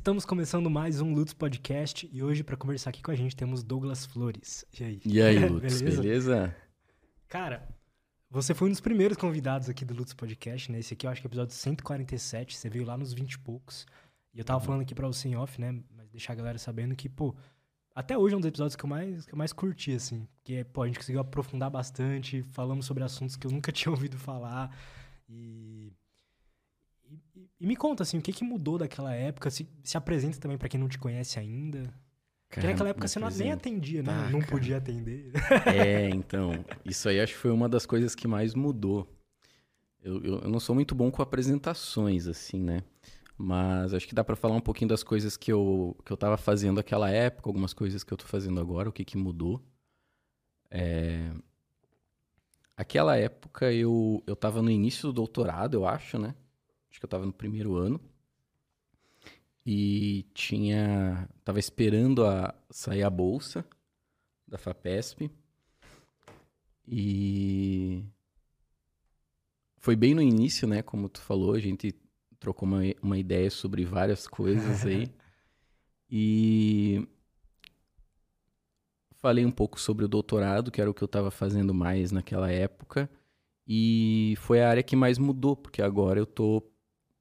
Estamos começando mais um Lutz Podcast e hoje para conversar aqui com a gente temos Douglas Flores. E aí? E aí, Lutz, beleza? beleza? Cara, você foi um dos primeiros convidados aqui do Lutz Podcast, né? Esse aqui eu acho que é o episódio 147, você veio lá nos 20 e poucos. E eu tava uhum. falando aqui pra você em off, né? Mas deixar a galera sabendo que, pô, até hoje é um dos episódios que eu mais, que eu mais curti, assim. Porque, pô, a gente conseguiu aprofundar bastante, falamos sobre assuntos que eu nunca tinha ouvido falar. E e, e, me conta, assim, o que, que mudou daquela época? Se, se apresenta também para quem não te conhece ainda. Cara, Porque naquela época você não, nem atendia, né? Tá, não cara. podia atender. É, então. Isso aí acho que foi uma das coisas que mais mudou. Eu, eu, eu não sou muito bom com apresentações, assim, né? Mas acho que dá para falar um pouquinho das coisas que eu, que eu tava fazendo naquela época, algumas coisas que eu tô fazendo agora, o que que mudou. É... Aquela época eu, eu tava no início do doutorado, eu acho, né? Acho que eu estava no primeiro ano. E tinha. Tava esperando a sair a bolsa da FAPESP. E foi bem no início, né? Como tu falou, a gente trocou uma, uma ideia sobre várias coisas aí. e falei um pouco sobre o doutorado, que era o que eu estava fazendo mais naquela época. E foi a área que mais mudou, porque agora eu estou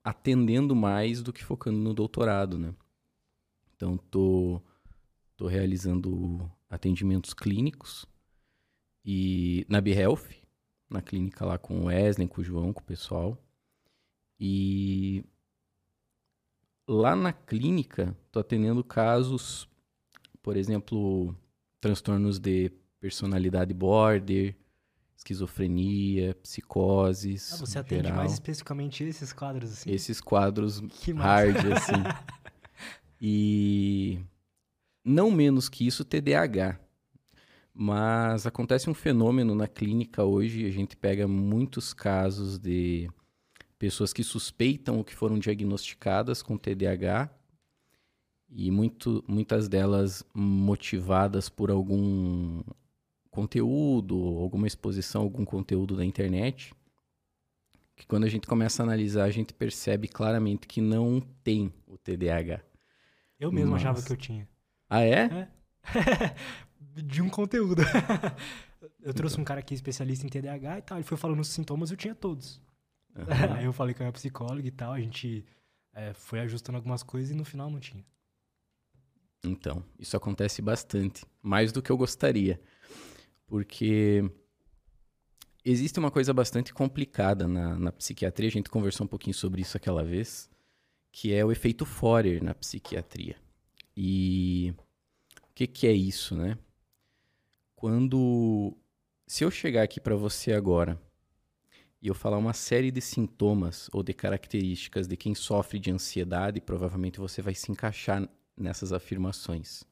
atendendo mais do que focando no doutorado, né? Então, tô, tô realizando atendimentos clínicos e na BeHealth, na clínica lá com o Wesley, com o João, com o pessoal. E lá na clínica, tô atendendo casos, por exemplo, transtornos de personalidade border, esquizofrenia, psicoses. Ah, você atende geral. mais especificamente esses quadros assim? Esses quadros hard, assim. E não menos que isso, TDAH. Mas acontece um fenômeno na clínica hoje, a gente pega muitos casos de pessoas que suspeitam ou que foram diagnosticadas com TDAH e muito, muitas delas motivadas por algum conteúdo, alguma exposição, algum conteúdo da internet, que quando a gente começa a analisar, a gente percebe claramente que não tem o TDAH. Eu mesmo Mas... achava que eu tinha. Ah, é? é. De um conteúdo. eu trouxe então. um cara aqui especialista em TDAH e tal, ele foi falando os sintomas, eu tinha todos. Uhum. Aí eu falei com a psicóloga e tal, a gente é, foi ajustando algumas coisas e no final não tinha. Então, isso acontece bastante, mais do que eu gostaria porque existe uma coisa bastante complicada na, na psiquiatria, a gente conversou um pouquinho sobre isso aquela vez, que é o efeito Forer na psiquiatria. E o que, que é isso, né? Quando. Se eu chegar aqui para você agora e eu falar uma série de sintomas ou de características de quem sofre de ansiedade, provavelmente você vai se encaixar nessas afirmações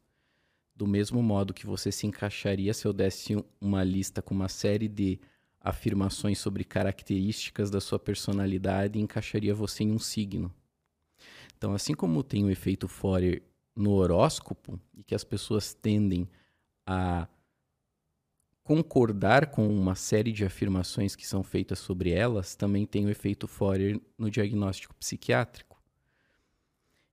do mesmo modo que você se encaixaria se eu desse uma lista com uma série de afirmações sobre características da sua personalidade encaixaria você em um signo. Então, assim como tem o efeito Forer no horóscopo e que as pessoas tendem a concordar com uma série de afirmações que são feitas sobre elas, também tem o efeito Forer no diagnóstico psiquiátrico.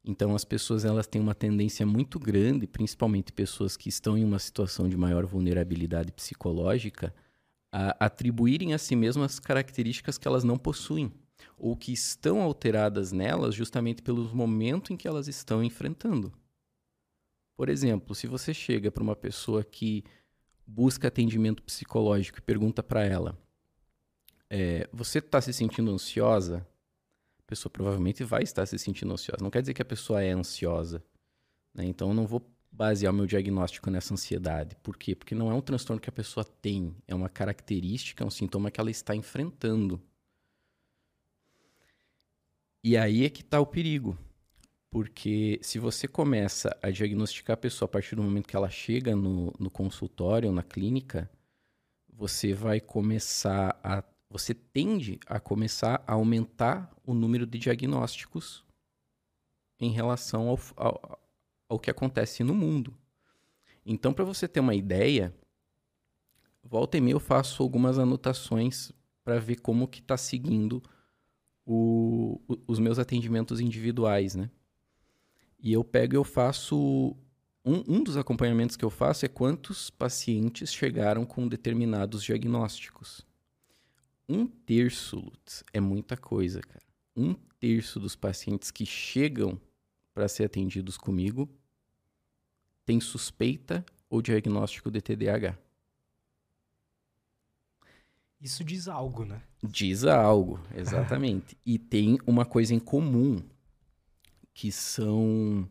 Então as pessoas elas têm uma tendência muito grande, principalmente pessoas que estão em uma situação de maior vulnerabilidade psicológica, a atribuírem a si mesmas características que elas não possuem ou que estão alteradas nelas justamente pelo momento em que elas estão enfrentando. Por exemplo, se você chega para uma pessoa que busca atendimento psicológico e pergunta para ela: é, Você está se sentindo ansiosa? A pessoa provavelmente vai estar se sentindo ansiosa. Não quer dizer que a pessoa é ansiosa. Né? Então, eu não vou basear o meu diagnóstico nessa ansiedade. Por quê? Porque não é um transtorno que a pessoa tem, é uma característica, é um sintoma que ela está enfrentando. E aí é que está o perigo. Porque se você começa a diagnosticar a pessoa a partir do momento que ela chega no, no consultório, na clínica, você vai começar a você tende a começar a aumentar o número de diagnósticos em relação ao, ao, ao que acontece no mundo. Então, para você ter uma ideia, volta e meia eu faço algumas anotações para ver como que está seguindo o, os meus atendimentos individuais, né? E eu pego e eu faço. Um, um dos acompanhamentos que eu faço é quantos pacientes chegaram com determinados diagnósticos. Um terço, Lutz, é muita coisa, cara. Um terço dos pacientes que chegam para ser atendidos comigo tem suspeita ou diagnóstico de TDAH. Isso diz algo, né? Diz algo, exatamente. e tem uma coisa em comum, que são.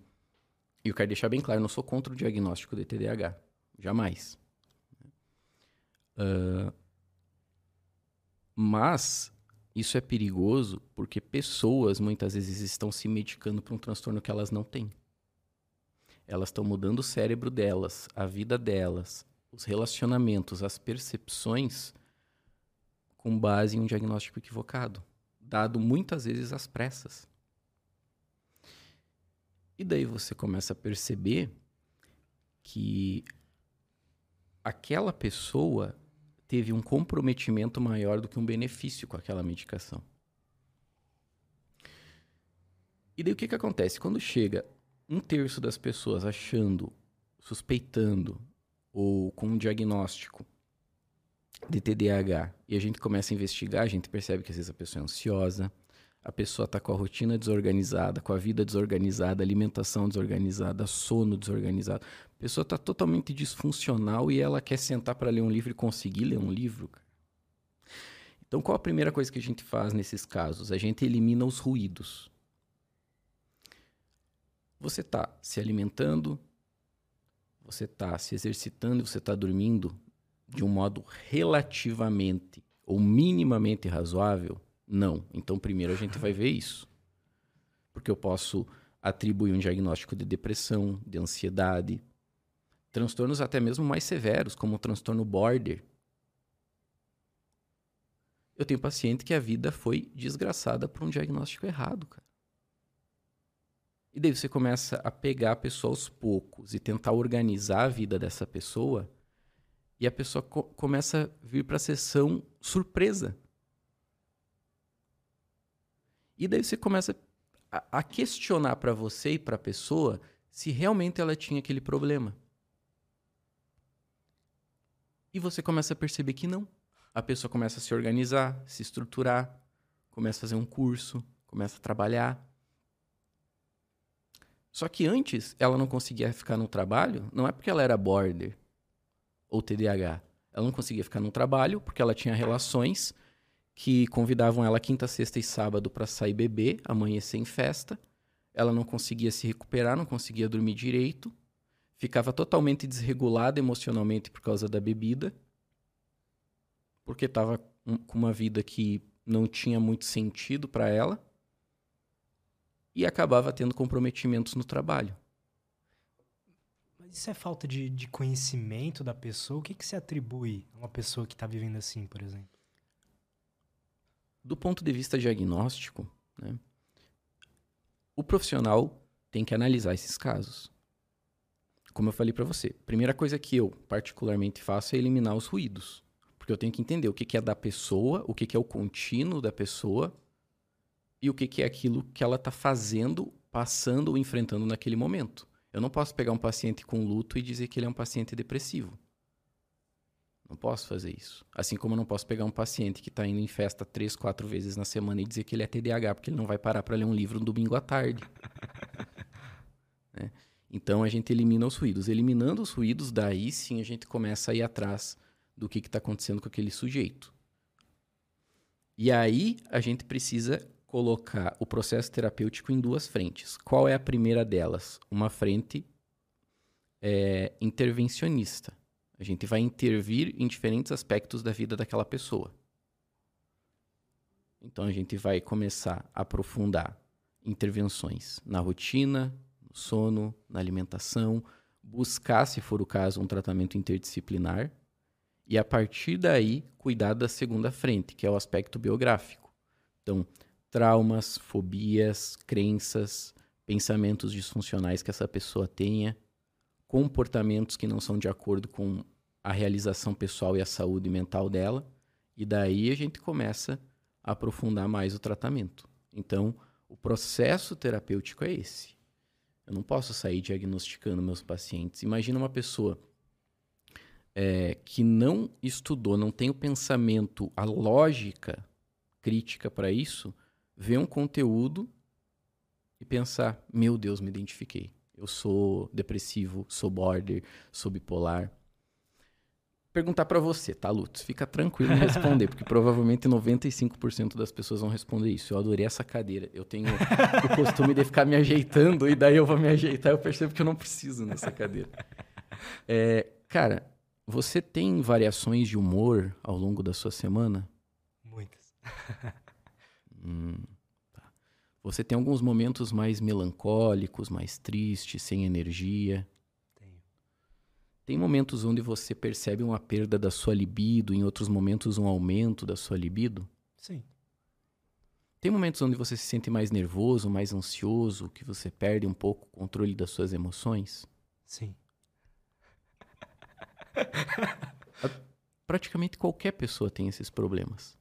E eu quero deixar bem claro, eu não sou contra o diagnóstico de TDAH. Jamais. Uh, mas isso é perigoso porque pessoas muitas vezes estão se medicando para um transtorno que elas não têm. Elas estão mudando o cérebro delas, a vida delas, os relacionamentos, as percepções com base em um diagnóstico equivocado, dado muitas vezes às pressas. E daí você começa a perceber que aquela pessoa teve um comprometimento maior do que um benefício com aquela medicação. E daí o que, que acontece? Quando chega um terço das pessoas achando, suspeitando ou com um diagnóstico de TDAH e a gente começa a investigar, a gente percebe que às vezes a pessoa é ansiosa, a pessoa está com a rotina desorganizada, com a vida desorganizada, alimentação desorganizada, sono desorganizado. A pessoa está totalmente disfuncional e ela quer sentar para ler um livro e conseguir ler um livro. Então, qual a primeira coisa que a gente faz nesses casos? A gente elimina os ruídos. Você está se alimentando, você está se exercitando, você está dormindo, de um modo relativamente ou minimamente razoável? Não. Então, primeiro a gente vai ver isso. Porque eu posso atribuir um diagnóstico de depressão, de ansiedade, transtornos até mesmo mais severos, como o transtorno border. Eu tenho paciente que a vida foi desgraçada por um diagnóstico errado, cara. E daí você começa a pegar a pessoa aos poucos e tentar organizar a vida dessa pessoa e a pessoa co começa a vir para a sessão surpresa. E daí você começa a, a questionar para você e para a pessoa se realmente ela tinha aquele problema. E você começa a perceber que não. A pessoa começa a se organizar, se estruturar, começa a fazer um curso, começa a trabalhar. Só que antes ela não conseguia ficar no trabalho, não é porque ela era border, ou TDAH. Ela não conseguia ficar no trabalho porque ela tinha relações que convidavam ela quinta, sexta e sábado para sair beber, amanhecer em festa. Ela não conseguia se recuperar, não conseguia dormir direito, ficava totalmente desregulada emocionalmente por causa da bebida, porque estava com uma vida que não tinha muito sentido para ela e acabava tendo comprometimentos no trabalho. Isso é falta de, de conhecimento da pessoa? O que, que se atribui a uma pessoa que está vivendo assim, por exemplo? Do ponto de vista diagnóstico, né, o profissional tem que analisar esses casos. Como eu falei para você, primeira coisa que eu particularmente faço é eliminar os ruídos. Porque eu tenho que entender o que, é da pessoa, o que, é o contínuo da pessoa e o que é aquilo que ela está fazendo, passando ou enfrentando naquele momento. Eu não posso pegar um paciente com luto e dizer que ele é um paciente depressivo. Não posso fazer isso. Assim como eu não posso pegar um paciente que está indo em festa três, quatro vezes na semana e dizer que ele é TDAH, porque ele não vai parar para ler um livro no domingo à tarde. né? Então a gente elimina os ruídos. Eliminando os ruídos, daí sim a gente começa a ir atrás do que está acontecendo com aquele sujeito. E aí a gente precisa colocar o processo terapêutico em duas frentes. Qual é a primeira delas? Uma frente é, intervencionista. A gente vai intervir em diferentes aspectos da vida daquela pessoa. Então a gente vai começar a aprofundar intervenções na rotina, no sono, na alimentação, buscar, se for o caso, um tratamento interdisciplinar e a partir daí cuidar da segunda frente, que é o aspecto biográfico. Então, traumas, fobias, crenças, pensamentos disfuncionais que essa pessoa tenha, comportamentos que não são de acordo com a realização pessoal e a saúde mental dela, e daí a gente começa a aprofundar mais o tratamento. Então, o processo terapêutico é esse. Eu não posso sair diagnosticando meus pacientes. Imagina uma pessoa é, que não estudou, não tem o pensamento, a lógica crítica para isso, ver um conteúdo e pensar: meu Deus, me identifiquei. Eu sou depressivo, sou border, sou bipolar. Perguntar para você, tá, Lutz? Fica tranquilo em responder, porque provavelmente 95% das pessoas vão responder isso. Eu adorei essa cadeira. Eu tenho o costume de ficar me ajeitando e daí eu vou me ajeitar. Eu percebo que eu não preciso nessa cadeira. É, cara, você tem variações de humor ao longo da sua semana? Muitas. hum, tá. Você tem alguns momentos mais melancólicos, mais tristes, sem energia? Tem momentos onde você percebe uma perda da sua libido, em outros momentos um aumento da sua libido? Sim. Tem momentos onde você se sente mais nervoso, mais ansioso, que você perde um pouco o controle das suas emoções? Sim. Praticamente qualquer pessoa tem esses problemas.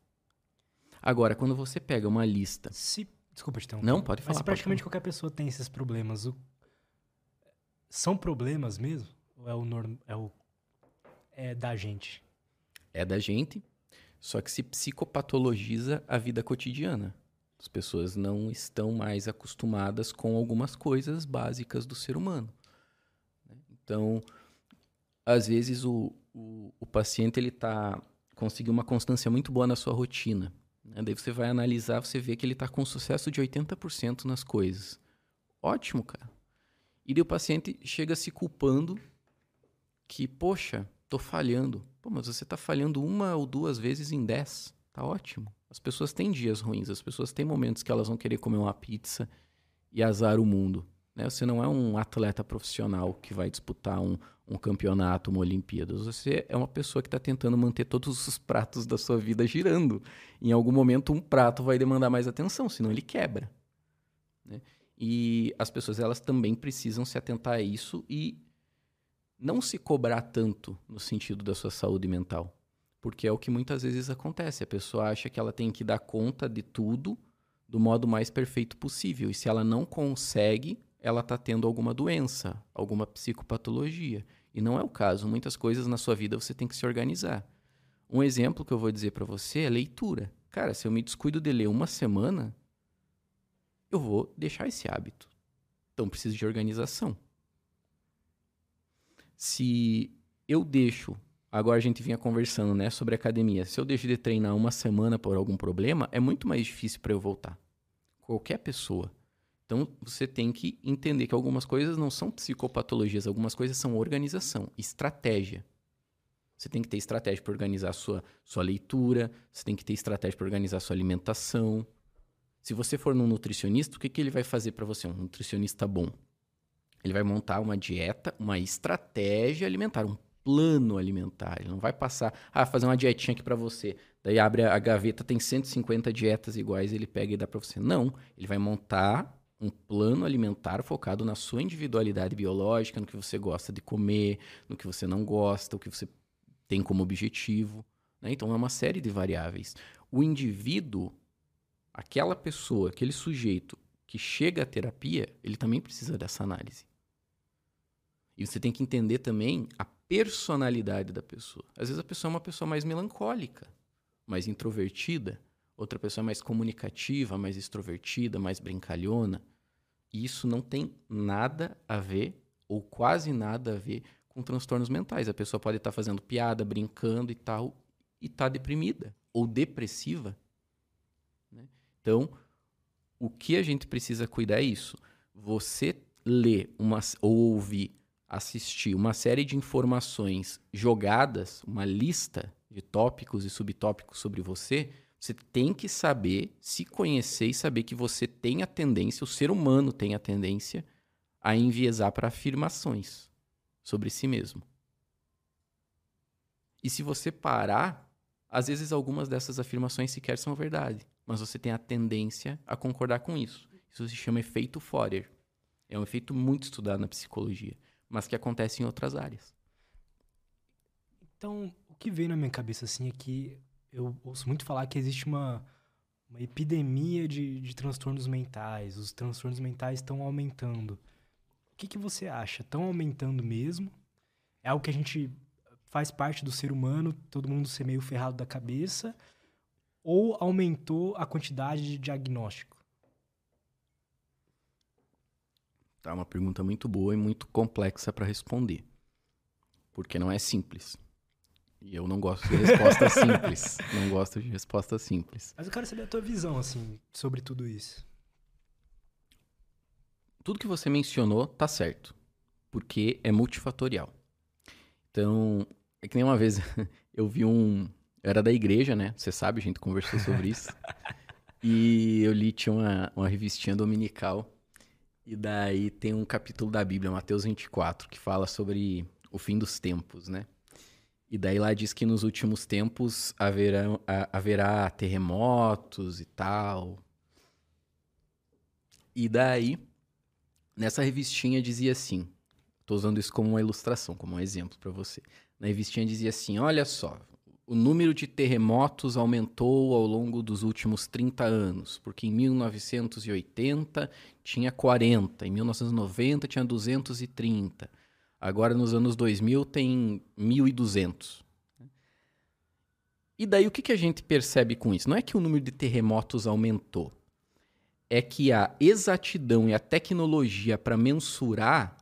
Agora, quando você pega uma lista. Se... Desculpa te Não, pode falar. Mas praticamente qualquer pessoa tem esses problemas, o... são problemas mesmo? Ou é o, norm... é o. É da gente? É da gente, só que se psicopatologiza a vida cotidiana. As pessoas não estão mais acostumadas com algumas coisas básicas do ser humano. Então, às vezes o, o, o paciente ele tá conseguiu uma constância muito boa na sua rotina. Né? Daí você vai analisar, você vê que ele está com sucesso de 80% nas coisas. Ótimo, cara. E daí o paciente chega se culpando que, poxa, tô falhando. Pô, mas você está falhando uma ou duas vezes em dez. Tá ótimo. As pessoas têm dias ruins, as pessoas têm momentos que elas vão querer comer uma pizza e azar o mundo. Né? Você não é um atleta profissional que vai disputar um, um campeonato, uma Olimpíada. Você é uma pessoa que está tentando manter todos os pratos da sua vida girando. Em algum momento, um prato vai demandar mais atenção, senão ele quebra. Né? E as pessoas elas também precisam se atentar a isso e não se cobrar tanto no sentido da sua saúde mental. Porque é o que muitas vezes acontece. A pessoa acha que ela tem que dar conta de tudo do modo mais perfeito possível. E se ela não consegue, ela está tendo alguma doença, alguma psicopatologia. E não é o caso. Muitas coisas na sua vida você tem que se organizar. Um exemplo que eu vou dizer para você é leitura. Cara, se eu me descuido de ler uma semana, eu vou deixar esse hábito. Então preciso de organização. Se eu deixo, agora a gente vinha conversando, né, sobre academia. Se eu deixo de treinar uma semana por algum problema, é muito mais difícil para eu voltar. Qualquer pessoa então você tem que entender que algumas coisas não são psicopatologias, algumas coisas são organização, estratégia. Você tem que ter estratégia para organizar a sua, sua leitura, você tem que ter estratégia para organizar a sua alimentação. Se você for num nutricionista, o que, que ele vai fazer para você? Um nutricionista bom. Ele vai montar uma dieta, uma estratégia alimentar, um plano alimentar. Ele não vai passar, ah, fazer uma dietinha aqui para você. Daí abre a gaveta, tem 150 dietas iguais, ele pega e dá para você. Não, ele vai montar um plano alimentar focado na sua individualidade biológica, no que você gosta de comer, no que você não gosta, o que você tem como objetivo. Né? Então, é uma série de variáveis. O indivíduo, aquela pessoa, aquele sujeito que chega à terapia, ele também precisa dessa análise. E você tem que entender também a personalidade da pessoa. Às vezes a pessoa é uma pessoa mais melancólica, mais introvertida, outra pessoa é mais comunicativa, mais extrovertida, mais brincalhona. E isso não tem nada a ver, ou quase nada a ver, com transtornos mentais. A pessoa pode estar fazendo piada, brincando e tal, e está deprimida ou depressiva. Né? Então, o que a gente precisa cuidar é isso. Você ler uma, ou ouvir, assistir uma série de informações jogadas, uma lista de tópicos e subtópicos sobre você, você tem que saber, se conhecer e saber que você tem a tendência, o ser humano tem a tendência a enviesar para afirmações sobre si mesmo. E se você parar, às vezes algumas dessas afirmações sequer são verdade, mas você tem a tendência a concordar com isso. Isso se chama efeito Forer. É um efeito muito estudado na psicologia, mas que acontece em outras áreas. Então, o que veio na minha cabeça assim é que eu ouço muito falar que existe uma, uma epidemia de, de transtornos mentais, os transtornos mentais estão aumentando. que, que você acha? Estão aumentando mesmo? É algo que a gente faz parte do ser humano, todo mundo ser meio ferrado da cabeça? Ou aumentou a quantidade de diagnóstico? Tá, uma pergunta muito boa e muito complexa para responder. Porque não é simples. E eu não gosto de resposta simples. Não gosto de resposta simples. Mas eu quero saber a tua visão, assim, sobre tudo isso. Tudo que você mencionou tá certo. Porque é multifatorial. Então, é que nem uma vez eu vi um. Eu era da igreja, né? Você sabe, a gente conversou sobre isso. e eu li, tinha uma, uma revistinha dominical. E daí tem um capítulo da Bíblia, Mateus 24, que fala sobre o fim dos tempos, né? E daí lá diz que nos últimos tempos haverá, haverá terremotos e tal. E daí, nessa revistinha dizia assim: estou usando isso como uma ilustração, como um exemplo para você. Na revistinha dizia assim: olha só, o número de terremotos aumentou ao longo dos últimos 30 anos, porque em 1980 tinha 40, em 1990 tinha 230. Agora, nos anos 2000, tem 1.200. E daí, o que, que a gente percebe com isso? Não é que o número de terremotos aumentou. É que a exatidão e a tecnologia para mensurar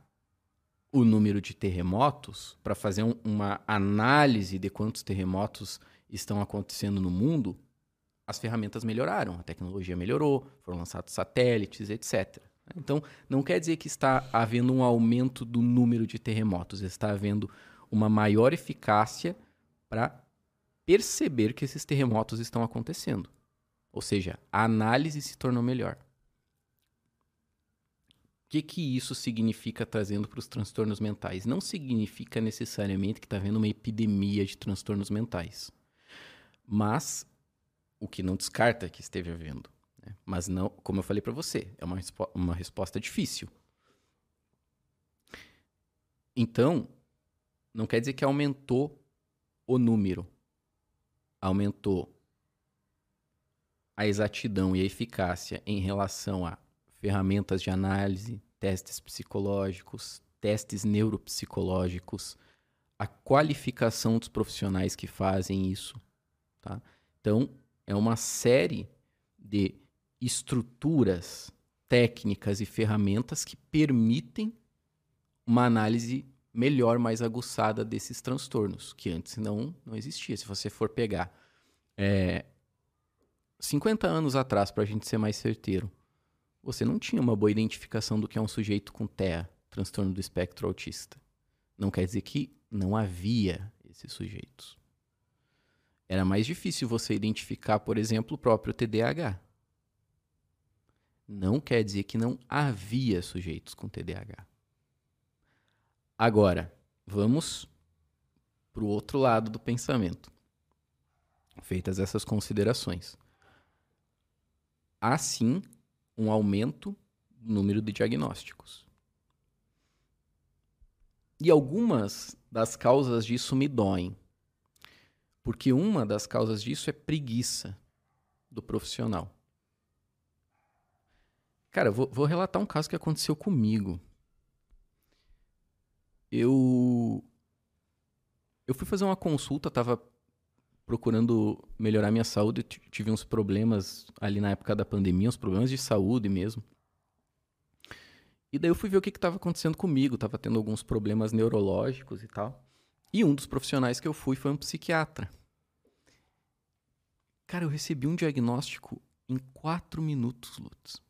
o número de terremotos, para fazer um, uma análise de quantos terremotos estão acontecendo no mundo, as ferramentas melhoraram, a tecnologia melhorou, foram lançados satélites, etc. Então, não quer dizer que está havendo um aumento do número de terremotos, está havendo uma maior eficácia para perceber que esses terremotos estão acontecendo. Ou seja, a análise se tornou melhor. O que, que isso significa trazendo para os transtornos mentais? Não significa necessariamente que está havendo uma epidemia de transtornos mentais. Mas o que não descarta que esteve havendo. Né? Mas não, como eu falei para você, é uma, uma resposta difícil. Então, não quer dizer que aumentou o número. Aumentou a exatidão e a eficácia em relação a ferramentas de análise, testes psicológicos, testes neuropsicológicos, a qualificação dos profissionais que fazem isso. Tá? Então, é uma série de estruturas técnicas e ferramentas que permitem uma análise melhor, mais aguçada desses transtornos, que antes não, não existia. Se você for pegar é, 50 anos atrás, para a gente ser mais certeiro, você não tinha uma boa identificação do que é um sujeito com TEA, transtorno do espectro autista. Não quer dizer que não havia esses sujeitos. Era mais difícil você identificar, por exemplo, o próprio TDAH não quer dizer que não havia sujeitos com TDAH. Agora, vamos para o outro lado do pensamento. Feitas essas considerações. Há sim um aumento no número de diagnósticos. E algumas das causas disso me doem. Porque uma das causas disso é preguiça do profissional. Cara, vou, vou relatar um caso que aconteceu comigo. Eu. Eu fui fazer uma consulta, tava procurando melhorar minha saúde, tive uns problemas ali na época da pandemia, uns problemas de saúde mesmo. E daí eu fui ver o que estava acontecendo comigo, tava tendo alguns problemas neurológicos e tal. E um dos profissionais que eu fui foi um psiquiatra. Cara, eu recebi um diagnóstico em quatro minutos, Lutz.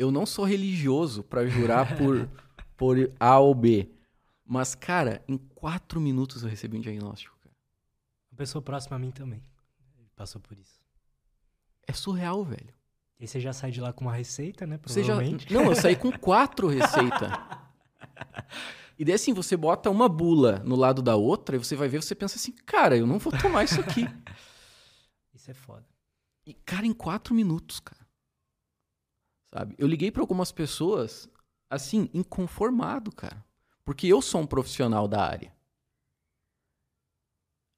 eu não sou religioso para jurar por, por A ou B. Mas, cara, em quatro minutos eu recebi um diagnóstico, cara. Uma pessoa próxima a mim também passou por isso. É surreal, velho. E você já sai de lá com uma receita, né? Provavelmente. Já... Não, eu saí com quatro receitas. E daí assim, você bota uma bula no lado da outra e você vai ver, você pensa assim, cara, eu não vou tomar isso aqui. Isso é foda. E, cara, em quatro minutos, cara sabe? Eu liguei para algumas pessoas, assim, inconformado, cara. Porque eu sou um profissional da área.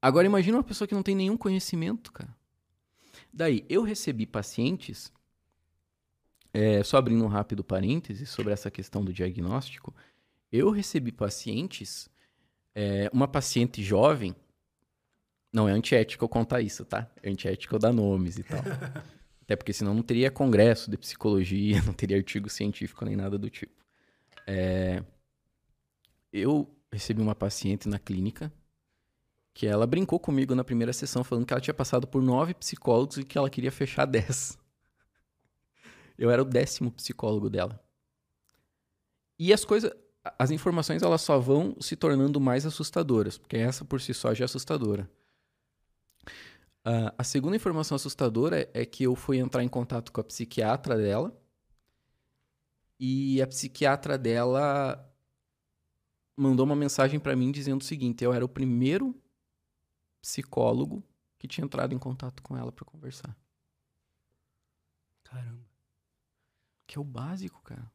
Agora imagina uma pessoa que não tem nenhum conhecimento, cara. Daí, eu recebi pacientes É, só abrindo um rápido parêntese sobre essa questão do diagnóstico, eu recebi pacientes, é, uma paciente jovem, não é antiético eu contar isso, tá? É antiético eu dar nomes e tal. Até porque senão não teria congresso de psicologia, não teria artigo científico nem nada do tipo. É, eu recebi uma paciente na clínica que ela brincou comigo na primeira sessão falando que ela tinha passado por nove psicólogos e que ela queria fechar dez. Eu era o décimo psicólogo dela. E as coisas, as informações elas só vão se tornando mais assustadoras, porque essa por si só já é assustadora. Uh, a segunda informação assustadora é, é que eu fui entrar em contato com a psiquiatra dela e a psiquiatra dela mandou uma mensagem para mim dizendo o seguinte: eu era o primeiro psicólogo que tinha entrado em contato com ela para conversar. Caramba. Que é o básico, cara.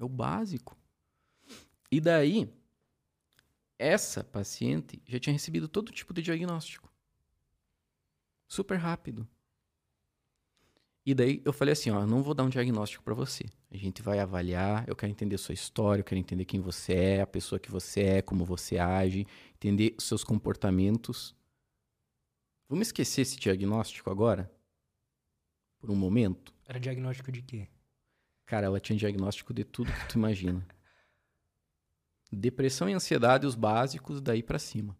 É o básico. E daí, essa paciente já tinha recebido todo tipo de diagnóstico. Super rápido. E daí eu falei assim, ó, não vou dar um diagnóstico para você. A gente vai avaliar, eu quero entender sua história, eu quero entender quem você é, a pessoa que você é, como você age, entender seus comportamentos. Vamos esquecer esse diagnóstico agora? Por um momento? Era diagnóstico de quê? Cara, ela tinha diagnóstico de tudo que tu imagina. Depressão e ansiedade, os básicos, daí para cima.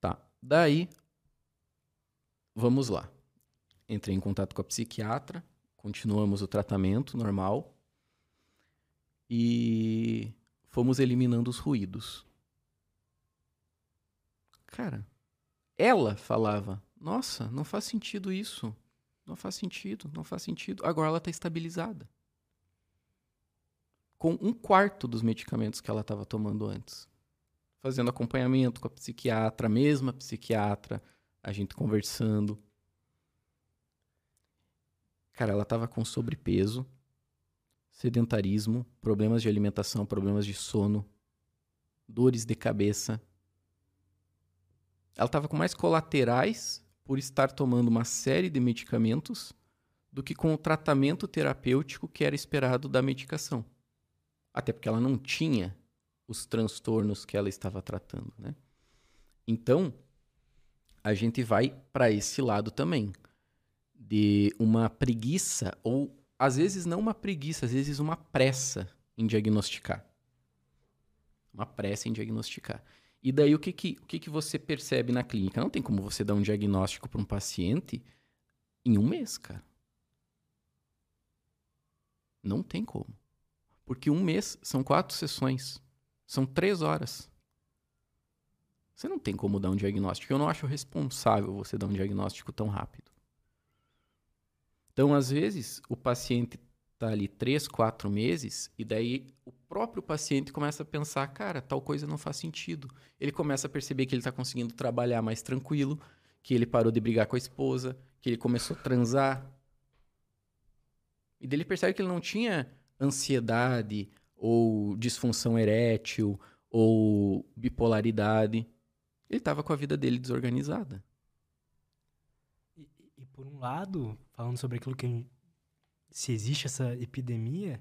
Tá. Daí, vamos lá. Entrei em contato com a psiquiatra, continuamos o tratamento normal e fomos eliminando os ruídos. Cara, ela falava: Nossa, não faz sentido isso. Não faz sentido, não faz sentido. Agora ela está estabilizada com um quarto dos medicamentos que ela estava tomando antes. Fazendo acompanhamento com a psiquiatra, a mesma psiquiatra, a gente conversando. Cara, ela estava com sobrepeso, sedentarismo, problemas de alimentação, problemas de sono, dores de cabeça. Ela estava com mais colaterais por estar tomando uma série de medicamentos do que com o tratamento terapêutico que era esperado da medicação. Até porque ela não tinha os transtornos que ela estava tratando, né? Então, a gente vai para esse lado também de uma preguiça ou às vezes não uma preguiça, às vezes uma pressa em diagnosticar. Uma pressa em diagnosticar. E daí o que que, o que que você percebe na clínica? Não tem como você dar um diagnóstico para um paciente em um mês, cara. Não tem como. Porque um mês são quatro sessões. São três horas. Você não tem como dar um diagnóstico. Eu não acho responsável você dar um diagnóstico tão rápido. Então, às vezes, o paciente está ali três, quatro meses, e daí o próprio paciente começa a pensar: cara, tal coisa não faz sentido. Ele começa a perceber que ele está conseguindo trabalhar mais tranquilo, que ele parou de brigar com a esposa, que ele começou a transar. E daí ele percebe que ele não tinha ansiedade ou disfunção erétil ou bipolaridade. Ele estava com a vida dele desorganizada. E, e, por um lado, falando sobre aquilo que se existe essa epidemia,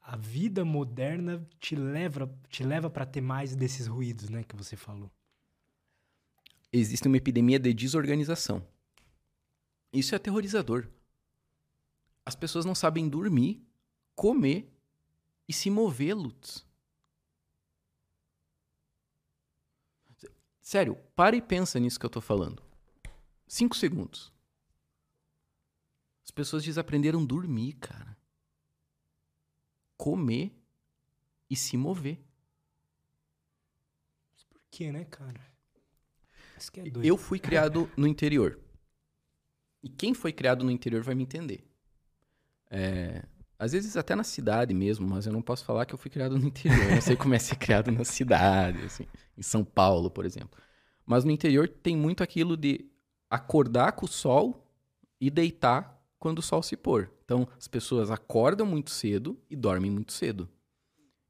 a vida moderna te leva te leva para ter mais desses ruídos, né, que você falou. Existe uma epidemia de desorganização. Isso é aterrorizador. As pessoas não sabem dormir, comer e se mover, Lutz. Sério, para e pensa nisso que eu tô falando. Cinco segundos. As pessoas desaprenderam a dormir, cara. Comer e se mover. Mas por que, né, cara? É eu fui criado no interior. E quem foi criado no interior vai me entender. É, às vezes até na cidade mesmo, mas eu não posso falar que eu fui criado no interior. Eu não sei como é ser criado na cidade, assim, em São Paulo, por exemplo. Mas no interior tem muito aquilo de acordar com o sol e deitar quando o sol se pôr. Então, as pessoas acordam muito cedo e dormem muito cedo.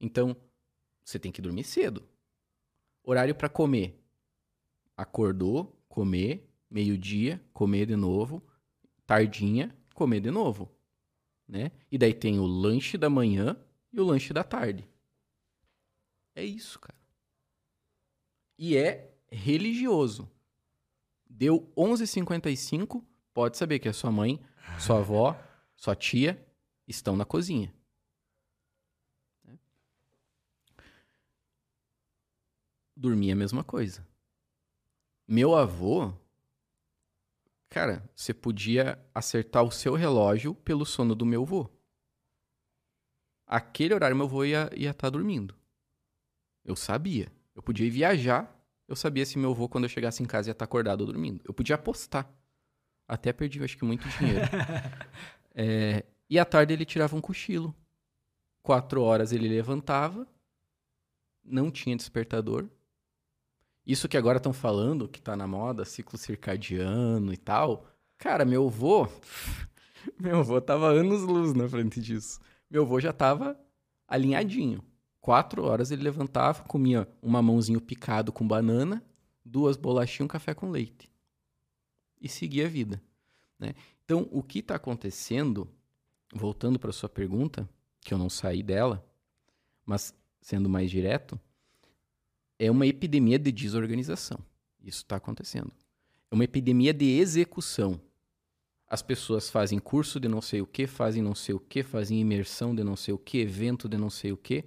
Então, você tem que dormir cedo. Horário para comer. Acordou, comer, meio-dia, comer de novo, tardinha, comer de novo, né? E daí tem o lanche da manhã e o lanche da tarde. É isso, cara. E é religioso. Deu 11h55, pode saber que a sua mãe, sua avó, sua tia estão na cozinha. Dormir é a mesma coisa. Meu avô, cara, você podia acertar o seu relógio pelo sono do meu avô. Aquele horário meu avô ia estar tá dormindo. Eu sabia. Eu podia ir viajar, eu sabia se meu avô, quando eu chegasse em casa, ia estar tá acordado ou dormindo. Eu podia apostar. Até perdi, acho que, muito dinheiro. é, e à tarde ele tirava um cochilo. Quatro horas ele levantava, não tinha despertador. Isso que agora estão falando, que tá na moda, ciclo circadiano e tal. Cara, meu avô. meu avô tava anos luz na frente disso. Meu avô já tava alinhadinho. Quatro horas ele levantava, comia um mamãozinho picado com banana, duas bolachinhas e um café com leite. E seguia a vida. Né? Então, o que está acontecendo, voltando para sua pergunta, que eu não saí dela, mas sendo mais direto, é uma epidemia de desorganização. Isso está acontecendo. É uma epidemia de execução. As pessoas fazem curso de não sei o que, fazem não sei o que, fazem imersão de não sei o que, evento de não sei o que,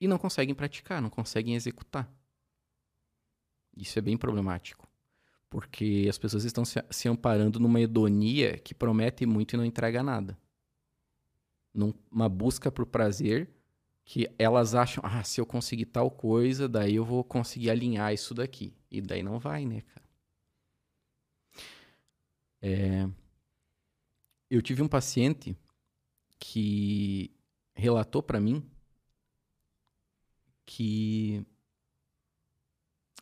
e não conseguem praticar, não conseguem executar. Isso é bem problemático. Porque as pessoas estão se, se amparando numa hedonia que promete muito e não entrega nada. Numa busca por prazer que elas acham, ah, se eu conseguir tal coisa, daí eu vou conseguir alinhar isso daqui. E daí não vai, né, cara? É... Eu tive um paciente que relatou para mim que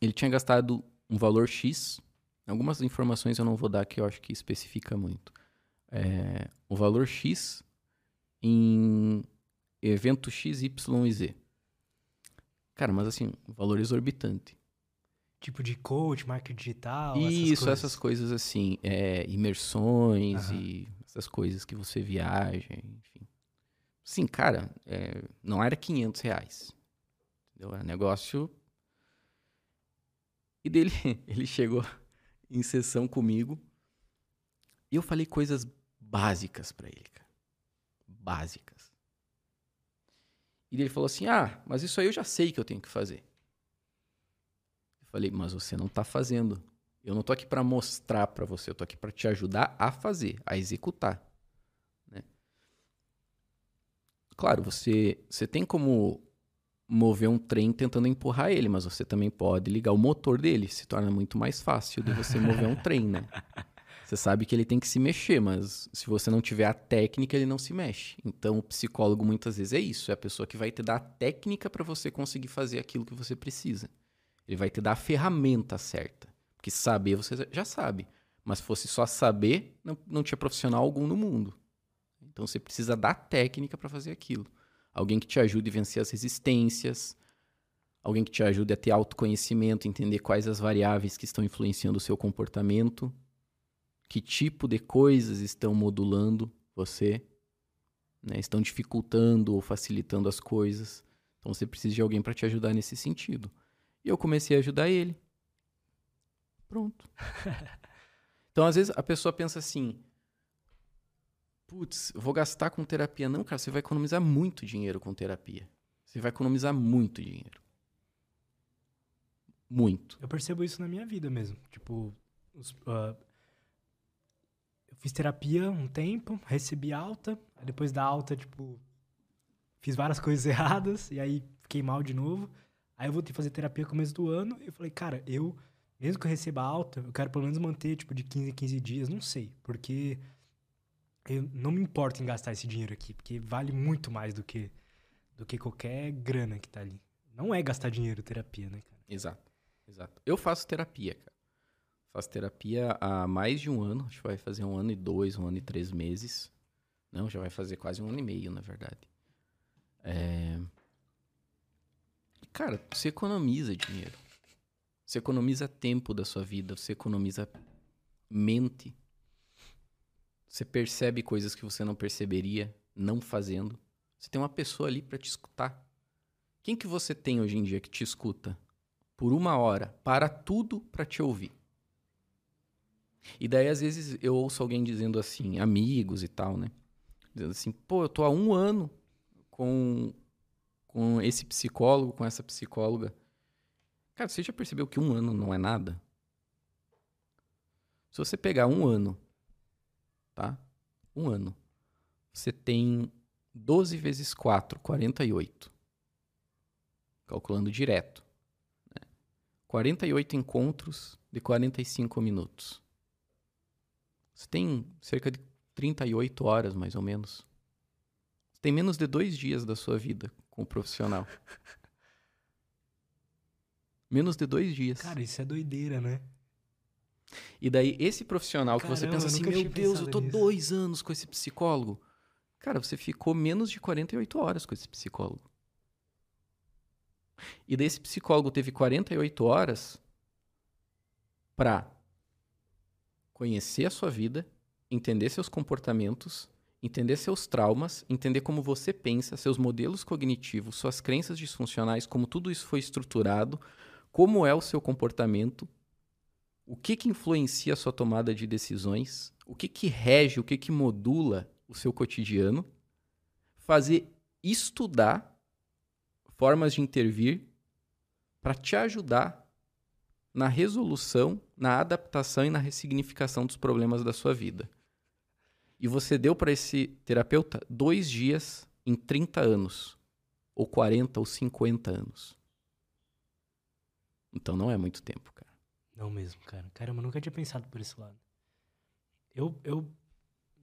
ele tinha gastado um valor X. Algumas informações eu não vou dar que eu acho que especifica muito. É, o valor X em evento X, Y e Z. Cara, mas assim, valor exorbitante. Tipo de coach, marketing digital? Isso, essas coisas, essas coisas assim, é, imersões e essas coisas que você viaja, enfim. Sim, cara, é, não era 500 reais. Entendeu? Era negócio... E dele, ele chegou em sessão comigo e eu falei coisas básicas para ele, cara. Básicas. E ele falou assim: Ah, mas isso aí eu já sei que eu tenho que fazer. Eu falei: Mas você não está fazendo. Eu não estou aqui para mostrar para você, eu estou aqui para te ajudar a fazer, a executar. Né? Claro, você, você tem como mover um trem tentando empurrar ele, mas você também pode ligar o motor dele. Se torna muito mais fácil de você mover um trem, né? Você sabe que ele tem que se mexer, mas se você não tiver a técnica, ele não se mexe. Então, o psicólogo muitas vezes é isso, é a pessoa que vai te dar a técnica para você conseguir fazer aquilo que você precisa. Ele vai te dar a ferramenta certa. Porque saber você já sabe, mas se fosse só saber, não, não tinha profissional algum no mundo. Então, você precisa da técnica para fazer aquilo. Alguém que te ajude a vencer as resistências, alguém que te ajude a ter autoconhecimento, entender quais as variáveis que estão influenciando o seu comportamento que tipo de coisas estão modulando você, né? estão dificultando ou facilitando as coisas. Então você precisa de alguém para te ajudar nesse sentido. E eu comecei a ajudar ele. Pronto. então às vezes a pessoa pensa assim: putz, vou gastar com terapia. Não, cara, você vai economizar muito dinheiro com terapia. Você vai economizar muito dinheiro. Muito. Eu percebo isso na minha vida mesmo. Tipo, os, uh, fiz terapia um tempo, recebi alta, depois da alta, tipo, fiz várias coisas erradas, e aí fiquei mal de novo. Aí eu voltei fazer terapia no começo do ano, e eu falei, cara, eu, mesmo que eu receba alta, eu quero pelo menos manter, tipo, de 15 em 15 dias, não sei, porque eu não me importo em gastar esse dinheiro aqui, porque vale muito mais do que, do que qualquer grana que tá ali. Não é gastar dinheiro terapia, né, cara? Exato, exato. Eu faço terapia, cara. Faço terapia há mais de um ano. Acho que vai fazer um ano e dois, um ano e três meses. Não, já vai fazer quase um ano e meio, na verdade. É... Cara, você economiza dinheiro. Você economiza tempo da sua vida, você economiza mente. Você percebe coisas que você não perceberia não fazendo. Você tem uma pessoa ali para te escutar. Quem que você tem hoje em dia que te escuta? Por uma hora, para tudo para te ouvir. E daí, às vezes, eu ouço alguém dizendo assim, amigos e tal, né? Dizendo assim, pô, eu tô há um ano com, com esse psicólogo, com essa psicóloga. Cara, você já percebeu que um ano não é nada? Se você pegar um ano, tá? Um ano. Você tem 12 vezes 4, 48. Calculando direto. Né? 48 encontros de 45 minutos. Você tem cerca de 38 horas, mais ou menos. Você tem menos de dois dias da sua vida com o profissional. menos de dois dias. Cara, isso é doideira, né? E daí, esse profissional Caramba, que você pensa assim, meu Deus, eu tô nisso." dois anos com esse psicólogo. Cara, você ficou menos de 48 horas com esse psicólogo. E daí, esse psicólogo teve 48 horas pra conhecer a sua vida, entender seus comportamentos, entender seus traumas, entender como você pensa, seus modelos cognitivos, suas crenças disfuncionais, como tudo isso foi estruturado, como é o seu comportamento, o que que influencia a sua tomada de decisões, o que que rege, o que que modula o seu cotidiano, fazer estudar formas de intervir para te ajudar na resolução, na adaptação e na ressignificação dos problemas da sua vida. E você deu para esse terapeuta dois dias em 30 anos, ou 40 ou 50 anos. Então não é muito tempo. Não mesmo, cara. Caramba, nunca tinha pensado por esse lado. Eu, eu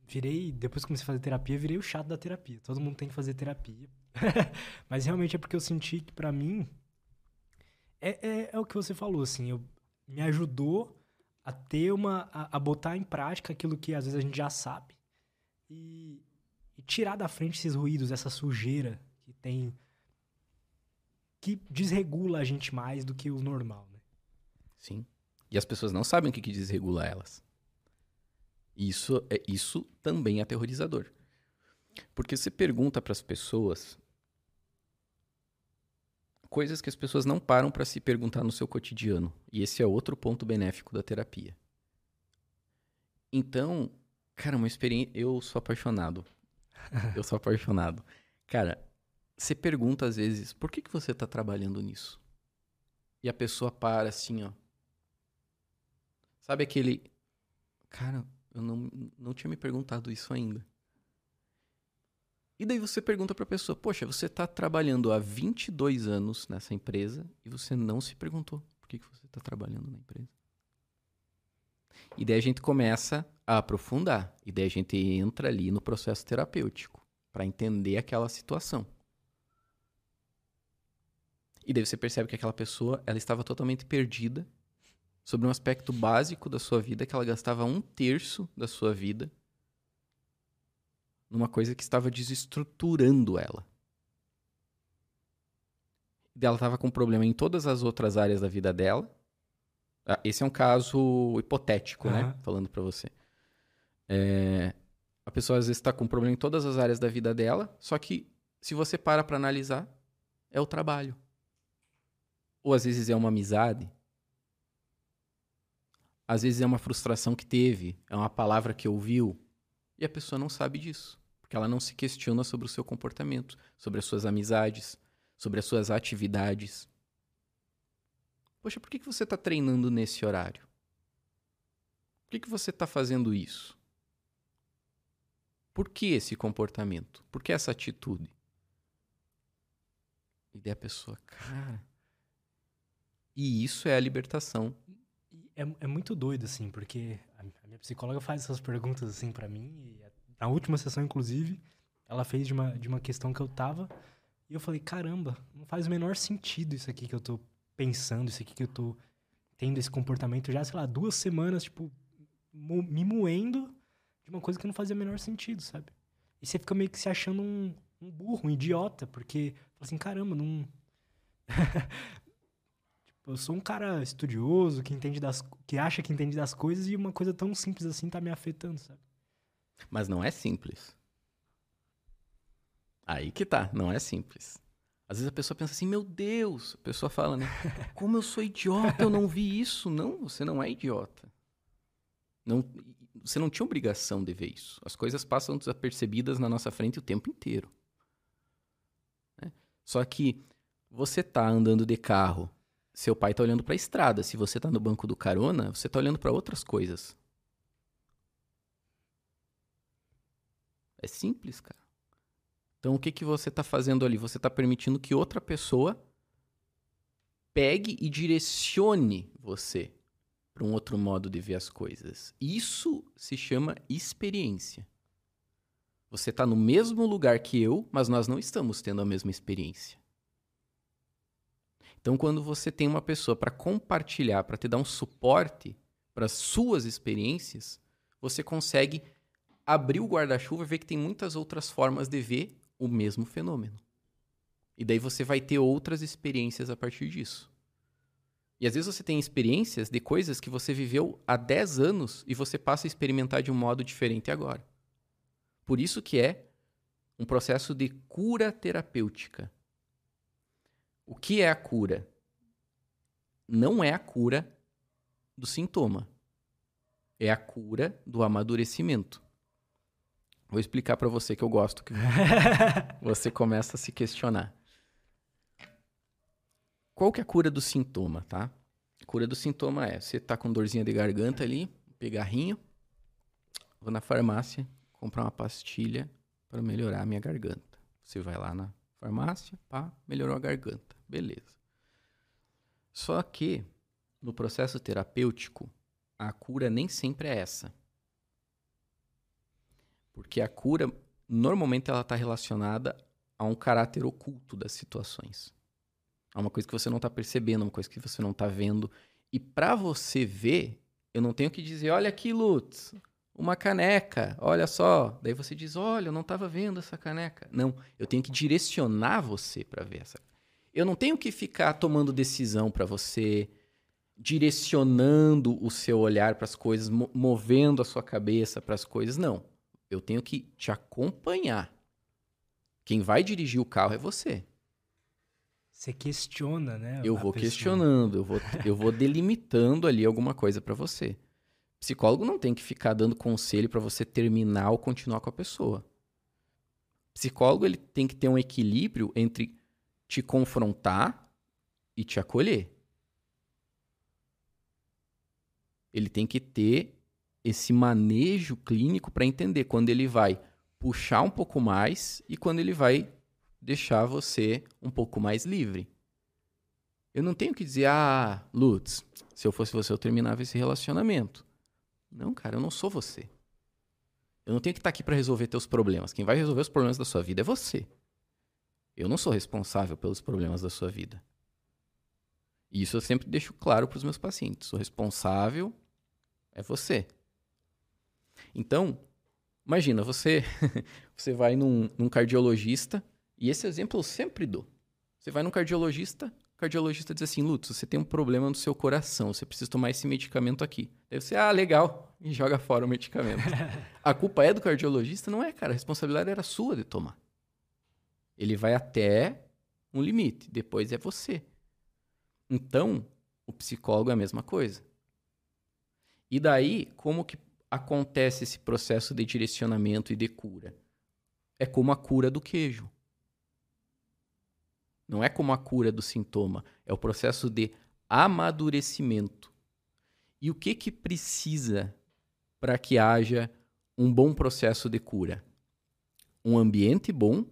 virei, depois que comecei a fazer terapia, virei o chato da terapia. Todo mundo tem que fazer terapia. Mas realmente é porque eu senti que pra mim é, é, é o que você falou, assim, eu, me ajudou a ter uma. A, a botar em prática aquilo que às vezes a gente já sabe. E, e tirar da frente esses ruídos, essa sujeira que tem. que desregula a gente mais do que o normal, né? Sim. E as pessoas não sabem o que, que desregula elas. Isso, é, isso também é aterrorizador. Porque você pergunta para as pessoas coisas que as pessoas não param para se perguntar no seu cotidiano. E esse é outro ponto benéfico da terapia. Então, cara, uma experiência. Eu sou apaixonado. Eu sou apaixonado. Cara, você pergunta às vezes, por que, que você está trabalhando nisso? E a pessoa para assim, ó. Sabe aquele. Cara, eu não, não tinha me perguntado isso ainda. E daí você pergunta pra pessoa: Poxa, você tá trabalhando há 22 anos nessa empresa e você não se perguntou por que, que você tá trabalhando na empresa. E daí a gente começa a aprofundar. E daí a gente entra ali no processo terapêutico para entender aquela situação. E daí você percebe que aquela pessoa ela estava totalmente perdida sobre um aspecto básico da sua vida, que ela gastava um terço da sua vida numa coisa que estava desestruturando ela. Ela estava com problema em todas as outras áreas da vida dela. Ah, Esse é um caso hipotético, né? Aham. Falando pra você. É, a pessoa às vezes está com problema em todas as áreas da vida dela, só que se você para para analisar, é o trabalho. Ou às vezes é uma amizade. Às vezes é uma frustração que teve, é uma palavra que ouviu. E a pessoa não sabe disso. Porque ela não se questiona sobre o seu comportamento, sobre as suas amizades, sobre as suas atividades. Poxa, por que, que você está treinando nesse horário? Por que, que você está fazendo isso? Por que esse comportamento? Por que essa atitude? E daí a pessoa, cara. E isso é a libertação. É, é muito doido, assim, porque a, minha psicóloga faz essas perguntas, assim, pra mim. A- na última sessão, inclusive, ela fez de uma, de uma questão que eu tava. E eu falei, caramba, não faz o menor sentido isso aqui que eu tô pensando, isso aqui que eu tô tendo esse comportamento já, sei lá, duas semanas, tipo, me moendo de uma coisa que não fazia o menor sentido, sabe? E você fica meio que se achando um, um burro, um idiota, porque, fala assim, caramba, não. Eu sou um cara estudioso, que entende das que acha que entende das coisas e uma coisa tão simples assim tá me afetando, sabe? Mas não é simples. Aí que tá, não é simples. Às vezes a pessoa pensa assim, meu Deus, a pessoa fala, né? Como eu sou idiota, eu não vi isso. Não, você não é idiota. Não, você não tinha obrigação de ver isso. As coisas passam desapercebidas na nossa frente o tempo inteiro. Né? Só que você tá andando de carro, seu pai tá olhando para a estrada. Se você tá no banco do carona, você tá olhando para outras coisas. É simples, cara. Então, o que, que você está fazendo ali? Você está permitindo que outra pessoa pegue e direcione você para um outro modo de ver as coisas. Isso se chama experiência. Você está no mesmo lugar que eu, mas nós não estamos tendo a mesma experiência. Então, quando você tem uma pessoa para compartilhar, para te dar um suporte para as suas experiências, você consegue abrir o guarda-chuva e ver que tem muitas outras formas de ver o mesmo fenômeno. E daí você vai ter outras experiências a partir disso. E às vezes você tem experiências de coisas que você viveu há 10 anos e você passa a experimentar de um modo diferente agora. Por isso que é um processo de cura terapêutica. O que é a cura? Não é a cura do sintoma. É a cura do amadurecimento. Vou explicar para você que eu gosto que você começa a se questionar. Qual que é a cura do sintoma, tá? A cura do sintoma é, você tá com dorzinha de garganta ali, pegarrinho, vou na farmácia comprar uma pastilha para melhorar a minha garganta. Você vai lá na farmácia, pá, melhorou a garganta. Beleza. Só que no processo terapêutico, a cura nem sempre é essa. Porque a cura, normalmente, ela está relacionada a um caráter oculto das situações. A uma coisa que você não está percebendo, uma coisa que você não está vendo. E para você ver, eu não tenho que dizer, olha aqui, Lutz, uma caneca, olha só. Daí você diz, olha, eu não estava vendo essa caneca. Não, eu tenho que direcionar você para ver essa. Eu não tenho que ficar tomando decisão para você, direcionando o seu olhar para as coisas, movendo a sua cabeça para as coisas. Não. Eu tenho que te acompanhar. Quem vai dirigir o carro é você. Você questiona, né? Eu vou pessoa. questionando, eu vou, eu vou delimitando ali alguma coisa para você. Psicólogo não tem que ficar dando conselho para você terminar ou continuar com a pessoa. Psicólogo ele tem que ter um equilíbrio entre te confrontar e te acolher. Ele tem que ter esse manejo clínico para entender quando ele vai puxar um pouco mais e quando ele vai deixar você um pouco mais livre. Eu não tenho que dizer, ah, Lutz, se eu fosse você, eu terminava esse relacionamento. Não, cara, eu não sou você. Eu não tenho que estar tá aqui para resolver teus problemas. Quem vai resolver os problemas da sua vida é você. Eu não sou responsável pelos problemas da sua vida. E isso eu sempre deixo claro para os meus pacientes. O responsável é você. Então, imagina, você, você vai num, num cardiologista, e esse exemplo eu sempre dou. Você vai num cardiologista, o cardiologista diz assim, Lutz, você tem um problema no seu coração, você precisa tomar esse medicamento aqui. Aí você, ah, legal, e joga fora o medicamento. a culpa é do cardiologista? Não é, cara, a responsabilidade era sua de tomar. Ele vai até um limite, depois é você. Então, o psicólogo é a mesma coisa. E daí, como que acontece esse processo de direcionamento e de cura? É como a cura do queijo. Não é como a cura do sintoma, é o processo de amadurecimento. E o que que precisa para que haja um bom processo de cura? Um ambiente bom,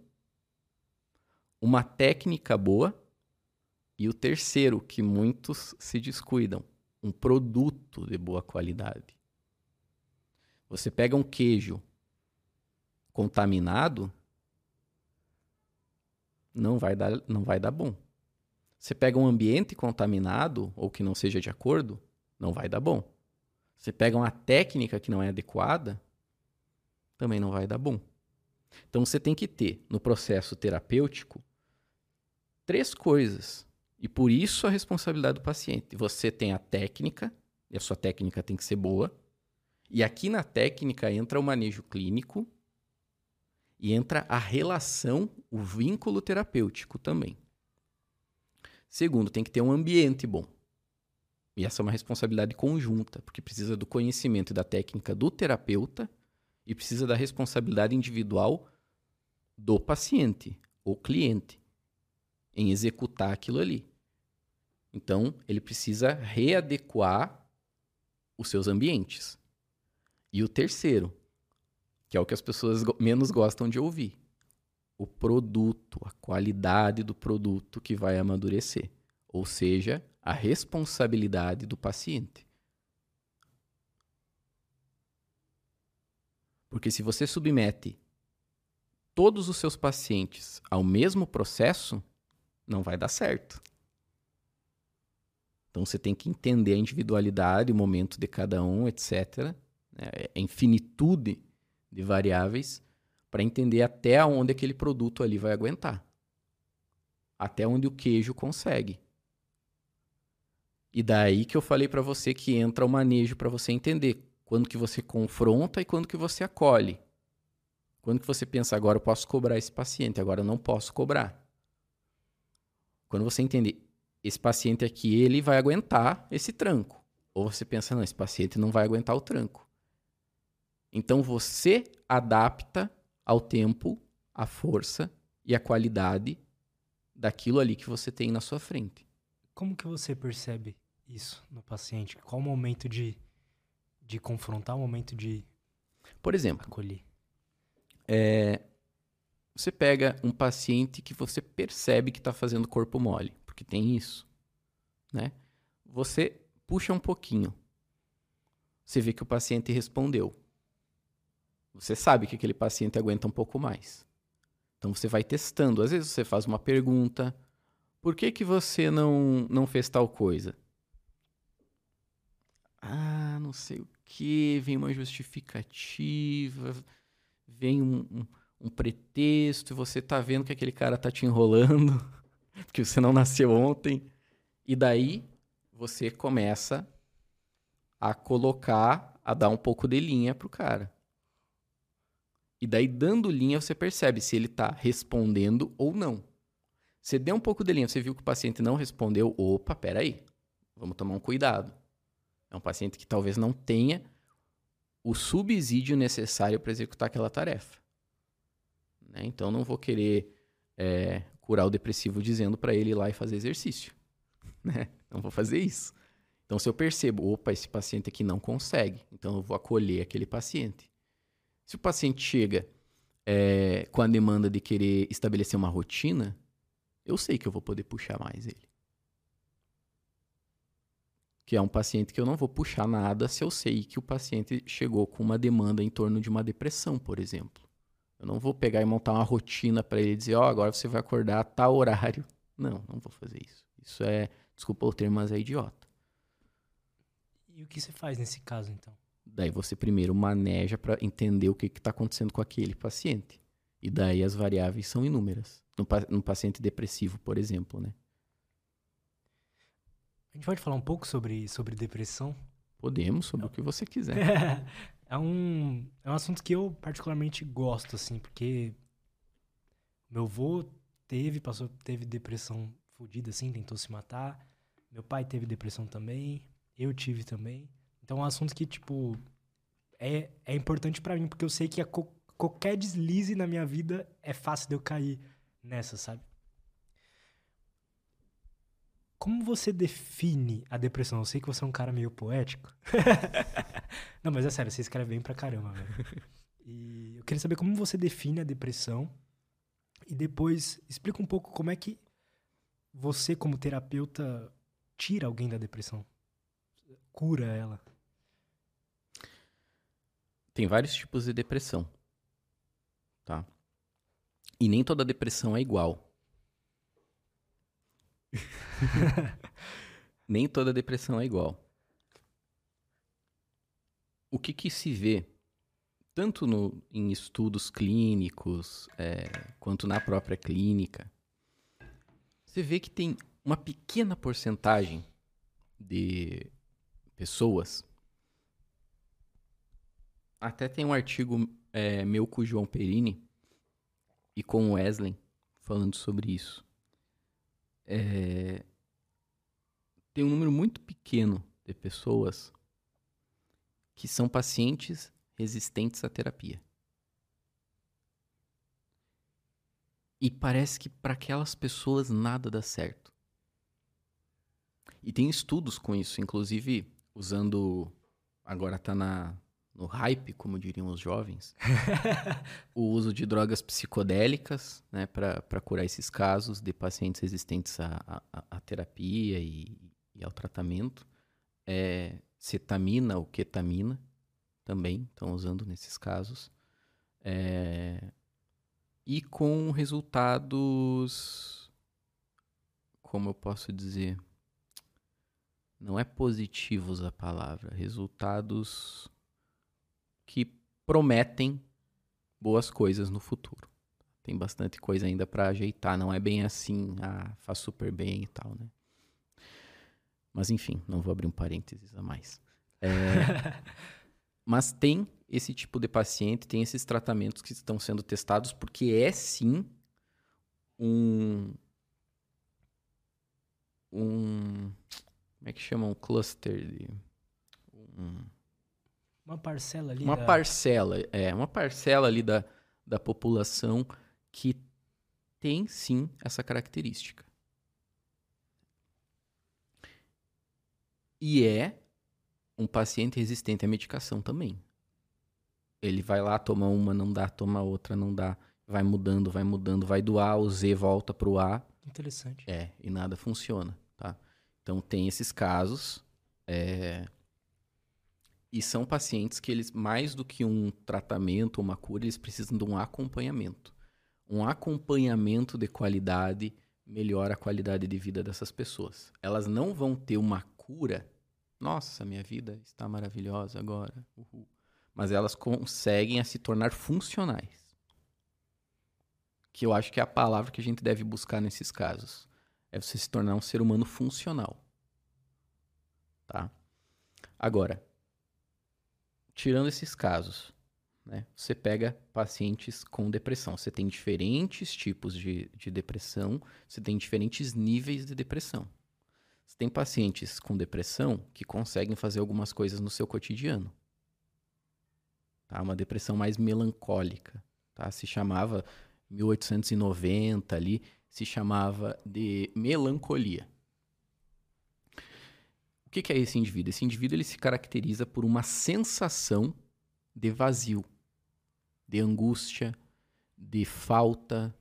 uma técnica boa e o terceiro que muitos se descuidam, um produto de boa qualidade. Você pega um queijo contaminado, não vai dar, não vai dar bom. Você pega um ambiente contaminado ou que não seja de acordo, não vai dar bom. Você pega uma técnica que não é adequada, também não vai dar bom. Então você tem que ter no processo terapêutico três coisas E por isso a responsabilidade do paciente. Você tem a técnica, e a sua técnica tem que ser boa. E aqui na técnica entra o manejo clínico e entra a relação, o vínculo terapêutico também. Segundo, tem que ter um ambiente bom. E essa é uma responsabilidade conjunta, porque precisa do conhecimento e da técnica do terapeuta e precisa da responsabilidade individual do paciente ou cliente em executar aquilo ali. Então, ele precisa readequar os seus ambientes. E o terceiro, que é o que as pessoas menos gostam de ouvir, o produto, a qualidade do produto que vai amadurecer, ou seja, a responsabilidade do paciente. Porque se você submete todos os seus pacientes ao mesmo processo, não vai dar certo. Então você tem que entender a individualidade, o momento de cada um, etc. É, a infinitude de variáveis para entender até onde aquele produto ali vai aguentar. Até onde o queijo consegue. E daí que eu falei para você que entra o manejo para você entender quando que você confronta e quando que você acolhe. Quando que você pensa, agora eu posso cobrar esse paciente, agora eu não posso cobrar. Quando você entende, esse paciente aqui, ele vai aguentar esse tranco. Ou você pensa, não, esse paciente não vai aguentar o tranco. Então você adapta ao tempo, a força e a qualidade daquilo ali que você tem na sua frente. Como que você percebe isso no paciente? Qual o momento de, de confrontar, o momento de Por exemplo, acolher? É, você pega um paciente que você percebe que está fazendo corpo mole, porque tem isso, né? Você puxa um pouquinho, você vê que o paciente respondeu. Você sabe que aquele paciente aguenta um pouco mais. Então você vai testando. Às vezes você faz uma pergunta: por que, que você não, não fez tal coisa? Ah, não sei o que, vem uma justificativa, vem um, um um pretexto, e você tá vendo que aquele cara tá te enrolando, porque você não nasceu ontem. E daí você começa a colocar, a dar um pouco de linha pro cara. E daí, dando linha, você percebe se ele está respondendo ou não. Você deu um pouco de linha, você viu que o paciente não respondeu, opa, peraí, vamos tomar um cuidado. É um paciente que talvez não tenha o subsídio necessário para executar aquela tarefa. Né? Então, não vou querer é, curar o depressivo dizendo para ele ir lá e fazer exercício. Né? Não vou fazer isso. Então, se eu percebo, opa, esse paciente aqui não consegue, então eu vou acolher aquele paciente. Se o paciente chega é, com a demanda de querer estabelecer uma rotina, eu sei que eu vou poder puxar mais ele. Que é um paciente que eu não vou puxar nada se eu sei que o paciente chegou com uma demanda em torno de uma depressão, por exemplo. Eu não vou pegar e montar uma rotina para ele dizer, ó, oh, agora você vai acordar a tal horário. Não, não vou fazer isso. Isso é, desculpa o termo, mas é idiota. E o que você faz nesse caso, então? Daí você primeiro maneja para entender o que está acontecendo com aquele paciente. E daí as variáveis são inúmeras. No, no paciente depressivo, por exemplo, né? A gente pode falar um pouco sobre, sobre depressão? Podemos, sobre Não. o que você quiser. é, um, é um assunto que eu particularmente gosto, assim, porque meu avô teve, passou, teve depressão fodida, assim, tentou se matar. Meu pai teve depressão também, eu tive também. Então é um assunto que, tipo, é, é importante para mim, porque eu sei que co qualquer deslize na minha vida é fácil de eu cair nessa, sabe? Como você define a depressão? Eu sei que você é um cara meio poético. Não, mas é sério, você escreve bem pra caramba, velho. E eu queria saber como você define a depressão. E depois, explica um pouco como é que você, como terapeuta, tira alguém da depressão. Cura ela. Tem vários tipos de depressão. Tá? E nem toda depressão é igual. Nem toda depressão é igual. O que, que se vê, tanto no, em estudos clínicos, é, quanto na própria clínica, você vê que tem uma pequena porcentagem de pessoas. Até tem um artigo é, meu com o João Perini e com o Wesley falando sobre isso. É, tem um número muito pequeno de pessoas que são pacientes resistentes à terapia. E parece que para aquelas pessoas nada dá certo. E tem estudos com isso, inclusive usando. Agora está na, no hype, como diriam os jovens, o uso de drogas psicodélicas né, para curar esses casos de pacientes resistentes à, à, à terapia e, e, ao tratamento. É, cetamina ou ketamina também estão usando nesses casos. É, e com resultados. Como eu posso dizer? Não é positivos a palavra, resultados que prometem boas coisas no futuro. Tem bastante coisa ainda para ajeitar, não é bem assim, ah, faz super bem e tal, né? Mas enfim, não vou abrir um parênteses a mais. É, mas tem esse tipo de paciente, tem esses tratamentos que estão sendo testados, porque é sim um. Um. Como é que chama? Um cluster de. Um, uma parcela ali. Uma da... parcela, é, uma parcela ali da, da população que tem sim essa característica. E é um paciente resistente à medicação também. Ele vai lá, toma uma, não dá, toma outra, não dá. Vai mudando, vai mudando, vai do A, o Z volta pro A. Interessante. É, e nada funciona, tá? Então tem esses casos. É... E são pacientes que eles, mais do que um tratamento, uma cura, eles precisam de um acompanhamento. Um acompanhamento de qualidade melhora a qualidade de vida dessas pessoas. Elas não vão ter uma cura. Nossa, minha vida está maravilhosa agora. Uhul mas elas conseguem a se tornar funcionais. Que eu acho que é a palavra que a gente deve buscar nesses casos. É você se tornar um ser humano funcional. Tá? Agora, tirando esses casos, né, você pega pacientes com depressão. Você tem diferentes tipos de, de depressão, você tem diferentes níveis de depressão. Você tem pacientes com depressão que conseguem fazer algumas coisas no seu cotidiano tá? Uma depressão mais melancólica, tá? Se chamava 1890 ali, se chamava de melancolia. O que, que é esse indivíduo? Esse indivíduo ele se caracteriza por uma sensação de vazio, de angústia, de falta.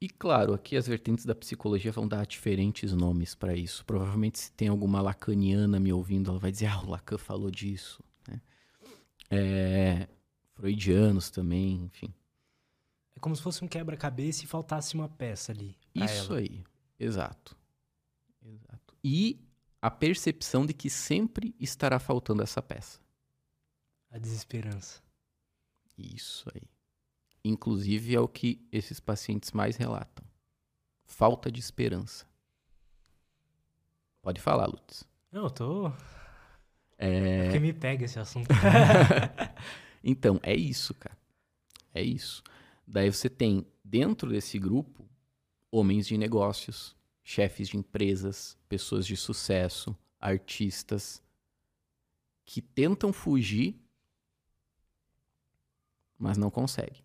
E claro, aqui as vertentes da psicologia vão dar diferentes nomes para isso. Provavelmente se tem alguma lacaniana me ouvindo, ela vai dizer: "Ah, o Lacan falou disso". É, freudianos também, enfim. É como se fosse um quebra-cabeça e faltasse uma peça ali. Isso ela. aí, exato. exato. E a percepção de que sempre estará faltando essa peça. A desesperança. Isso aí. Inclusive é o que esses pacientes mais relatam. Falta de esperança. Pode falar, Lutz. Não, eu tô é... Porque me pega esse assunto. então, é isso, cara. É isso. Daí você tem, dentro desse grupo, homens de negócios, chefes de empresas, pessoas de sucesso, artistas, que tentam fugir, mas não conseguem.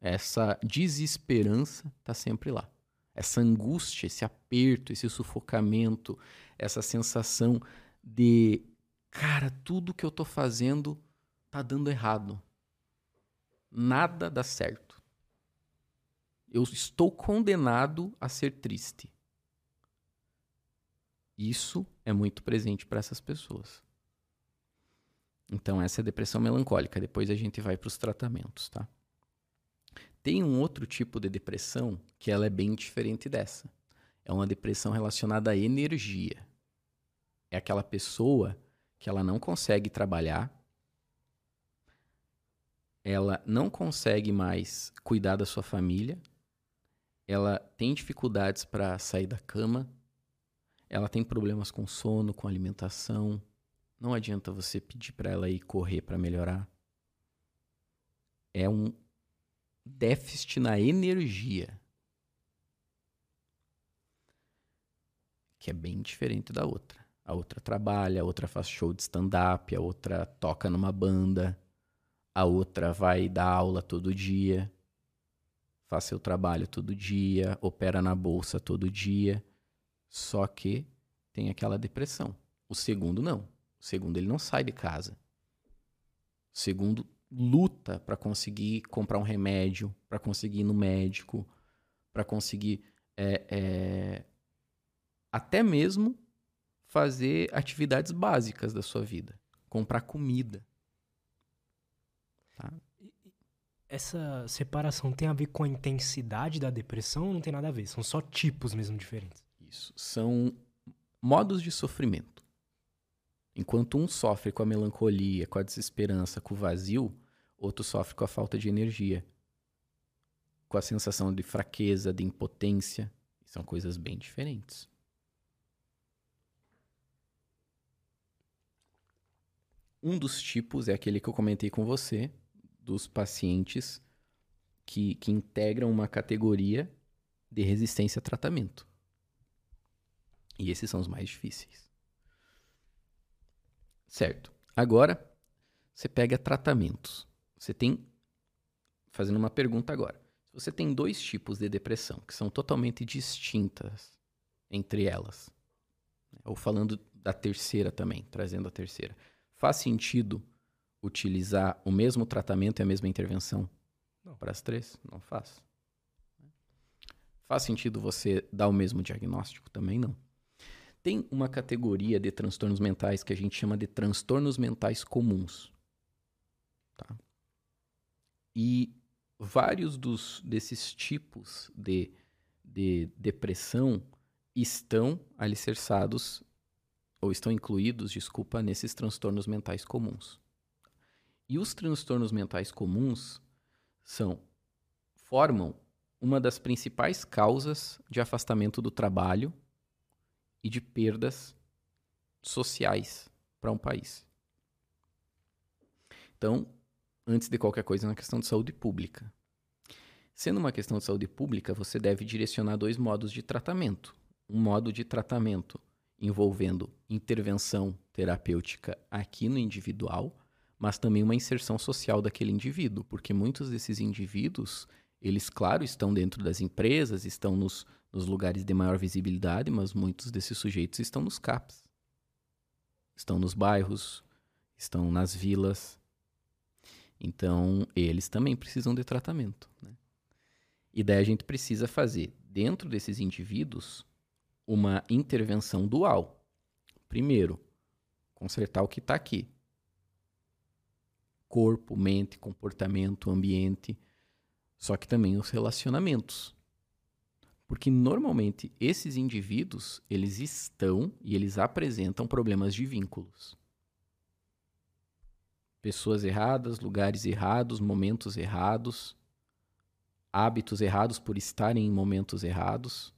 Essa desesperança está sempre lá. Essa angústia, esse aperto, esse sufocamento, essa sensação de cara, tudo que eu tô fazendo tá dando errado. Nada dá certo. Eu estou condenado a ser triste. Isso é muito presente para essas pessoas. Então, essa é a depressão melancólica. Depois a gente vai para os tratamentos, tá? Tem um outro tipo de depressão que ela é bem diferente dessa. É uma depressão relacionada à energia é aquela pessoa que ela não consegue trabalhar, ela não consegue mais cuidar da sua família, ela tem dificuldades para sair da cama, ela tem problemas com sono, com alimentação. Não adianta você pedir para ela ir correr para melhorar. É um déficit na energia. Que é bem diferente da outra. A outra trabalha, a outra faz show de stand-up, a outra toca numa banda, a outra vai dar aula todo dia, faz seu trabalho todo dia, opera na bolsa todo dia. Só que tem aquela depressão. O segundo não. O segundo ele não sai de casa. O segundo luta para conseguir comprar um remédio, para conseguir ir no médico, para conseguir é, é, até mesmo fazer atividades básicas da sua vida, comprar comida. Tá? Essa separação tem a ver com a intensidade da depressão ou não tem nada a ver? São só tipos mesmo diferentes? Isso. São modos de sofrimento. Enquanto um sofre com a melancolia, com a desesperança, com o vazio, outro sofre com a falta de energia, com a sensação de fraqueza, de impotência. São coisas bem diferentes. Um dos tipos é aquele que eu comentei com você, dos pacientes que, que integram uma categoria de resistência a tratamento. E esses são os mais difíceis. Certo. Agora, você pega tratamentos. Você tem. Fazendo uma pergunta agora. Você tem dois tipos de depressão que são totalmente distintas entre elas. Ou falando da terceira também, trazendo a terceira. Faz sentido utilizar o mesmo tratamento e a mesma intervenção não. para as três? Não faz. Faz sentido você dar o mesmo diagnóstico? Também não. Tem uma categoria de transtornos mentais que a gente chama de transtornos mentais comuns. Tá? E vários dos, desses tipos de, de depressão estão alicerçados ou estão incluídos, desculpa, nesses transtornos mentais comuns. E os transtornos mentais comuns são formam uma das principais causas de afastamento do trabalho e de perdas sociais para um país. Então, antes de qualquer coisa, é uma questão de saúde pública. Sendo uma questão de saúde pública, você deve direcionar dois modos de tratamento. Um modo de tratamento envolvendo intervenção terapêutica aqui no individual, mas também uma inserção social daquele indivíduo, porque muitos desses indivíduos, eles, claro, estão dentro das empresas, estão nos, nos lugares de maior visibilidade, mas muitos desses sujeitos estão nos CAPs, estão nos bairros, estão nas vilas. Então, eles também precisam de tratamento. Né? E daí a gente precisa fazer, dentro desses indivíduos, uma intervenção dual. Primeiro, consertar o que está aqui: corpo, mente, comportamento, ambiente, só que também os relacionamentos. Porque normalmente esses indivíduos, eles estão e eles apresentam problemas de vínculos. Pessoas erradas, lugares errados, momentos errados, hábitos errados por estarem em momentos errados.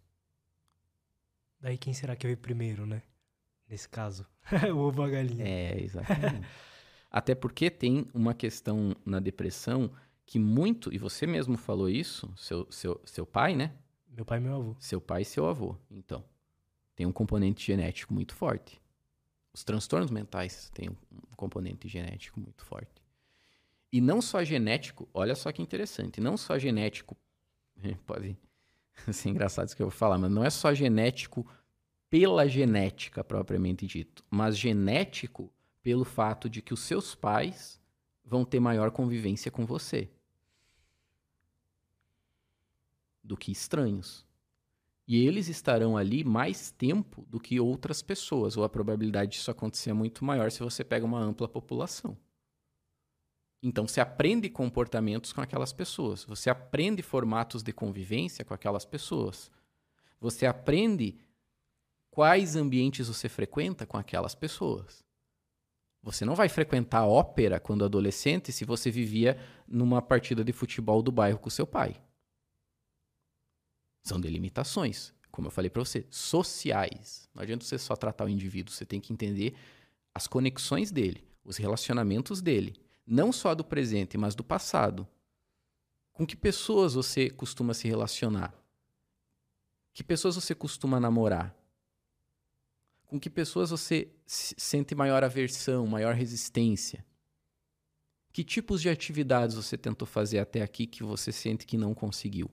Daí quem será que veio primeiro, né? Nesse caso. o ovo a galinha. É, exatamente. Até porque tem uma questão na depressão que muito, e você mesmo falou isso, seu, seu, seu pai, né? Meu pai e meu avô. Seu pai e seu avô. Então, tem um componente genético muito forte. Os transtornos mentais têm um componente genético muito forte. E não só genético, olha só que interessante, não só genético, pode assim, engraçado isso que eu vou falar, mas não é só genético pela genética propriamente dito, mas genético pelo fato de que os seus pais vão ter maior convivência com você do que estranhos. E eles estarão ali mais tempo do que outras pessoas, ou a probabilidade disso acontecer é muito maior se você pega uma ampla população. Então, você aprende comportamentos com aquelas pessoas. Você aprende formatos de convivência com aquelas pessoas. Você aprende quais ambientes você frequenta com aquelas pessoas. Você não vai frequentar ópera quando adolescente se você vivia numa partida de futebol do bairro com seu pai. São delimitações, como eu falei para você, sociais. Não adianta você só tratar o indivíduo, você tem que entender as conexões dele, os relacionamentos dele, não só do presente, mas do passado. Com que pessoas você costuma se relacionar? Que pessoas você costuma namorar? Com que pessoas você sente maior aversão, maior resistência? Que tipos de atividades você tentou fazer até aqui que você sente que não conseguiu?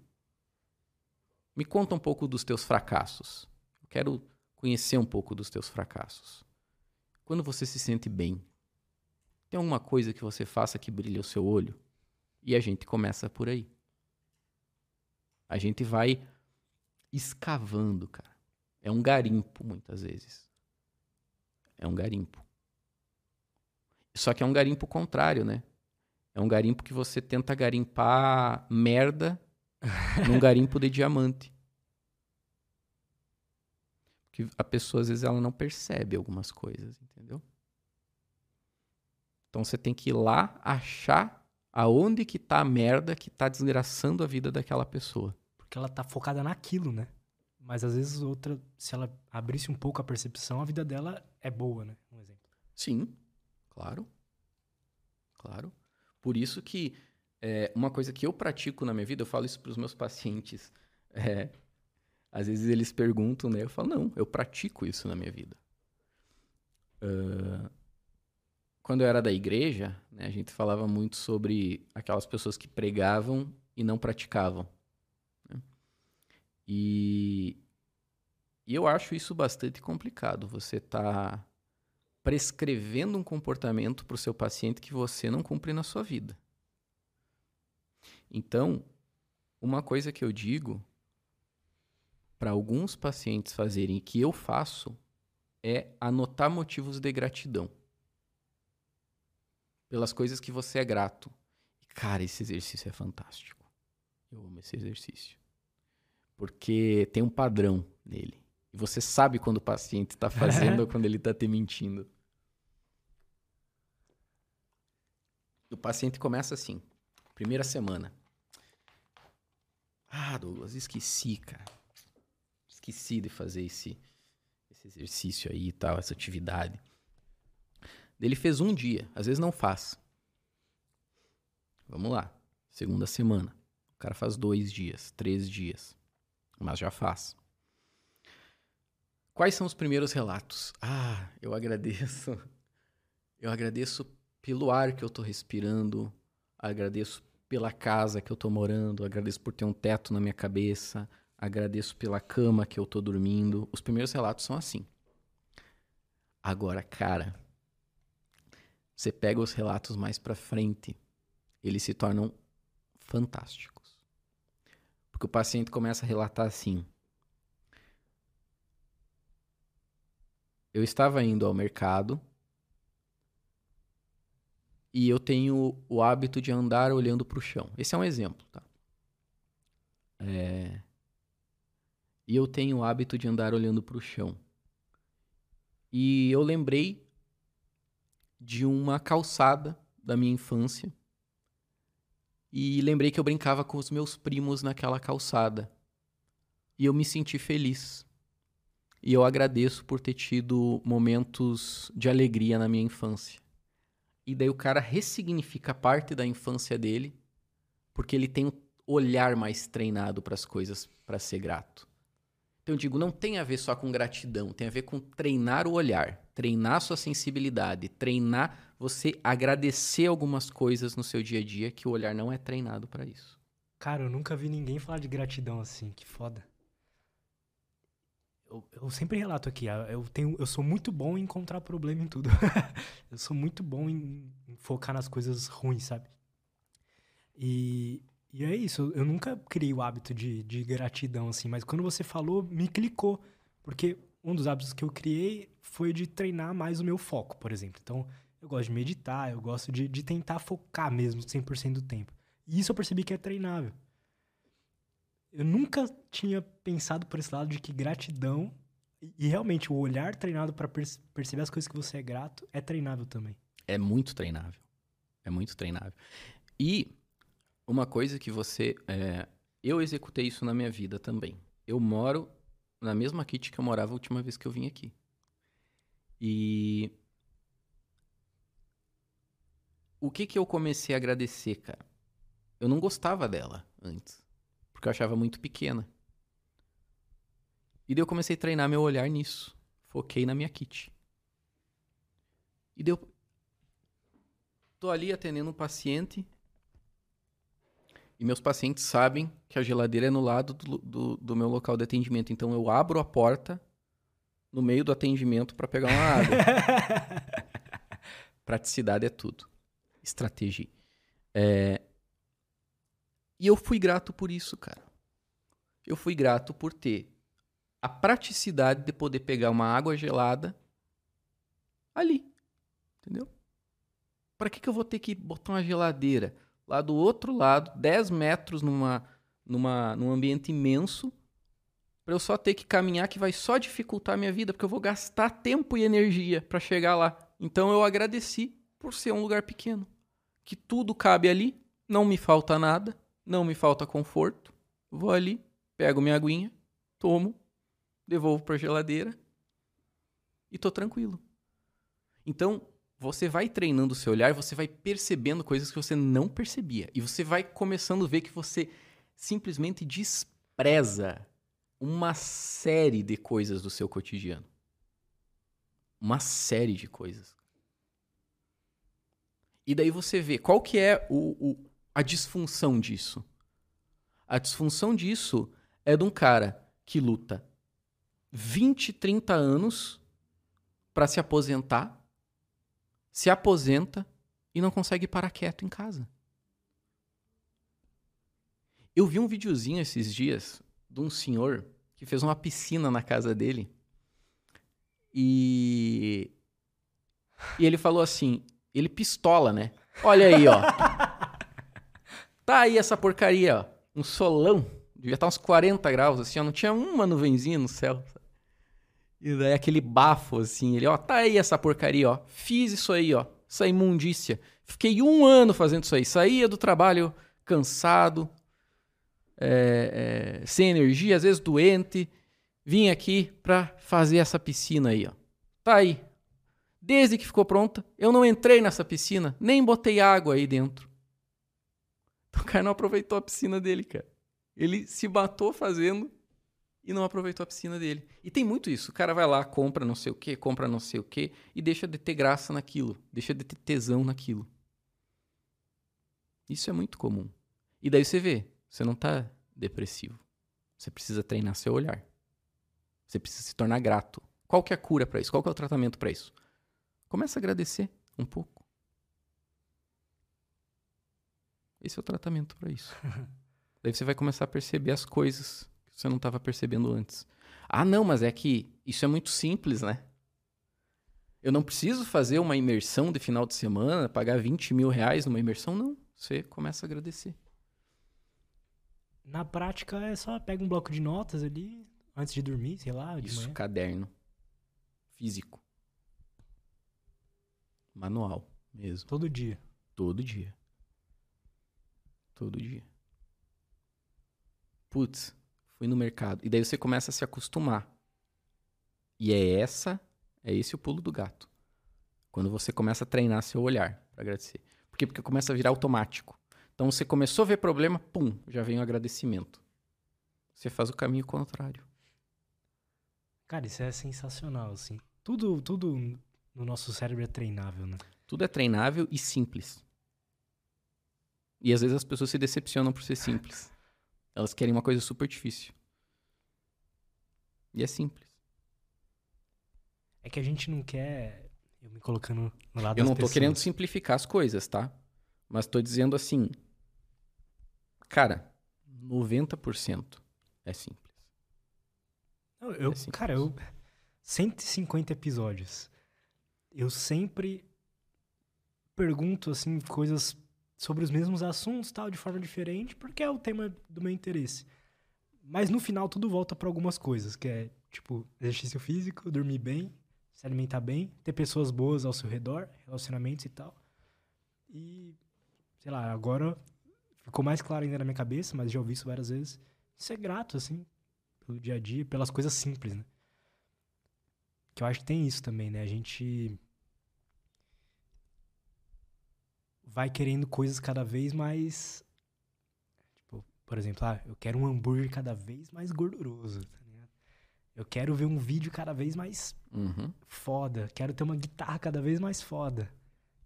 Me conta um pouco dos teus fracassos. Quero conhecer um pouco dos teus fracassos. Quando você se sente bem, tem alguma coisa que você faça que brilhe o seu olho? E a gente começa por aí. A gente vai escavando, cara. É um garimpo, muitas vezes. É um garimpo. Só que é um garimpo contrário, né? É um garimpo que você tenta garimpar merda num garimpo de diamante. Que a pessoa, às vezes, ela não percebe algumas coisas, entendeu? Então você tem que ir lá achar aonde que tá a merda que tá desgraçando a vida daquela pessoa. Porque ela tá focada naquilo, né? Mas às vezes outra, se ela abrisse um pouco a percepção, a vida dela é boa, né? Um exemplo. Sim, claro. Claro. Por isso que é, uma coisa que eu pratico na minha vida, eu falo isso para os meus pacientes. É, às vezes eles perguntam, né? Eu falo, não, eu pratico isso na minha vida. Uh, quando eu era da igreja, né, a gente falava muito sobre aquelas pessoas que pregavam e não praticavam. Né? E, e, eu acho isso bastante complicado. Você está prescrevendo um comportamento para o seu paciente que você não cumpre na sua vida. Então, uma coisa que eu digo para alguns pacientes fazerem que eu faço é anotar motivos de gratidão pelas coisas que você é grato. Cara, esse exercício é fantástico. Eu amo esse exercício. Porque tem um padrão nele. E você sabe quando o paciente está fazendo ou quando ele está te mentindo. O paciente começa assim, primeira semana. Ah, Douglas, esqueci, cara. Esqueci de fazer esse, esse exercício aí e tal, essa atividade. Ele fez um dia, às vezes não faz. Vamos lá, segunda semana. O cara faz dois dias, três dias, mas já faz. Quais são os primeiros relatos? Ah, eu agradeço. Eu agradeço pelo ar que eu estou respirando, agradeço pela casa que eu estou morando, agradeço por ter um teto na minha cabeça, agradeço pela cama que eu estou dormindo. Os primeiros relatos são assim. Agora, cara, você pega os relatos mais para frente, eles se tornam fantásticos. Porque o paciente começa a relatar assim: Eu estava indo ao mercado e eu tenho o hábito de andar olhando para o chão. Esse é um exemplo, tá? É... E eu tenho o hábito de andar olhando para o chão. E eu lembrei de uma calçada da minha infância. E lembrei que eu brincava com os meus primos naquela calçada. E eu me senti feliz. E eu agradeço por ter tido momentos de alegria na minha infância. E daí o cara ressignifica parte da infância dele, porque ele tem um olhar mais treinado para as coisas para ser grato. Então eu digo, não tem a ver só com gratidão, tem a ver com treinar o olhar, treinar sua sensibilidade, treinar você agradecer algumas coisas no seu dia a dia que o olhar não é treinado para isso. Cara, eu nunca vi ninguém falar de gratidão assim, que foda. Eu, eu sempre relato aqui, ah, eu, tenho, eu sou muito bom em encontrar problema em tudo. eu sou muito bom em, em focar nas coisas ruins, sabe? E, e é isso, eu nunca criei o hábito de, de gratidão, assim, mas quando você falou, me clicou. Porque um dos hábitos que eu criei foi de treinar mais o meu foco, por exemplo. Então, eu gosto de meditar, eu gosto de, de tentar focar mesmo 100% do tempo. E isso eu percebi que é treinável. Eu nunca tinha pensado por esse lado de que gratidão e, realmente o olhar treinado para perceber as coisas que você é grato é treinável também. É muito treinável. É muito treinável. E uma coisa que você é, eu executei isso na minha vida também. Eu moro na mesma kit que eu morava a última vez que eu vim aqui. E o que que eu comecei a agradecer, cara? Eu não gostava dela antes, porque eu achava muito pequena. E daí eu comecei a treinar meu olhar nisso. Foquei na minha kit. E deu. Tô ali atendendo um paciente. E meus pacientes sabem que a geladeira é no lado do, do, do meu local de atendimento. Então eu abro a porta no meio do atendimento para pegar uma água. Praticidade é tudo. Estratégia. É... E eu fui grato por isso, cara. Eu fui grato por ter a praticidade de poder pegar uma água gelada ali. Entendeu? Para que, que eu vou ter que botar uma geladeira lá do outro lado, 10 metros numa, numa, num ambiente imenso, para eu só ter que caminhar, que vai só dificultar a minha vida, porque eu vou gastar tempo e energia para chegar lá. Então eu agradeci por ser um lugar pequeno, que tudo cabe ali, não me falta nada, não me falta conforto. Vou ali, pego minha aguinha, tomo, devolvo para a geladeira e tô tranquilo. Então, você vai treinando o seu olhar, você vai percebendo coisas que você não percebia. E você vai começando a ver que você simplesmente despreza uma série de coisas do seu cotidiano. Uma série de coisas. E daí você vê qual que é o, o, a disfunção disso. A disfunção disso é de um cara que luta 20, 30 anos para se aposentar se aposenta e não consegue parar quieto em casa. Eu vi um videozinho esses dias de um senhor que fez uma piscina na casa dele. E e ele falou assim, ele pistola, né? Olha aí, ó. Tá aí essa porcaria, ó. Um solão. Devia estar uns 40 graus, assim, ó. Não tinha uma nuvenzinha no céu. E daí aquele bafo, assim, ele, ó, tá aí essa porcaria, ó. Fiz isso aí, ó. Essa imundícia. Fiquei um ano fazendo isso aí. Saía do trabalho cansado, é, é, sem energia, às vezes doente. Vim aqui pra fazer essa piscina aí, ó. Tá aí. Desde que ficou pronta, eu não entrei nessa piscina, nem botei água aí dentro. O cara não aproveitou a piscina dele, cara. Ele se matou fazendo e não aproveitou a piscina dele. E tem muito isso. O cara vai lá, compra não sei o que, compra não sei o que e deixa de ter graça naquilo, deixa de ter tesão naquilo. Isso é muito comum. E daí você vê, você não tá depressivo. Você precisa treinar seu olhar. Você precisa se tornar grato. Qual que é a cura para isso? Qual que é o tratamento para isso? Começa a agradecer um pouco. Esse é o tratamento para isso. daí você vai começar a perceber as coisas você não estava percebendo antes. Ah, não, mas é que isso é muito simples, né? Eu não preciso fazer uma imersão de final de semana, pagar 20 mil reais numa imersão, não. Você começa a agradecer. Na prática, é só pega um bloco de notas ali, antes de dormir, sei lá. Isso, manhã. caderno. Físico. Manual mesmo. Todo dia. Todo dia. Todo dia. Putz, fui no mercado. E daí você começa a se acostumar. E é essa, é esse o pulo do gato. Quando você começa a treinar seu olhar para agradecer. Por quê? Porque começa a virar automático. Então você começou a ver problema, pum, já vem o agradecimento. Você faz o caminho contrário. Cara, isso é sensacional, assim. Tudo, tudo no nosso cérebro é treinável, né? Tudo é treinável e simples. E às vezes as pessoas se decepcionam por ser simples. Elas querem uma coisa super difícil. E é simples. É que a gente não quer. Eu me colocando no lado Eu não tô pessoas. querendo simplificar as coisas, tá? Mas tô dizendo assim. Cara, 90% é simples. Não, eu, É simples. cara, eu. 150 episódios. Eu sempre pergunto, assim, coisas sobre os mesmos assuntos, tal, de forma diferente, porque é o tema do meu interesse. Mas no final tudo volta para algumas coisas, que é, tipo, exercício físico, dormir bem, se alimentar bem, ter pessoas boas ao seu redor, relacionamentos e tal. E, sei lá, agora ficou mais claro ainda na minha cabeça, mas já ouvi isso várias vezes. Ser grato, assim, pelo dia a dia, pelas coisas simples, né? Que eu acho que tem isso também, né? A gente vai querendo coisas cada vez mais. Tipo, por exemplo, ah, eu quero um hambúrguer cada vez mais gorduroso. Tá ligado? Eu quero ver um vídeo cada vez mais Uhum. foda. Quero ter uma guitarra cada vez mais foda.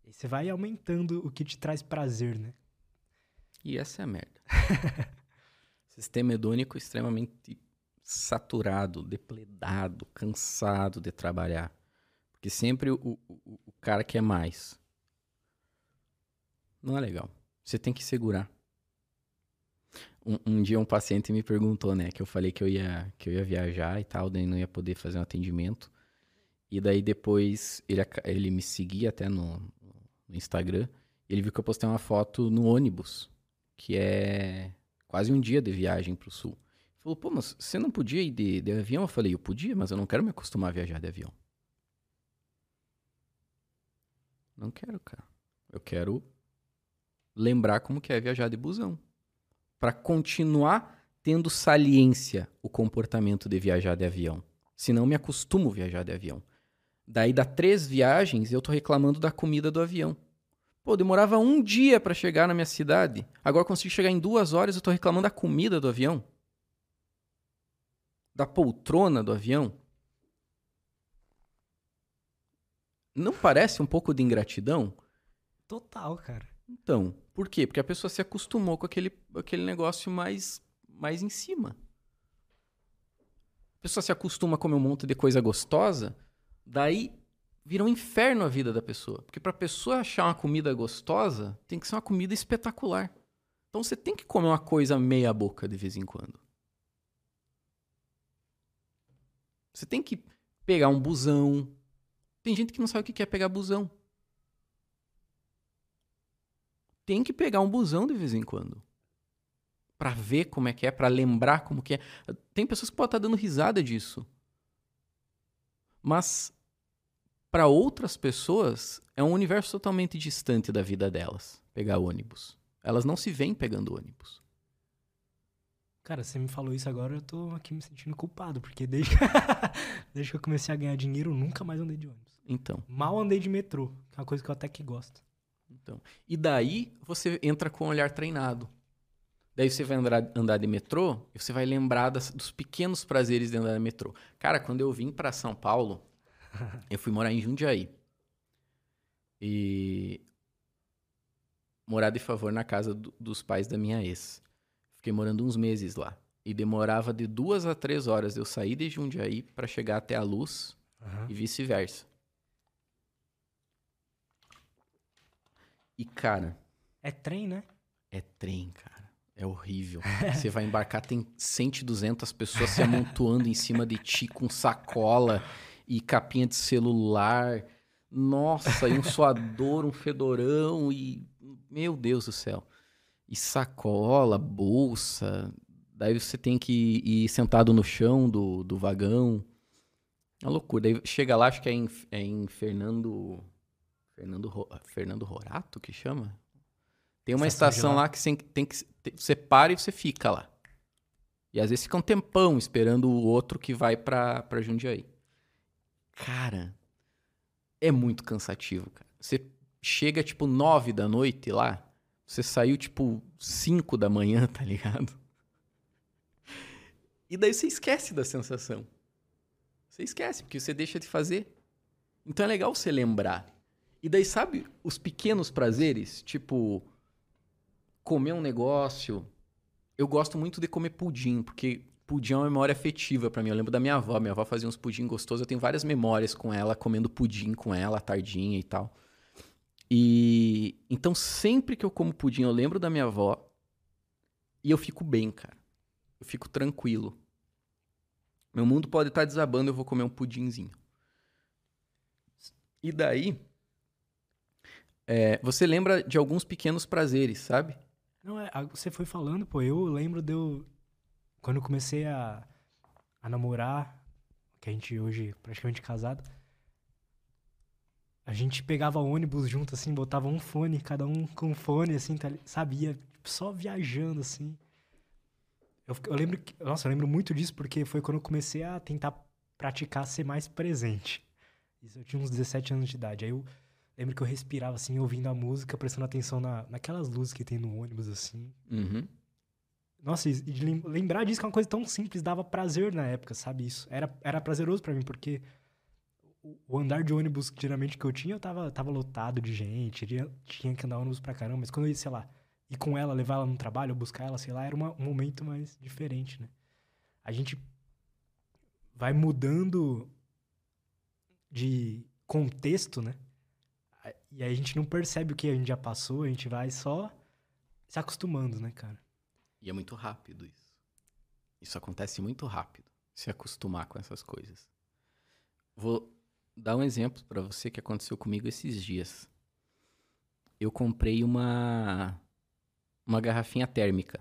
E você vai aumentando o que te traz prazer, né? E essa é a merda. Sistema hedônico extremamente saturado, depledado, cansado de trabalhar. Porque sempre o, o, o cara quer mais. Não é legal. Você tem que segurar. Um, um, dia um paciente me perguntou, né, que eu falei que eu ia que eu ia viajar e tal, daí não ia poder fazer um atendimento. E daí depois ele, ele me seguia até no, no Instagram. Ele viu que eu postei uma foto no ônibus, que é quase um dia de viagem para o sul. Ele falou, pô, mas você não podia ir de, de avião? Eu falei, eu podia, mas eu não quero me acostumar a viajar de avião. Não quero, cara. Eu quero lembrar como que é viajar de busão. Para continuar tendo saliência o comportamento de viajar de avião. Senão me acostumo a viajar de avião. Daí dá três viagens e eu tô reclamando da comida do avião. Pô, demorava um dia para chegar na minha cidade. Agora consigo chegar em duas horas e eu tô reclamando da comida do avião. Da poltrona do avião. Não parece um pouco de ingratidão? Total, cara. Então, por quê? Porque a pessoa se acostumou com aquele, aquele negócio mais, mais em cima. A pessoa se acostuma a comer um monte de coisa gostosa, daí vira um inferno a vida da pessoa. Porque para a pessoa achar uma comida gostosa, tem que ser uma comida espetacular. Então você tem que comer uma coisa meia boca de vez em quando. Você tem que pegar um busão. Tem gente que não sabe o que é pegar busão. Tem que pegar um busão de vez em quando. Pra ver como é que é, pra lembrar como que é. Tem pessoas que podem estar dando risada disso. Mas para outras pessoas é um universo totalmente distante da vida delas, pegar ônibus. Elas não se veem pegando ônibus. Cara, você me falou isso agora, eu tô aqui me sentindo culpado, porque desde, desde que eu comecei a ganhar dinheiro, eu nunca mais andei de ônibus. Então. Mal andei de metrô, que é uma coisa que eu até que gosto. Então. E daí você entra com um olhar treinado. Daí você vai andar, andar de metrô e você vai lembrar das, dos pequenos prazeres de andar de metrô. Cara, quando eu vim para São Paulo, eu fui morar em Jundiaí. E morar de favor na casa do, dos pais da minha ex. Fiquei morando uns meses lá. E demorava de duas a três horas eu sair de Jundiaí para chegar até a luz Uhum. e vice-versa. E, cara, É trem, né? é trem, cara. É horrível. Você vai embarcar, tem 100, 200 pessoas se amontoando em cima de ti com sacola e capinha de celular. Nossa, e um suador, um fedorão e. Meu Deus do céu. E sacola, bolsa. Daí você tem que ir sentado no chão do, do vagão. É uma loucura. Daí chega lá, acho que é em, é em Fernando. Fernando, Ro- Fernando Rorato que chama? Tem uma Estação de estação lá. lá que você, tem que você para e você fica lá. E às vezes fica um tempão esperando o outro que vai pra, pra Jundiaí. Cara, é muito cansativo, cara. Você chega tipo nove da noite lá, você saiu tipo cinco da manhã, tá ligado? E daí você esquece da sensação. Você esquece, porque você deixa de fazer. Então é legal você lembrar. E daí, sabe, os pequenos prazeres, tipo comer um negócio. Eu gosto muito de comer pudim, porque pudim é uma memória afetiva pra mim. Eu lembro da minha avó, minha avó fazia uns pudim gostosos, eu tenho várias memórias com ela, comendo pudim com ela, tardinha e tal. E então sempre que eu como pudim, eu lembro da minha avó e eu fico bem, cara. Eu fico tranquilo. Meu mundo pode estar desabando, eu vou comer um pudinzinho. E daí, é, você lembra de alguns pequenos prazeres, sabe? Não, é, você foi falando, pô, eu lembro de eu. Quando eu comecei a, a namorar, que a gente hoje é praticamente casado, a gente pegava ônibus junto, assim, botava um fone, cada um com um fone, assim, tá, sabia? só viajando, assim. Eu, eu lembro que, Nossa, eu lembro muito disso porque foi quando eu comecei a tentar praticar ser mais presente. Isso eu tinha uns 17 anos de idade. Aí eu lembro que eu respirava assim, ouvindo a música, prestando atenção na, naquelas luzes que tem no ônibus, assim. Uhum. Nossa, e de lembrar disso que é uma coisa tão simples dava prazer na época, sabe? Isso era, era prazeroso para mim, porque o andar de ônibus, geralmente, que eu tinha, eu tava, tava lotado de gente, tinha, tinha que andar ônibus pra caramba, mas quando eu ia, sei lá, ir com ela, levar ela no trabalho, buscar ela, sei lá, era uma, um momento mais diferente, né? A gente vai mudando de contexto, né? E aí a gente não percebe o que a gente já passou, a gente vai só se acostumando, né, cara? E é muito rápido isso. Isso acontece muito rápido, se acostumar com essas coisas. Vou dar um exemplo para você que aconteceu comigo esses dias. Eu comprei uma uma garrafinha térmica.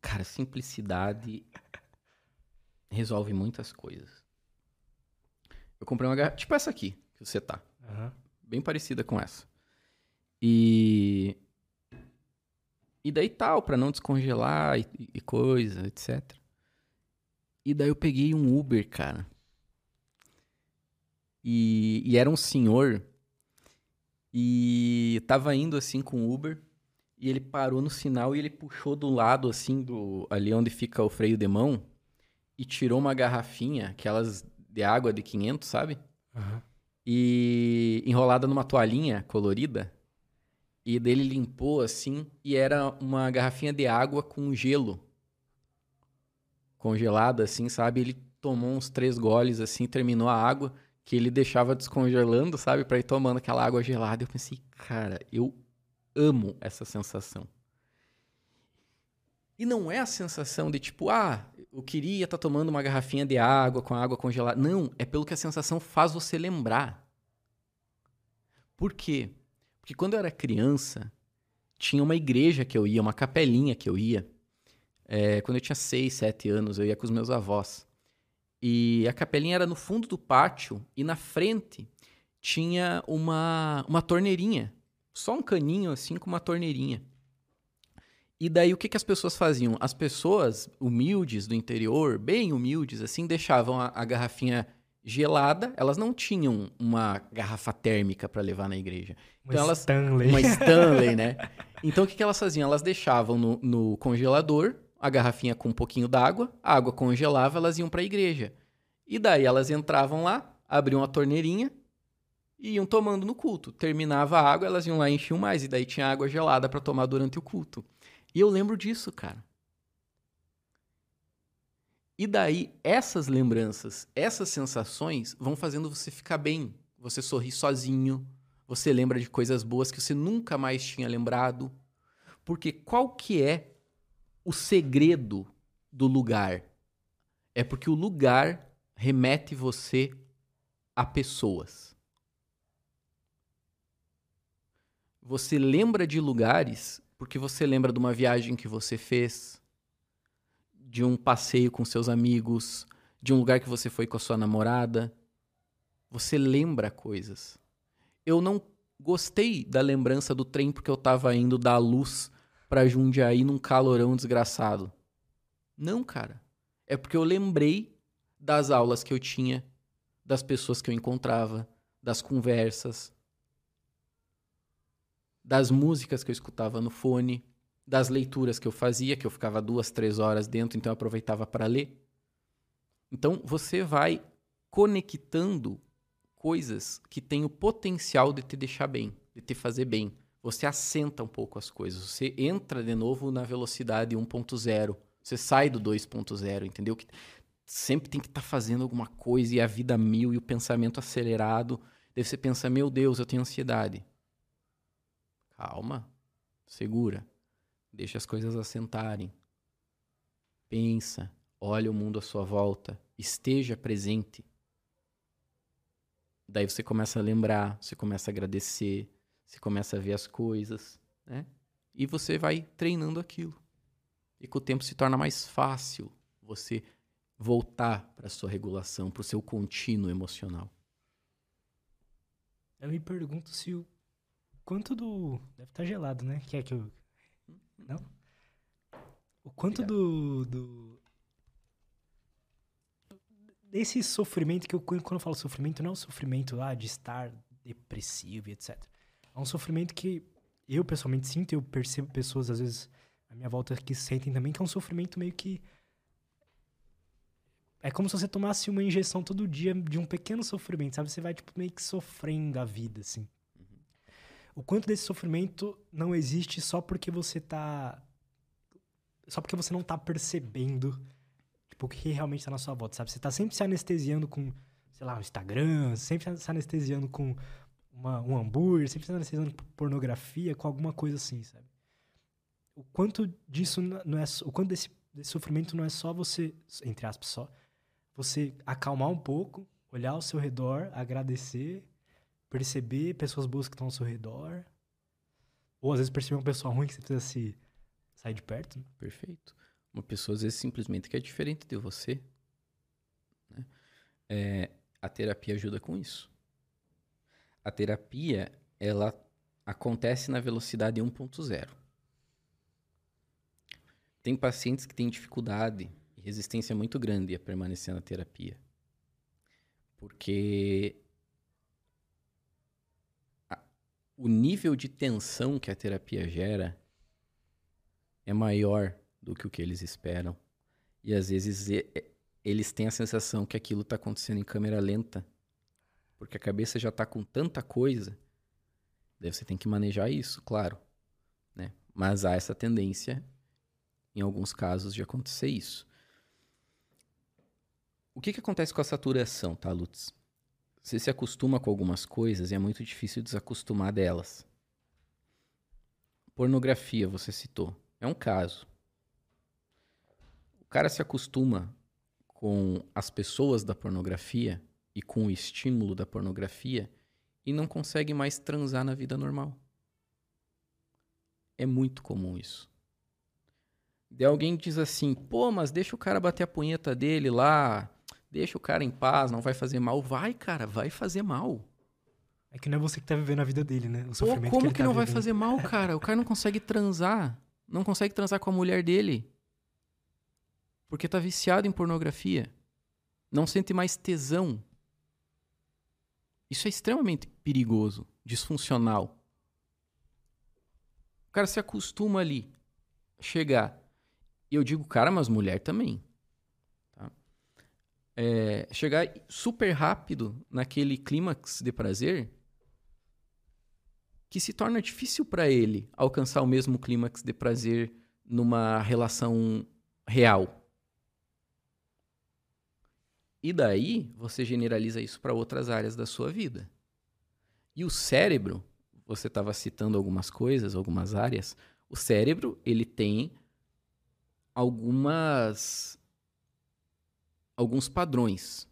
Cara, simplicidade resolve muitas coisas. Eu comprei uma garrafa, tipo essa aqui que você tá. Uhum. Bem parecida com essa. E e daí tal, para não descongelar e, e coisa, etc. E daí eu peguei um Uber, cara. E, e era um senhor. E tava indo assim com o Uber. E ele parou no sinal e ele puxou do lado, assim, do ali onde fica o freio de mão. E tirou uma garrafinha, aquelas de água de 500, sabe? Uhum. E enrolada numa toalhinha colorida. E dele limpou assim, e era uma garrafinha de água com gelo. Congelada, assim, sabe? Ele tomou uns três goles, assim, terminou a água, que ele deixava descongelando, sabe? Pra ir tomando aquela água gelada. Eu pensei, cara, eu amo essa sensação. E não é a sensação de tipo, ah, eu queria estar tá tomando uma garrafinha de água com água congelada. Não, é pelo que a sensação faz você lembrar. Por quê? Porque quando eu era criança, tinha uma igreja que eu ia, uma capelinha que eu ia. É, quando eu tinha 6, 7 anos, eu ia com os meus avós. E a capelinha era no fundo do pátio e na frente tinha uma, uma torneirinha. Só um caninho assim com uma torneirinha. E daí o que, que as pessoas faziam? As pessoas humildes do interior, bem humildes, assim, deixavam a, a garrafinha gelada, elas não tinham uma garrafa térmica para levar na igreja. Então uma elas, Stanley. Uma Stanley, né? Então o que, que elas faziam? Elas deixavam no, no congelador a garrafinha com um pouquinho d'água, a água congelava, elas iam para a igreja. E daí elas entravam lá, abriam a torneirinha e iam tomando no culto. Terminava a água, elas iam lá e enchiam mais, e daí tinha água gelada para tomar durante o culto. E eu lembro disso, cara. E daí, essas lembranças, essas sensações vão fazendo você ficar bem. Você sorri sozinho, você lembra de coisas boas que você nunca mais tinha lembrado. Porque qual que é o segredo do lugar? É porque o lugar remete você a pessoas. Você lembra de lugares porque você lembra de uma viagem que você fez, de um passeio com seus amigos, de um lugar que você foi com a sua namorada. Você lembra coisas. Eu não gostei da lembrança do trem porque eu estava indo dar luz para Jundiaí num calorão desgraçado. Não, cara. É porque eu lembrei das aulas que eu tinha, das pessoas que eu encontrava, das conversas, das músicas que eu escutava no fone, das leituras que eu fazia, que eu ficava duas, três horas dentro, então eu aproveitava para ler. Então você vai conectando coisas que têm o potencial de te deixar bem, de te fazer bem. Você assenta um pouco as coisas, você entra de novo na velocidade 1.0, você sai do 2.0, entendeu? Que sempre tem que estar tá fazendo alguma coisa e a vida mil e o pensamento acelerado. Daí você pensa, meu Deus, eu tenho ansiedade. Calma, segura. Deixa as coisas assentarem. Pensa, olha o mundo à sua volta, esteja presente. Daí você começa a lembrar, você começa a agradecer, você começa a ver as coisas, né? E você vai treinando aquilo. E com o tempo se torna mais fácil você voltar para a sua regulação, para o seu contínuo emocional. Eu me pergunto se o quanto do. Deve estar gelado, né? Quer que eu. Não? O quanto do, do. Desse sofrimento que eu. Quando eu falo sofrimento, não é o sofrimento lá de estar depressivo e etc. É um sofrimento que eu pessoalmente sinto, eu percebo pessoas, às vezes, à minha volta que sentem também, que é um sofrimento meio que. É como se você tomasse uma injeção todo dia de um pequeno sofrimento, sabe? Você vai, tipo, meio que sofrendo a vida, assim. O quanto desse sofrimento não existe só porque você tá. Só porque você não tá percebendo, tipo, o que realmente tá na sua volta, sabe? Você tá sempre se anestesiando com, sei lá, o Instagram, sempre se anestesiando com uma, um hambúrguer, sempre se anestesiando com pornografia, com alguma coisa assim, sabe? O quanto disso não é. O quanto desse, desse sofrimento não é só você, entre aspas, só você acalmar um pouco, olhar ao seu redor, agradecer, perceber pessoas boas que estão ao seu redor. Ou às vezes perceber uma pessoa ruim que você precisa se sair de perto. Né? Perfeito. Uma pessoa às vezes simplesmente que é diferente de você. Né? É, a terapia ajuda com isso. A terapia, ela acontece na velocidade 1.0. Tem pacientes que têm dificuldade resistência muito grande a permanecer na terapia. Porque a, o nível de tensão que a terapia gera é maior do que o que eles esperam. E às vezes eles têm a sensação que aquilo está acontecendo em câmera lenta. Porque a cabeça já está com tanta coisa. Daí você tem que manejar isso, claro. Né? Mas há essa tendência, em alguns casos, de acontecer isso. O que, que acontece com a saturação, tá, Lutz? Você se acostuma com algumas coisas e é muito difícil desacostumar delas. Pornografia, você citou. É um caso. O cara se acostuma com as pessoas da pornografia e com o estímulo da pornografia e não consegue mais transar na vida normal. É muito comum isso. De alguém diz assim: pô, mas deixa o cara bater a punheta dele lá, Deixa o cara em paz, não vai fazer mal. Vai, cara, vai fazer mal. É que não é você que tá vivendo a vida dele, né? O sofrimento Pô, como que, que tá não vivendo. vai fazer mal, cara? O cara não consegue transar. Não consegue transar com a mulher dele. Porque tá viciado em pornografia. Não sente mais tesão. Isso é extremamente perigoso, disfuncional. O cara se acostuma ali, chegar. E eu digo, cara, mas mulher também é, chegar super rápido naquele clímax de prazer que se torna difícil para ele alcançar o mesmo clímax de prazer numa relação real. E daí você generaliza isso para outras áreas da sua vida. E o cérebro, você estava citando algumas coisas, algumas áreas, o cérebro ele tem algumas alguns padrões.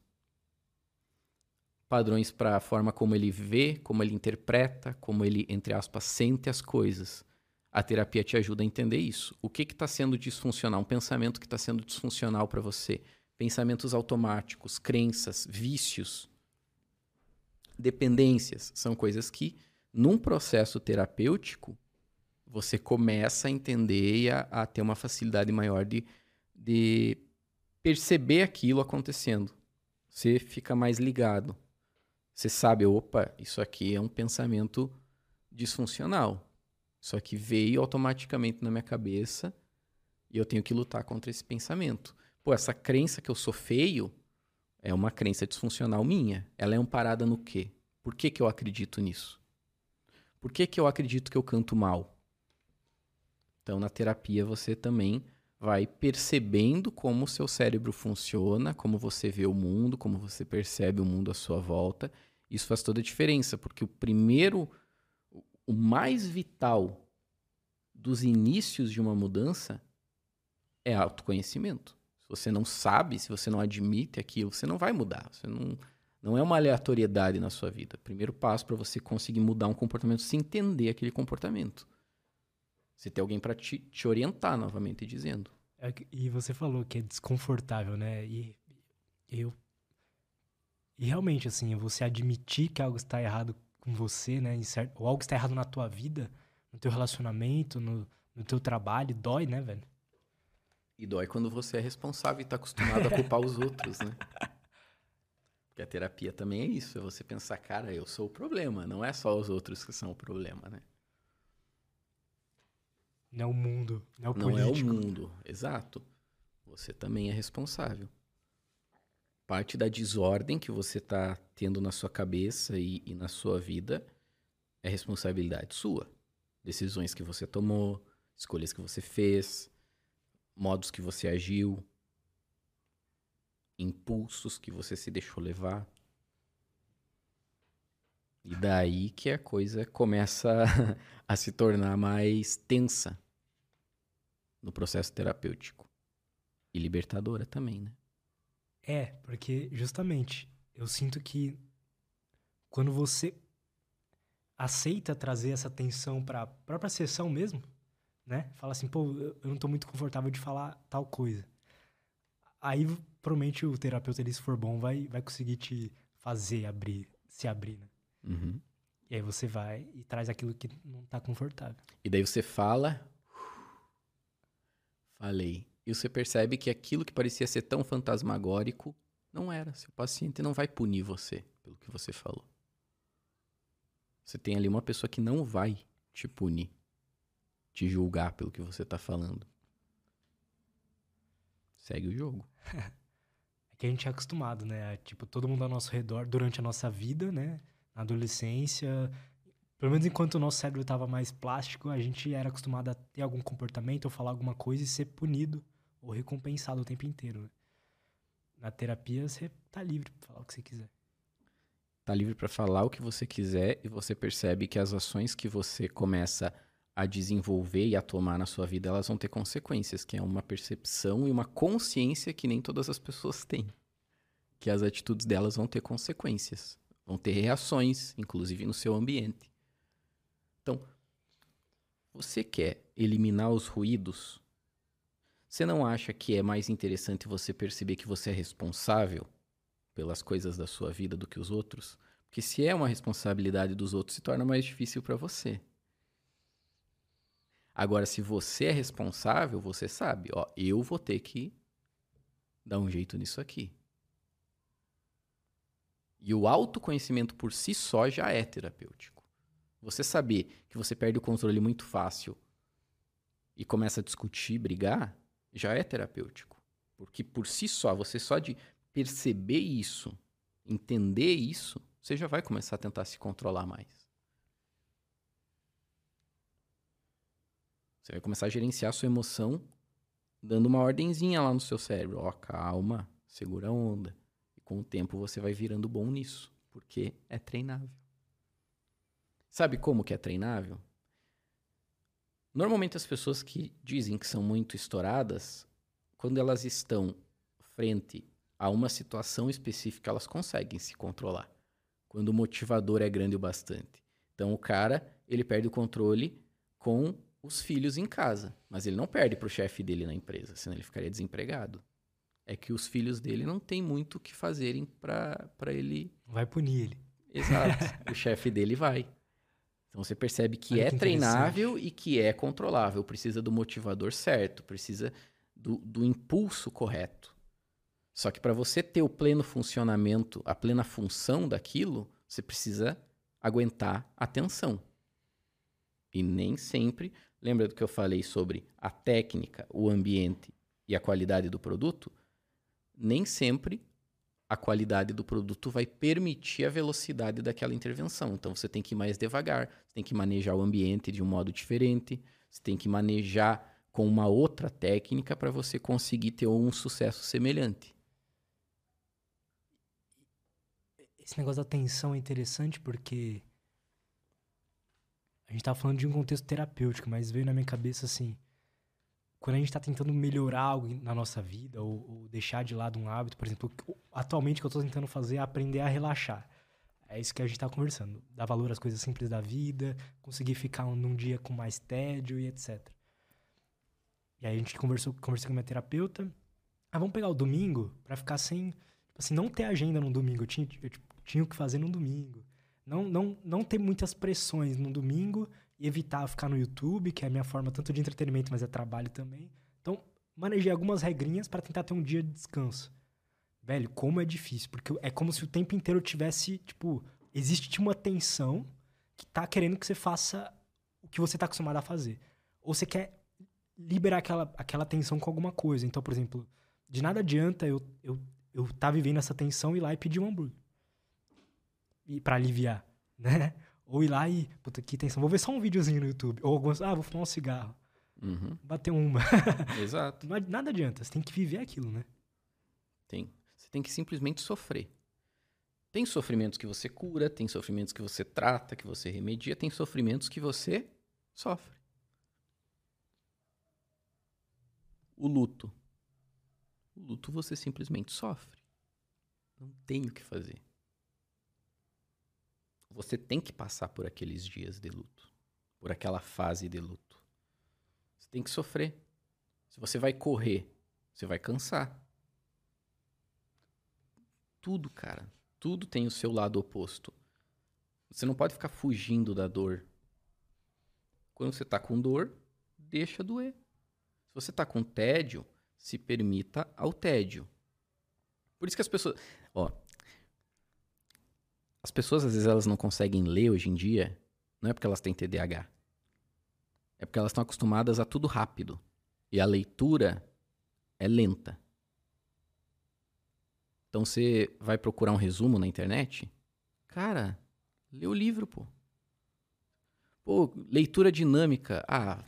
Padrões para a forma como ele vê, como ele interpreta, como ele, entre aspas, sente as coisas. A terapia te ajuda a entender isso. O que está sendo disfuncional? Um pensamento que está sendo disfuncional para você. Pensamentos automáticos, crenças, vícios, dependências. São coisas que, num processo terapêutico, você começa a entender e a, a ter uma facilidade maior de, de perceber aquilo acontecendo. Você fica mais ligado. Você sabe, opa, isso aqui é um pensamento disfuncional. Isso aqui veio automaticamente na minha cabeça e eu tenho que lutar contra esse pensamento. Pô, essa crença que eu sou feio é uma crença disfuncional minha. Ela é amparada no quê? Por que, que eu acredito nisso? Por que, que eu acredito que eu canto mal? Então, na terapia, você também vai percebendo como o seu cérebro funciona, como você vê o mundo, como você percebe o mundo à sua volta. Isso faz toda a diferença, porque o primeiro, o mais vital dos inícios de uma mudança é autoconhecimento. Se você não sabe, se você não admite aquilo, você não vai mudar. Você não, não é uma aleatoriedade na sua vida. O primeiro passo para você conseguir mudar um comportamento é se entender aquele comportamento. Você tem alguém para te, te orientar, novamente dizendo. É, e você falou que é desconfortável, né? E eu. E realmente, assim, você admitir que algo está errado com você, né? Certo, ou algo está errado na tua vida, no teu relacionamento, no, no teu trabalho, dói, né, velho? E dói quando você é responsável e está acostumado a culpar os outros, né? Porque a terapia também é isso, é você pensar, cara, eu sou o problema, não é só os outros que são o problema, né? Não é o mundo, não é o não político. é o mundo, exato. Você também é responsável. Parte da desordem que você está tendo na sua cabeça e, e na sua vida é responsabilidade sua. Decisões que você tomou, escolhas que você fez, modos que você agiu, impulsos que você se deixou levar. E daí que a coisa começa a se tornar mais tensa no processo terapêutico. E libertadora também, né? É, porque justamente eu sinto que quando você aceita trazer essa tensão para a própria sessão mesmo, né? Fala assim, pô, eu não tô muito confortável de falar tal coisa. Aí, provavelmente, o terapeuta, ele, se for bom, vai, vai conseguir te fazer abrir, se abrir, né? Uhum. E aí você vai e traz aquilo que não tá confortável. E daí você fala. Falei. E você percebe que aquilo que parecia ser tão fantasmagórico não era. Seu paciente não vai punir você pelo que você falou. Você tem ali uma pessoa que não vai te punir, te julgar pelo que você tá falando. Segue o jogo. É que a gente é acostumado, né? Tipo, todo mundo ao nosso redor durante a nossa vida, né? Na adolescência, pelo menos enquanto o nosso cérebro estava mais plástico, a gente era acostumado a ter algum comportamento ou falar alguma coisa e ser punido ou recompensado o tempo inteiro. Né? Na terapia, você tá livre pra falar o que você quiser. Tá livre para falar o que você quiser e você percebe que as ações que você começa a desenvolver e a tomar na sua vida, elas vão ter consequências, que é uma percepção e uma consciência que nem todas as pessoas têm. Que as atitudes delas vão ter consequências, vão ter reações, inclusive no seu ambiente. Então, você quer eliminar os ruídos? Você não acha que é mais interessante você perceber que você é responsável pelas coisas da sua vida do que os outros? Porque se é uma responsabilidade dos outros, se torna mais difícil para você. Agora, se você é responsável, você sabe, ó, eu vou ter que dar um jeito nisso aqui. E o autoconhecimento por si só já é terapêutico. Você saber que você perde o controle muito fácil e começa a discutir, brigar, já é terapêutico. Porque por si só, você só de perceber isso, entender isso, você já vai começar a tentar se controlar mais. Você vai começar a gerenciar a sua emoção dando uma ordenzinha lá no seu cérebro. Ó, calma, segura a onda. Com o tempo você vai virando bom nisso, porque é treinável. Sabe como que é treinável? Normalmente as pessoas que dizem que são muito estouradas, quando elas estão frente a uma situação específica, elas conseguem se controlar. Quando o motivador é grande o bastante. Então o cara, ele perde o controle com os filhos em casa, mas ele não perde para o chefe dele na empresa, senão ele ficaria desempregado. É que os filhos dele não têm muito o que fazerem para ele. Vai punir ele. Exato. o chefe dele vai. Então você percebe que Olha é que treinável e que é controlável. Precisa do motivador certo, precisa do, do impulso correto. Só que para você ter o pleno funcionamento, a plena função daquilo, você precisa aguentar a tensão. E nem sempre, lembra do que eu falei sobre a técnica, o ambiente e a qualidade do produto? Nem sempre a qualidade do produto vai permitir a velocidade daquela intervenção. Então você tem que ir mais devagar, você tem que manejar o ambiente de um modo diferente, você tem que manejar com uma outra técnica para você conseguir ter um sucesso semelhante. Esse negócio da tensão é interessante porque a gente tá falando de um contexto terapêutico, mas veio na minha cabeça assim, quando a gente tá tentando melhorar algo na nossa vida ou, ou deixar de lado um hábito, por exemplo, atualmente o que eu tô tentando fazer é aprender a relaxar. É isso que a gente tá conversando. Dar valor às coisas simples da vida, conseguir ficar num dia com mais tédio e etc. E aí a gente conversou, conversei com a minha terapeuta. Ah, vamos pegar o domingo para ficar sem. Tipo assim, não ter agenda no domingo. Eu tinha, eu, tipo, tinha o que fazer no domingo. Não, não, não ter muitas pressões no domingo e evitar ficar no YouTube, que é a minha forma tanto de entretenimento, mas é trabalho também. Então, manejei algumas regrinhas para tentar ter um dia de descanso. Velho, como é difícil, porque é como se o tempo inteiro tivesse, tipo, existe uma tensão que tá querendo que você faça o que você tá acostumado a fazer. Ou você quer liberar aquela, aquela tensão com alguma coisa. Então, por exemplo, de nada adianta eu, eu, eu tá vivendo essa tensão e ir lá e pedir um hambúrguer. E para aliviar, né? Ou ir lá e, puta, que tensão, vou ver só um videozinho no YouTube. Ou alguns, ah, vou fumar um cigarro. Uhum. Bater uma. Exato. Nada adianta, você tem que viver aquilo, né? Tem. Você tem que simplesmente sofrer. Tem sofrimentos que você cura, tem sofrimentos que você trata, que você remedia, tem sofrimentos que você sofre. O luto. O luto você simplesmente sofre. Não tem o que fazer. Você tem que passar por aqueles dias de luto, por aquela fase de luto. Você tem que sofrer. Se você vai correr, você vai cansar. Tudo, cara, tudo tem o seu lado oposto. Você não pode ficar fugindo da dor. Quando você está com dor, deixa doer. Se você está com tédio, se permita ao tédio. Por isso que as pessoas. Ó, as pessoas, às vezes, elas não conseguem ler hoje em dia, não é porque elas têm TDAH. É porque elas estão acostumadas a tudo rápido. E a leitura é lenta. Então você vai procurar um resumo na internet? Cara, lê o livro, pô. Pô, leitura dinâmica. Ah.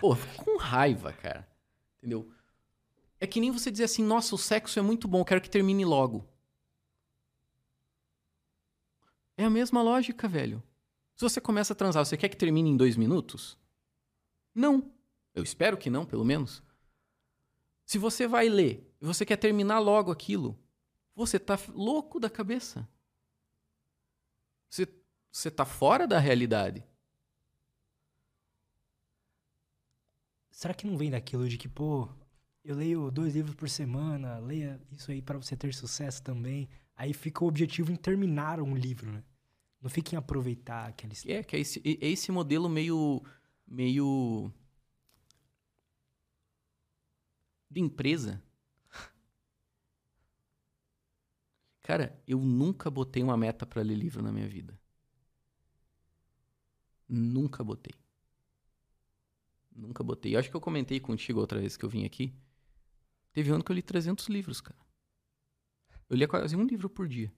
pô, com raiva, cara. Entendeu? É que nem você dizer assim, nossa, o sexo é muito bom, quero que termine logo. É a mesma lógica, velho. Se você começa a transar, você quer que termine em dois minutos? Não. Eu espero que não, pelo menos. Se você vai ler e você quer terminar logo aquilo, você tá louco da cabeça. Você, você tá fora da realidade. Será que não vem daquilo de que, pô, eu leio dois livros por semana, leia isso aí para você ter sucesso também. Aí fica o objetivo em terminar um livro, né? Não fica em aproveitar aquela É, que é esse, é esse modelo meio. meio. de empresa. Cara, eu nunca botei uma meta para ler livro na minha vida. Nunca botei. Nunca botei. Eu acho que eu comentei contigo outra vez que eu vim aqui. Teve um ano que eu li 300 livros, cara. Eu lia quase um livro por dia.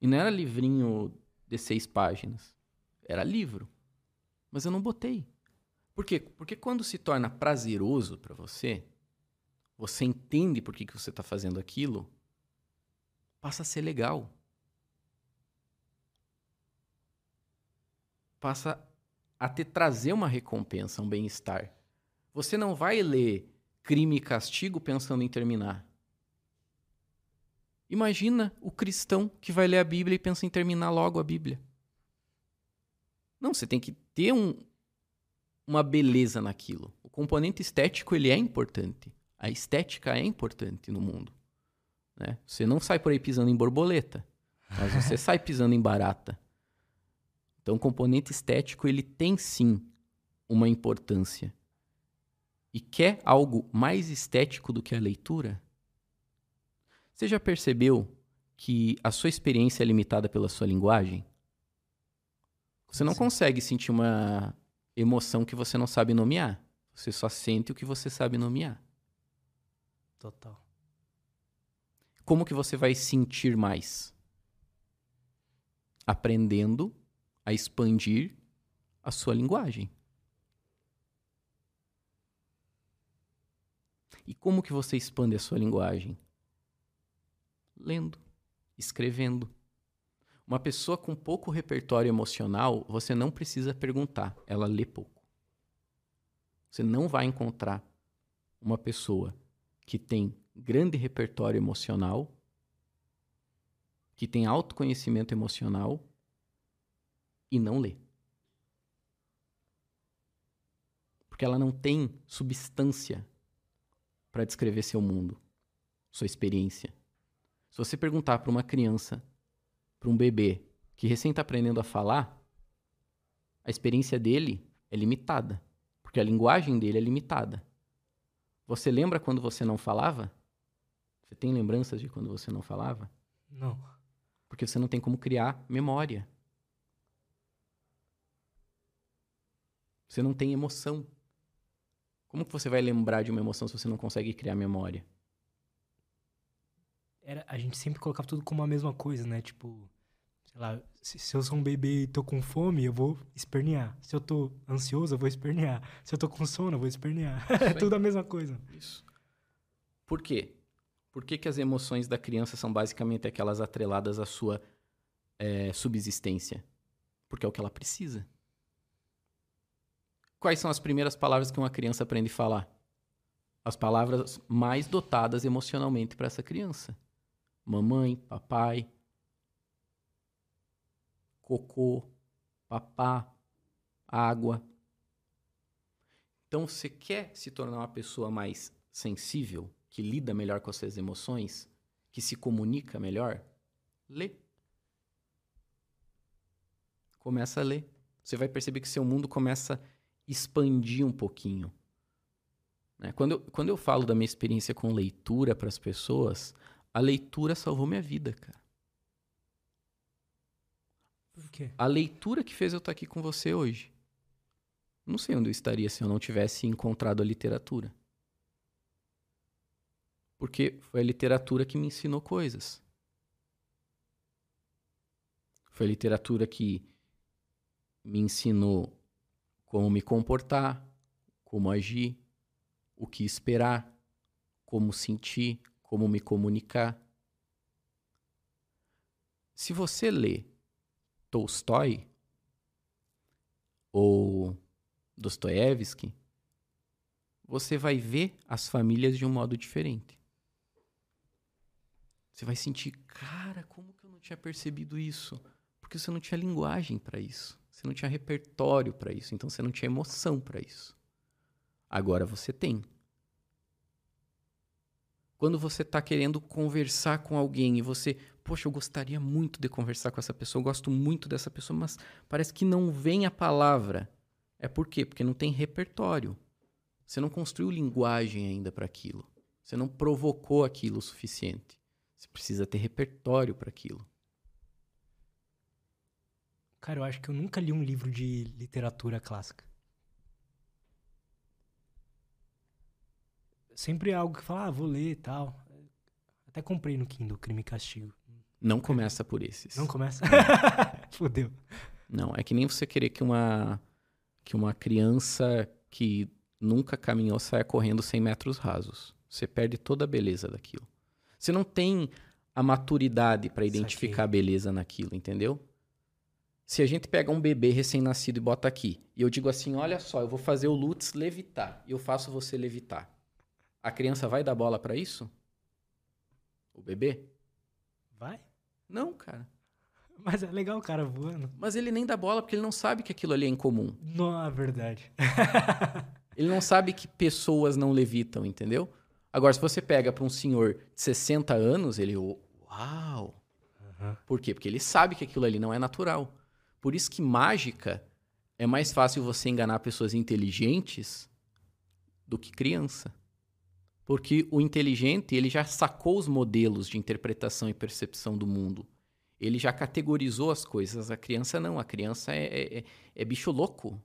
E não era livrinho de seis páginas. Era livro. Mas eu não botei. Por quê? Porque quando se torna prazeroso para você, você entende por que, que você está fazendo aquilo, passa a ser legal. Passa a te trazer uma recompensa, um bem-estar. Você não vai ler Crime e Castigo pensando em terminar. Imagina o cristão que vai ler a Bíblia e pensa em terminar logo a Bíblia. Não, você tem que ter um, uma beleza naquilo. O componente estético ele é importante. A estética é importante no mundo. Né? Você não sai por aí pisando em borboleta, mas você sai pisando em barata. Então, o componente estético ele tem sim uma importância. E quer algo mais estético do que a leitura? Você já percebeu que a sua experiência é limitada pela sua linguagem? Você não Sim. consegue sentir uma emoção que você não sabe nomear. Você só sente o que você sabe nomear. Total. Como que você vai sentir mais? Aprendendo a expandir a sua linguagem. E como que você expande a sua linguagem? Lendo, escrevendo. Uma pessoa com pouco repertório emocional, você não precisa perguntar, ela lê pouco. Você não vai encontrar uma pessoa que tem grande repertório emocional, que tem autoconhecimento emocional e não lê. Porque ela não tem substância para descrever seu mundo, sua experiência. Se você perguntar para uma criança para um bebê que recém está aprendendo a falar, a experiência dele é limitada, porque a linguagem dele é limitada. Você lembra quando você não falava? Você tem lembranças de quando você não falava? Não. Porque você não tem como criar memória. Você não tem emoção. Como que você vai lembrar de uma emoção se você não consegue criar memória? Era, a gente sempre colocava tudo como a mesma coisa, né? Tipo, sei lá, se, se eu sou um bebê e tô com fome, eu vou espernear. Se eu tô ansioso, eu vou espernear. Se eu tô com sono, eu vou espernear. É tudo a mesma coisa. Isso. Por quê? Por que, que as emoções da criança são basicamente aquelas atreladas à sua é, subsistência? Porque é o que ela precisa. Quais são as primeiras palavras que uma criança aprende a falar? As palavras mais dotadas emocionalmente para essa criança. Mamãe, papai, cocô, papá, água. Então, você quer se tornar uma pessoa mais sensível, que lida melhor com as suas emoções, que se comunica melhor? Lê. Começa a ler. Você vai perceber que seu mundo começa a expandir um pouquinho. Né? Quando, eu, quando eu falo da minha experiência com leitura para as pessoas, a leitura salvou minha vida, cara. Por quê? A leitura que fez eu estar aqui com você hoje. Não sei onde eu estaria se eu não tivesse encontrado a literatura. Porque foi a literatura que me ensinou coisas. Foi a literatura que me ensinou como me comportar, como agir, o que esperar, como sentir, como me comunicar. Se você lê Tolstói ou Dostoiévski, você vai ver as famílias de um modo diferente. Você vai sentir, cara, como que eu não tinha percebido isso? Porque você não tinha linguagem para isso. Você não tinha repertório para isso, então você não tinha emoção para isso. Agora você tem. Quando você está querendo conversar com alguém e você, poxa, eu gostaria muito de conversar com essa pessoa, eu gosto muito dessa pessoa, mas parece que não vem a palavra. É por quê? Porque não tem repertório. Você não construiu linguagem ainda para aquilo. Você não provocou aquilo o suficiente. Você precisa ter repertório para aquilo. Cara, eu acho que eu nunca li um livro de literatura clássica. Sempre é algo que fala, ah, vou ler e tal. Até comprei no Kindle Crime e Castigo. Não começa por esses. Não começa? Fudeu. Não, é que nem você querer que uma que uma criança que nunca caminhou saia correndo 100 metros rasos. Você perde toda a beleza daquilo. Você não tem a maturidade para identificar a beleza naquilo, entendeu? Se a gente pega um bebê recém-nascido e bota aqui, e eu digo assim: olha só, eu vou fazer o Lutz levitar, e eu faço você levitar. A criança vai dar bola para isso? O bebê? Vai? Não, cara. Mas é legal o cara voando. Mas ele nem dá bola porque ele não sabe que aquilo ali é incomum. Não, é verdade. ele não sabe que pessoas não levitam, entendeu? Agora, se você pega para um senhor de 60 anos, ele. Uau! Uhum. Por quê? Porque ele sabe que aquilo ali não é natural. Por isso que mágica é mais fácil você enganar pessoas inteligentes do que criança. Porque o inteligente, ele já sacou os modelos de interpretação e percepção do mundo. Ele já categorizou as coisas. A criança não. A criança é, é, é, é bicho louco.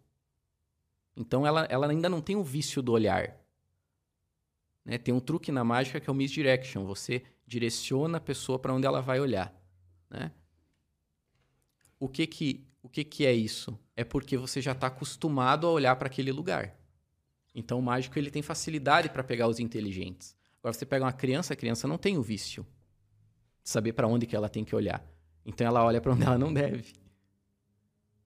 Então ela, ela ainda não tem o vício do olhar. Né? Tem um truque na mágica que é o misdirection. Você direciona a pessoa para onde ela vai olhar. Né? O que que, o que que é isso? É porque você já está acostumado a olhar para aquele lugar. Então o mágico ele tem facilidade para pegar os inteligentes. Agora você pega uma criança, a criança não tem o vício de saber para onde que ela tem que olhar. Então ela olha para onde ela não deve.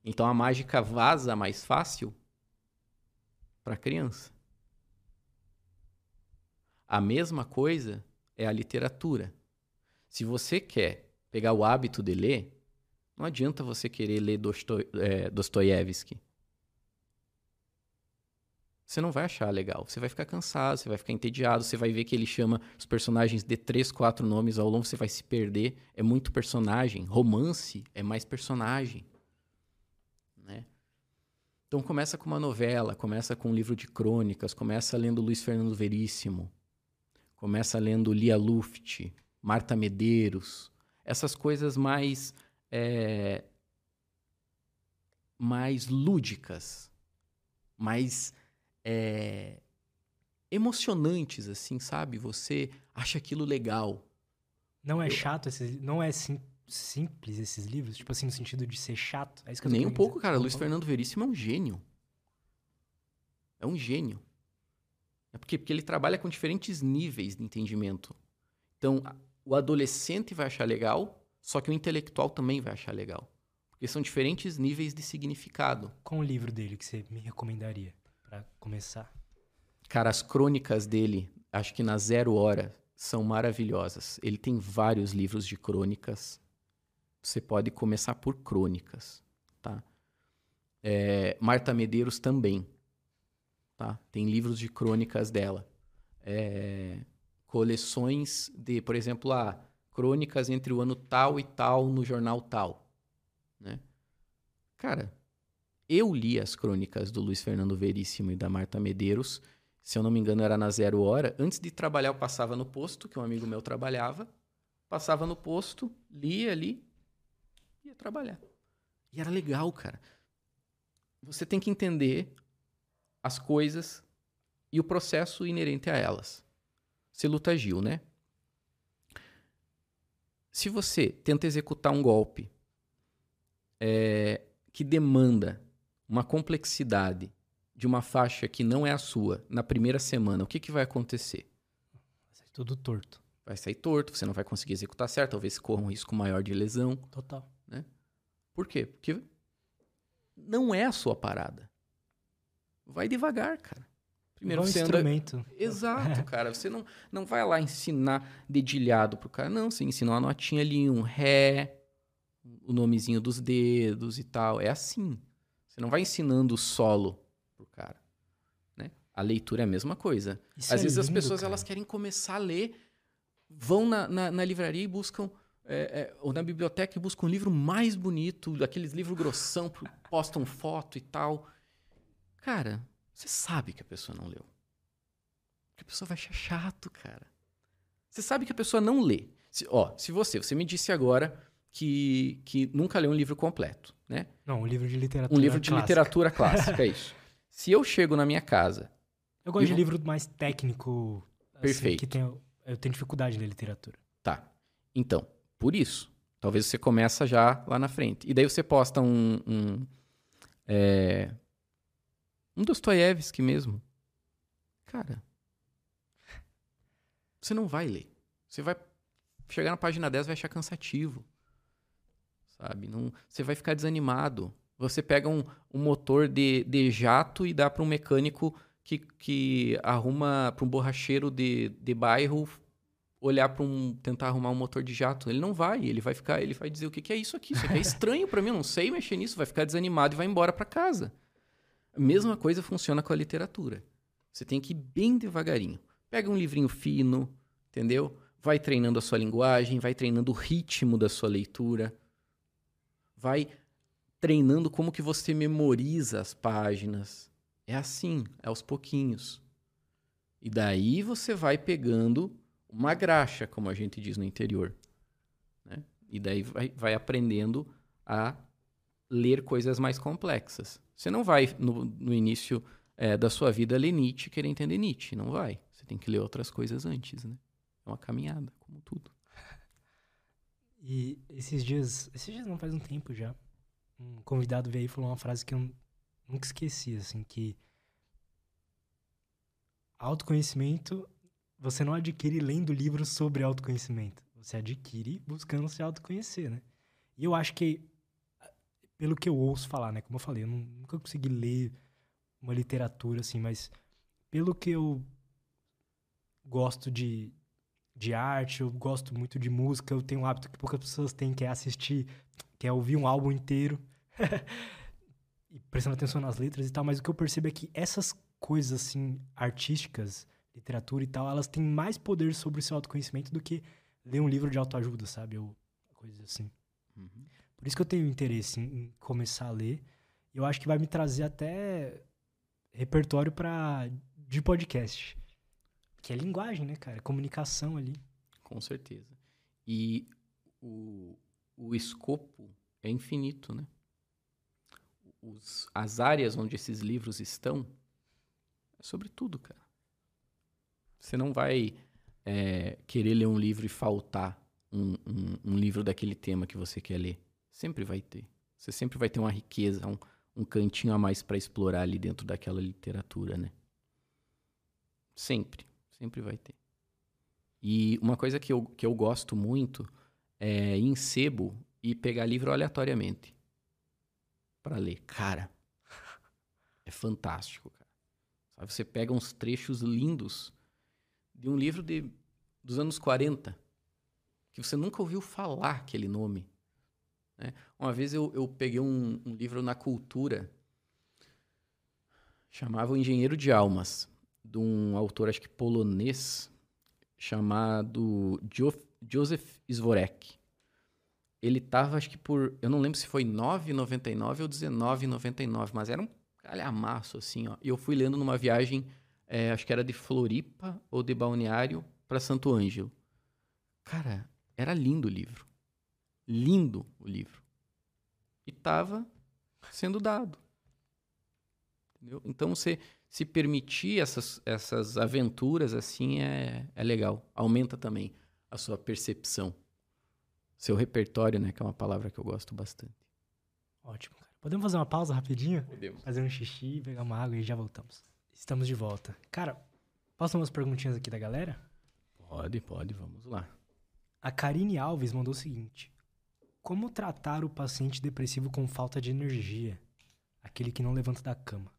Então a mágica vaza mais fácil para a criança. A mesma coisa é a literatura. Se você quer pegar o hábito de ler, não adianta você querer ler é, Dostoiévski. Você não vai achar legal. Você vai ficar cansado, você vai ficar entediado, você vai ver que ele chama os personagens de três, quatro nomes ao longo, você vai se perder. É muito personagem. Romance é mais personagem. Né? Então começa com uma novela, começa com um livro de crônicas, começa lendo Luiz Fernando Veríssimo, começa lendo Lia Luft, Marta Medeiros, essas coisas mais é, mais lúdicas, mais é, emocionantes, assim, sabe? Você acha aquilo legal. Não é chato, esses, não é sim, simples esses livros? Tipo assim, no sentido de ser chato? É eu Nem um pouco, dizer. cara. Luiz Fernando Veríssimo é um gênio. É um gênio. É porque, porque ele trabalha com diferentes níveis de entendimento. Então, o adolescente vai achar legal, só que o intelectual também vai achar legal. Porque são diferentes níveis de significado. Qual o livro dele que você me recomendaria? Para começar? Cara, as crônicas dele, acho que na Zero Hora, são maravilhosas. Ele tem vários livros de crônicas. Você pode começar por crônicas, tá? É, Marta Medeiros também, tá? Tem livros de crônicas dela. É, coleções de, por exemplo, ah, crônicas entre o ano tal e tal no jornal tal, né? Cara, eu li as crônicas do Luiz Fernando Veríssimo e da Marta Medeiros. Se eu não me engano, era na zero hora. Antes de trabalhar, eu passava no posto, que um amigo meu trabalhava. Passava no posto, lia ali, ia trabalhar. E era legal, cara. Você tem que entender as coisas e o processo inerente a elas. Você luta Gil, né? Se você tenta executar um golpe é, que demanda uma complexidade de uma faixa que não é a sua na primeira semana, o que, que vai acontecer? Vai sair tudo torto. Vai sair torto, você não vai conseguir executar certo, talvez corra um risco maior de lesão. Total. Né? Por quê? Porque não é a sua parada. Vai devagar, cara. Primeiro você instrumento. Anda... Exato, cara. Você não, não vai lá ensinar dedilhado pro cara. Não, você ensina uma notinha ali, um ré, o nomezinho dos dedos e tal. É assim. Você não vai ensinando o solo pro cara. Né? A leitura é a mesma coisa. Isso Às é vezes lindo, as pessoas cara. elas querem começar a ler, vão na, na, na livraria e buscam. É, é, ou na biblioteca e buscam um livro mais bonito, daqueles livros grossão, postam foto e tal. Cara, você sabe que a pessoa não leu. Que a pessoa vai achar chato, cara. Você sabe que a pessoa não lê. Se, ó, se você, você me disse agora que, que nunca leu um livro completo, né? Não, um livro de literatura Um livro de clássica. literatura clássica, é isso. Se eu chego na minha casa... Eu gosto de livro mais técnico. Assim, Perfeito. que tem, eu tenho dificuldade na literatura. Tá. Então, por isso, talvez você começa já lá na frente. E daí você posta um... Um, é, um Dostoiévski mesmo. Cara, você não vai ler. Você vai chegar na página 10 e vai achar cansativo sabe? Não, você vai ficar desanimado. Você pega um, um motor de, de jato e dá para um mecânico que, que arruma para um borracheiro de, de bairro olhar para um tentar arrumar um motor de jato, ele não vai, ele vai ficar, ele vai dizer o que, que é isso aqui, isso aqui é estranho para mim, eu não sei mexer nisso, vai ficar desanimado e vai embora para casa. A mesma coisa funciona com a literatura. Você tem que ir bem devagarinho. Pega um livrinho fino, entendeu? Vai treinando a sua linguagem, vai treinando o ritmo da sua leitura vai treinando como que você memoriza as páginas. É assim, é aos pouquinhos. E daí você vai pegando uma graxa, como a gente diz no interior. Né? E daí vai, vai aprendendo a ler coisas mais complexas. Você não vai, no, no início é, da sua vida, ler Nietzsche querer entender Nietzsche. Não vai. Você tem que ler outras coisas antes. Né? É uma caminhada, como tudo. E esses dias, esses dias não faz um tempo já, um convidado veio e falou uma frase que eu nunca esqueci, assim, que autoconhecimento você não adquire lendo livros sobre autoconhecimento. Você adquire buscando se autoconhecer, né? E eu acho que, pelo que eu ouço falar, né? Como eu falei, eu nunca consegui ler uma literatura, assim, mas pelo que eu gosto de, de arte, eu gosto muito de música, eu tenho um hábito que poucas pessoas têm, que é assistir, que é ouvir um álbum inteiro. e prestando atenção nas letras e tal, mas o que eu percebo é que essas coisas assim artísticas, literatura e tal, elas têm mais poder sobre o seu autoconhecimento do que ler um livro de autoajuda, sabe? Ou coisas assim. Uhum. Por isso que eu tenho interesse em, começar a ler. Eu acho que vai me trazer até repertório para de podcast. Que é linguagem, né, cara? Comunicação ali. Com certeza. E o, o escopo é infinito, né? Os, as áreas onde esses livros estão é sobre tudo, cara. Você não vai é, querer ler um livro e faltar um, um, um, livro daquele tema que você quer ler. Sempre vai ter. Você sempre vai ter uma riqueza, um, um cantinho a mais para explorar ali dentro daquela literatura, né? Sempre. Sempre vai ter. E uma coisa que eu, que eu gosto muito é ir em sebo e pegar livro aleatoriamente para ler. Cara, é fantástico, cara. Sabe, você pega uns trechos lindos de um livro de, dos anos 40 que você nunca ouviu falar aquele nome. Né? Uma vez eu, eu peguei um, um livro na cultura chamava O Engenheiro de Almas, de um autor, acho que polonês, chamado jo Joseph Svorek. Ele tava, acho que por. Eu não lembro se foi 9,99 ou 19,99, mas era um calhamaço, assim, ó. E eu fui lendo numa viagem, é, acho que era de Floripa ou de Balneário para Santo Ângelo. Cara, era lindo o livro. Lindo o livro. E tava sendo dado. Entendeu? Então você se permitir essas, essas aventuras assim é, é legal. Aumenta também a sua percepção. Seu repertório, né? Que é uma palavra que eu gosto bastante. Ótimo, cara. Podemos fazer uma pausa rapidinho? Podemos. Fazer um xixi, pegar uma água e já voltamos. Estamos de volta. Cara, posso umas perguntinhas aqui da galera? Pode, pode, vamos lá. A Karine Alves mandou o seguinte: Como tratar o paciente depressivo com falta de energia? Aquele que não levanta da cama.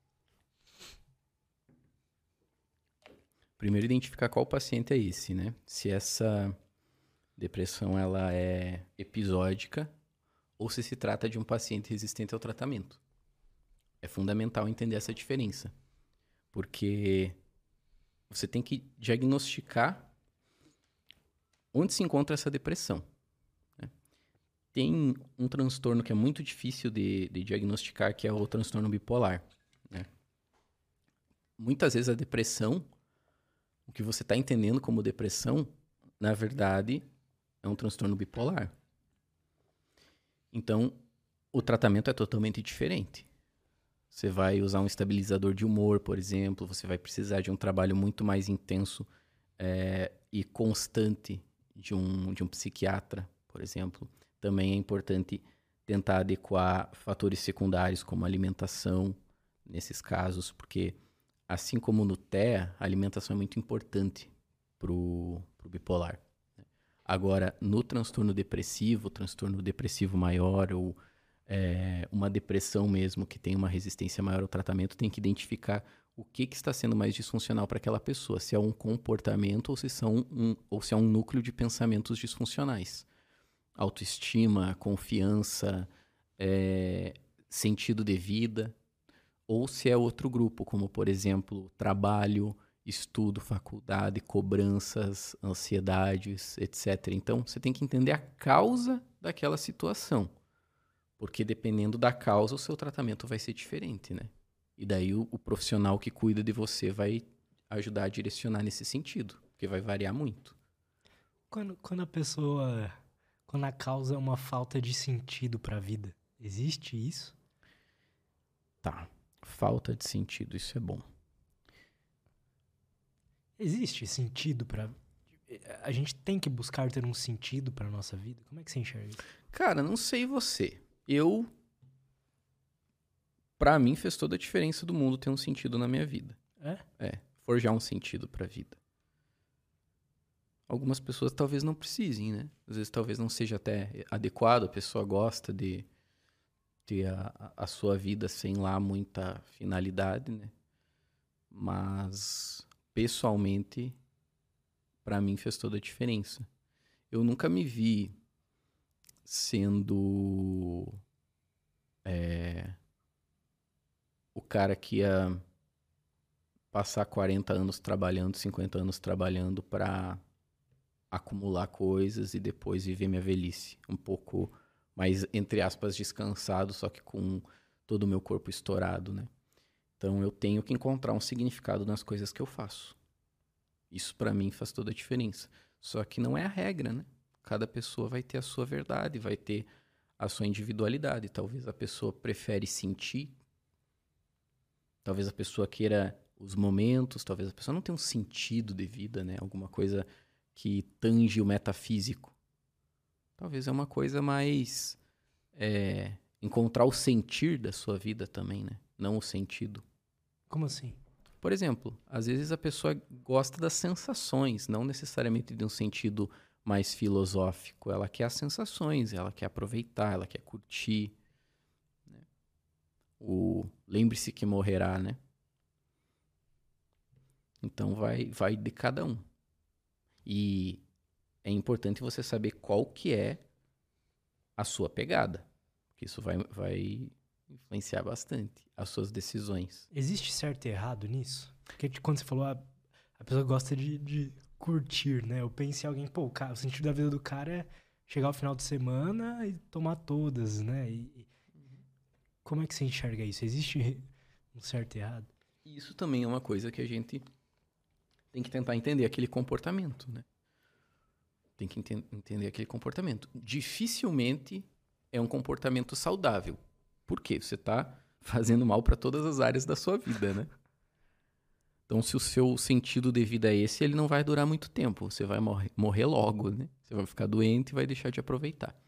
Primeiro identificar qual paciente é esse, né? Se essa depressão ela é episódica ou se se trata de um paciente resistente ao tratamento. É fundamental entender essa diferença, porque você tem que diagnosticar onde se encontra essa depressão. Né? Tem um transtorno que é muito difícil de, de diagnosticar, que é o transtorno bipolar. Né? Muitas vezes a depressão o que você está entendendo como depressão, na verdade, é um transtorno bipolar. Então, o tratamento é totalmente diferente. Você vai usar um estabilizador de humor, por exemplo, você vai precisar de um trabalho muito mais intenso é, e constante de um, de um psiquiatra, por exemplo. Também é importante tentar adequar fatores secundários como alimentação, nesses casos, porque assim como no TEA, a alimentação é muito importante para o bipolar. Né? Agora, no transtorno depressivo, transtorno depressivo maior ou é, uma depressão mesmo que tem uma resistência maior ao tratamento, tem que identificar o que, que está sendo mais disfuncional para aquela pessoa, se é um comportamento ou se, são um, ou se é um núcleo de pensamentos disfuncionais. Autoestima, confiança, é, sentido de vida ou se é outro grupo, como por exemplo, trabalho, estudo, faculdade, cobranças, ansiedades, etc. Então, você tem que entender a causa daquela situação. Porque dependendo da causa, o seu tratamento vai ser diferente, né? E daí o, o profissional que cuida de você vai ajudar a direcionar nesse sentido, porque vai variar muito. Quando, quando a pessoa. Quando a causa é uma falta de sentido para a vida, existe isso? Tá. Falta de sentido, isso é bom. Existe sentido para a gente tem que buscar ter um sentido para nossa vida? Como é que você enxerga isso? Cara, não sei você. Eu para mim fez toda a diferença do mundo ter um sentido na minha vida. É? É, forjar um sentido para a vida. Algumas pessoas talvez não precisem, né? Às vezes talvez não seja até adequado, a pessoa gosta de ter a, a sua vida sem lá muita finalidade, né? Mas pessoalmente, para mim fez toda a diferença. Eu nunca me vi sendo é, o cara que ia passar 40 anos trabalhando, 50 anos trabalhando para acumular coisas e depois viver minha velhice. Um pouco mais, entre aspas, descansado, só que com todo o meu corpo estourado, né? Então eu tenho que encontrar um significado nas coisas que eu faço. Isso para mim faz toda a diferença. Só que não é a regra, né? Cada pessoa vai ter a sua verdade, vai ter a sua individualidade. Talvez a pessoa prefere sentir. Talvez a pessoa queira os momentos, talvez a pessoa não tenha um sentido de vida, né? Alguma coisa que tange o metafísico. Talvez é uma coisa mais é, encontrar o sentir da sua vida também, né? Não o sentido. Como assim? Por exemplo, às vezes a pessoa gosta das sensações, não necessariamente de um sentido mais filosófico. Ela quer as sensações, ela quer aproveitar, ela quer curtir. Né? O lembre-se que morrerá, né? Então vai, vai de cada um. E é importante você saber qual que é a sua pegada. Porque isso vai, vai influenciar bastante as suas decisões. Existe certo e errado nisso? Porque quando você falou, a, a pessoa gosta de, de curtir, né? Eu pensei em alguém, pô, o, cara, o sentido da vida do cara é chegar ao final de semana e tomar todas, né? E, como é que você enxerga isso? Existe um certo e errado? Isso também é uma coisa que a gente tem que tentar entender, aquele comportamento, né? Tem que ente entender aquele comportamento. Dificilmente é um comportamento saudável. Por quê? Você está fazendo mal para todas as áreas da sua vida, né? Então, se o seu sentido de vida é esse, ele não vai durar muito tempo. Você vai morrer, morrer logo, né? Você vai ficar doente e vai deixar de aproveitar.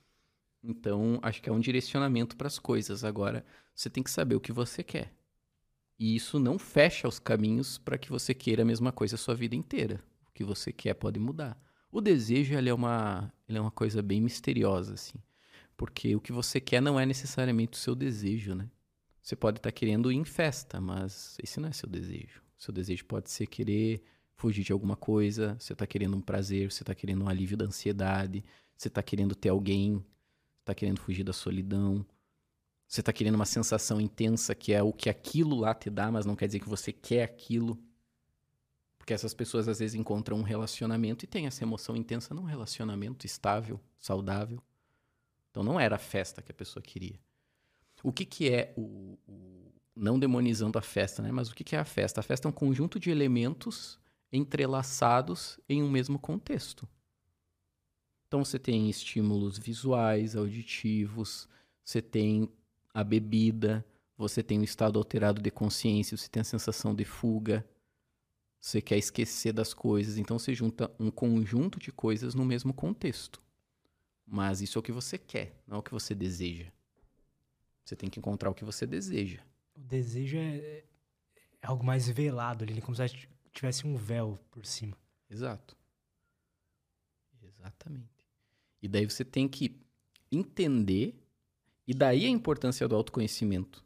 Então, acho que é um direcionamento para as coisas. Agora, você tem que saber o que você quer. E isso não fecha os caminhos para que você queira a mesma coisa a sua vida inteira. O que você quer pode mudar. O desejo ele é, uma, ele é uma coisa bem misteriosa, assim. Porque o que você quer não é necessariamente o seu desejo, né? Você pode estar tá querendo ir em festa, mas esse não é seu desejo. Seu desejo pode ser querer fugir de alguma coisa, você está querendo um prazer, você está querendo um alívio da ansiedade, você está querendo ter alguém, está querendo fugir da solidão, você está querendo uma sensação intensa que é o que aquilo lá te dá, mas não quer dizer que você quer aquilo. Porque essas pessoas às vezes encontram um relacionamento e têm essa emoção intensa num relacionamento estável, saudável. Então não era a festa que a pessoa queria. O que, que é o, o não demonizando a festa, né? Mas o que, que é a festa? A festa é um conjunto de elementos entrelaçados em um mesmo contexto. Então você tem estímulos visuais, auditivos, você tem a bebida, você tem o estado alterado de consciência, você tem a sensação de fuga, você quer esquecer das coisas, então você junta um conjunto de coisas no mesmo contexto. Mas isso é o que você quer, não é o que você deseja. Você tem que encontrar o que você deseja. O desejo é, é algo mais velado ali, como se tivesse um véu por cima. Exato. Exatamente. E daí você tem que entender, e daí a importância do autoconhecimento.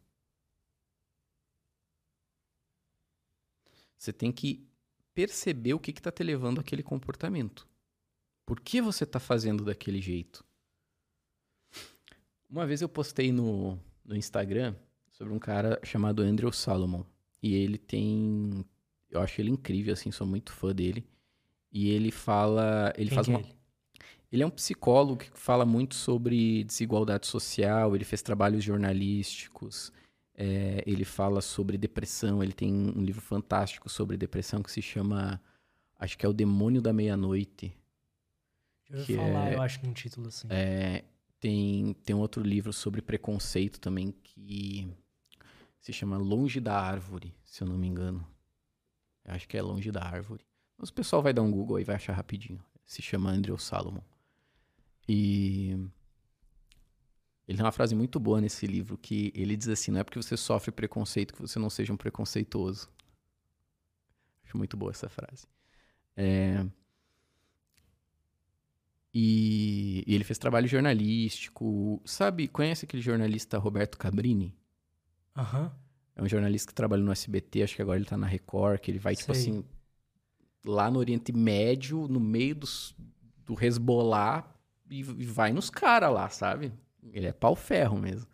Você tem que perceber o que está te levando àquele comportamento. Por que você está fazendo daquele jeito? Uma vez eu postei no, no Instagram sobre um cara chamado Andrew Salomon. E ele tem. Eu acho ele incrível, assim, sou muito fã dele. E ele fala. Ele Quem faz é uma. ele? Ele é um psicólogo que fala muito sobre desigualdade social, ele fez trabalhos jornalísticos, é, ele fala sobre depressão, ele tem um livro fantástico sobre depressão que se chama, acho que é O Demônio da Meia-Noite. Ouvi que falar, é- eu acho, num título assim. É, tem, tem um outro livro sobre preconceito também que se chama Longe da Árvore, se eu não me engano. Eu acho que é Longe da Árvore. Mas o pessoal vai dar um Google aí e vai achar rapidinho. Se chama Andrew Salomon. E ele tem uma frase muito boa nesse livro que ele diz assim: não é porque você sofre preconceito que você não seja um preconceituoso. Acho muito boa essa frase. É, e, e ele fez trabalho jornalístico. Sabe, conhece aquele jornalista Roberto Cabrini? Aham. É um jornalista que trabalha no SBT, acho que agora ele tá na Record, que ele vai, tipo Sei. assim, lá no Oriente Médio, no meio dos, do resbolar, e, e vai nos caras lá, sabe? Ele é pau ferro mesmo.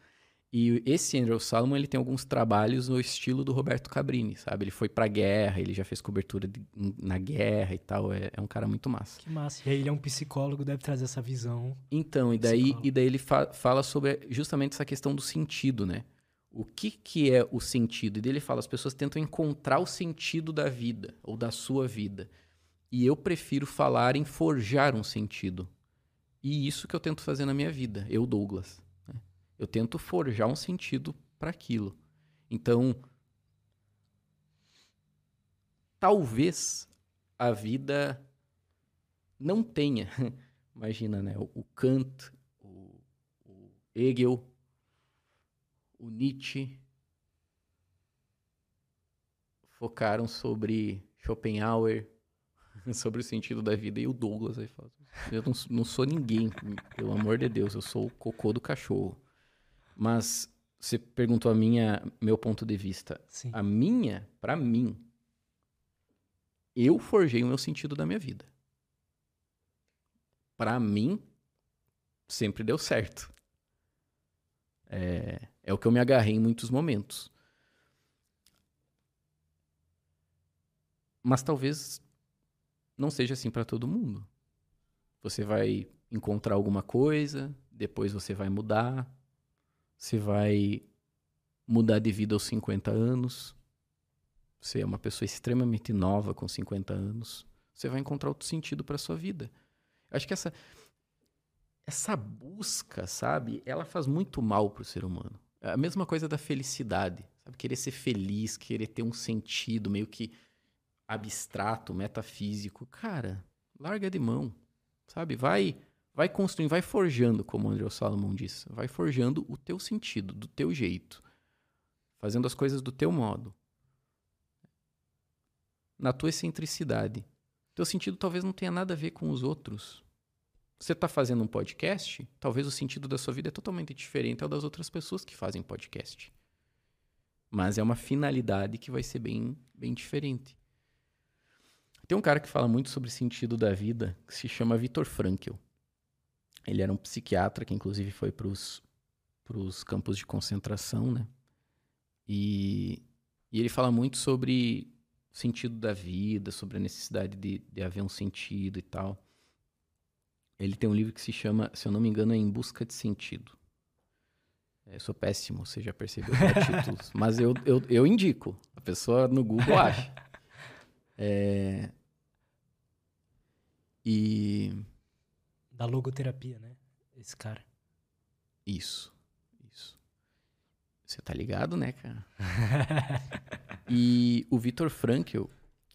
E esse Andrew Salomon, ele tem alguns trabalhos no estilo do Roberto Cabrini, sabe? Ele foi pra guerra, ele já fez cobertura de, na guerra e tal. É, é, um cara muito massa. Que massa. E aí ele é um psicólogo, deve trazer essa visão. Então, e daí, e daí ele fa fala sobre justamente essa questão do sentido, né? O que, que é o sentido? E daí ele fala, as pessoas tentam encontrar o sentido da vida, ou da sua vida. E eu prefiro falar em forjar um sentido. E isso que eu tento fazer na minha vida, eu, Douglas. Eu tento forjar um sentido para aquilo. Então, talvez a vida não tenha. Imagina, né? O, Kant, o, o Hegel, o Nietzsche focaram sobre Schopenhauer, sobre o sentido da vida, e o Douglas aí fala: Eu não, não sou ninguém, pelo amor de Deus, eu sou o cocô do cachorro. Mas você perguntou a minha, meu ponto de vista. Sim. A minha, para mim, eu forjei o meu sentido da minha vida. Para mim, sempre deu certo. É, é o que eu me agarrei em muitos momentos. Mas talvez não seja assim para todo mundo. Você vai encontrar alguma coisa, depois você vai mudar, você vai mudar de vida aos 50 anos. Você é uma pessoa extremamente nova com 50 anos. Você vai encontrar outro sentido para sua vida. Acho que essa essa busca, sabe, ela faz muito mal para o ser humano. A mesma coisa da felicidade, sabe? Querer ser feliz, querer ter um sentido meio que abstrato, metafísico. Cara, larga de mão, sabe? Vai Vai construindo, vai forjando, como o André Salomon disse. Vai forjando o teu sentido, do teu jeito. Fazendo as coisas do teu modo. Na tua excentricidade. Teu sentido talvez não tenha nada a ver com os outros. Você está fazendo um podcast, talvez o sentido da sua vida é totalmente diferente ao das outras pessoas que fazem podcast. Mas é uma finalidade que vai ser bem, bem diferente. Tem um cara que fala muito sobre sentido da vida, que se chama Viktor Frankl. Ele era um psiquiatra que, inclusive, foi para os campos de concentração, né? E, e ele fala muito sobre sentido da vida, sobre a necessidade de, de haver um sentido e tal. Ele tem um livro que se chama, se eu não me engano, é Em Busca de Sentido. É, eu sou péssimo, você já percebeu títulos. Mas eu, eu, eu indico. A pessoa no Google acha. É... E da logoterapia, né? Esse cara. Isso. Isso. Você tá ligado, né, cara? e o Vitor Frankl,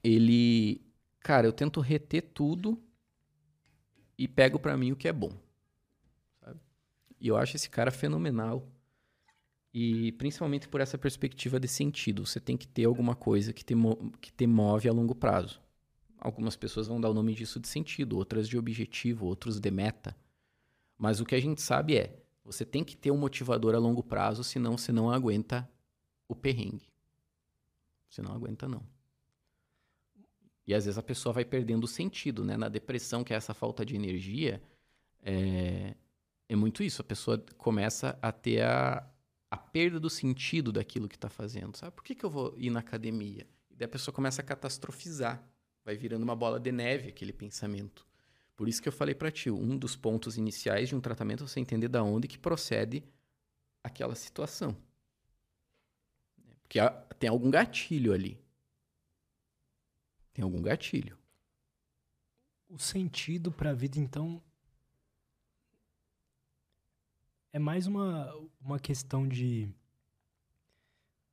ele. Cara, eu tento reter tudo e pego para mim o que é bom. Sabe? E eu acho esse cara fenomenal. E principalmente por essa perspectiva de sentido. Você tem que ter alguma coisa que te, que te move a longo prazo. Algumas pessoas vão dar o nome disso de sentido, outras de objetivo, outros de meta. Mas o que a gente sabe é, você tem que ter um motivador a longo prazo, senão você não aguenta o perrengue. Você não aguenta, não. E às vezes a pessoa vai perdendo o sentido, né? Na depressão, que é essa falta de energia, é, é muito isso. A pessoa começa a ter a, a perda do sentido daquilo que está fazendo. Sabe? Por que, que eu vou ir na academia? E daí a pessoa começa a catastrofizar. Vai virando uma bola de neve aquele pensamento. Por isso que eu falei para ti, um dos pontos iniciais de um tratamento é você entender da onde que procede aquela situação. Porque tem algum gatilho ali. Tem algum gatilho. O sentido para a vida, então, é mais uma, uma questão de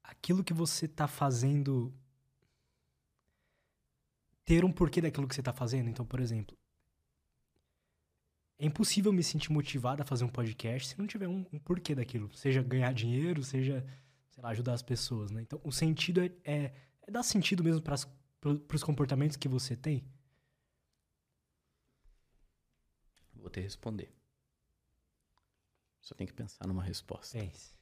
aquilo que você está fazendo ter um porquê daquilo que você está fazendo. Então, por exemplo, é impossível me sentir motivado a fazer um podcast se não tiver um, um porquê daquilo. Seja ganhar dinheiro, seja, sei lá, ajudar as pessoas, né? Então, o sentido é, é, é dar sentido mesmo para os comportamentos que você tem. Vou te responder. Só tem que pensar numa resposta. Pense.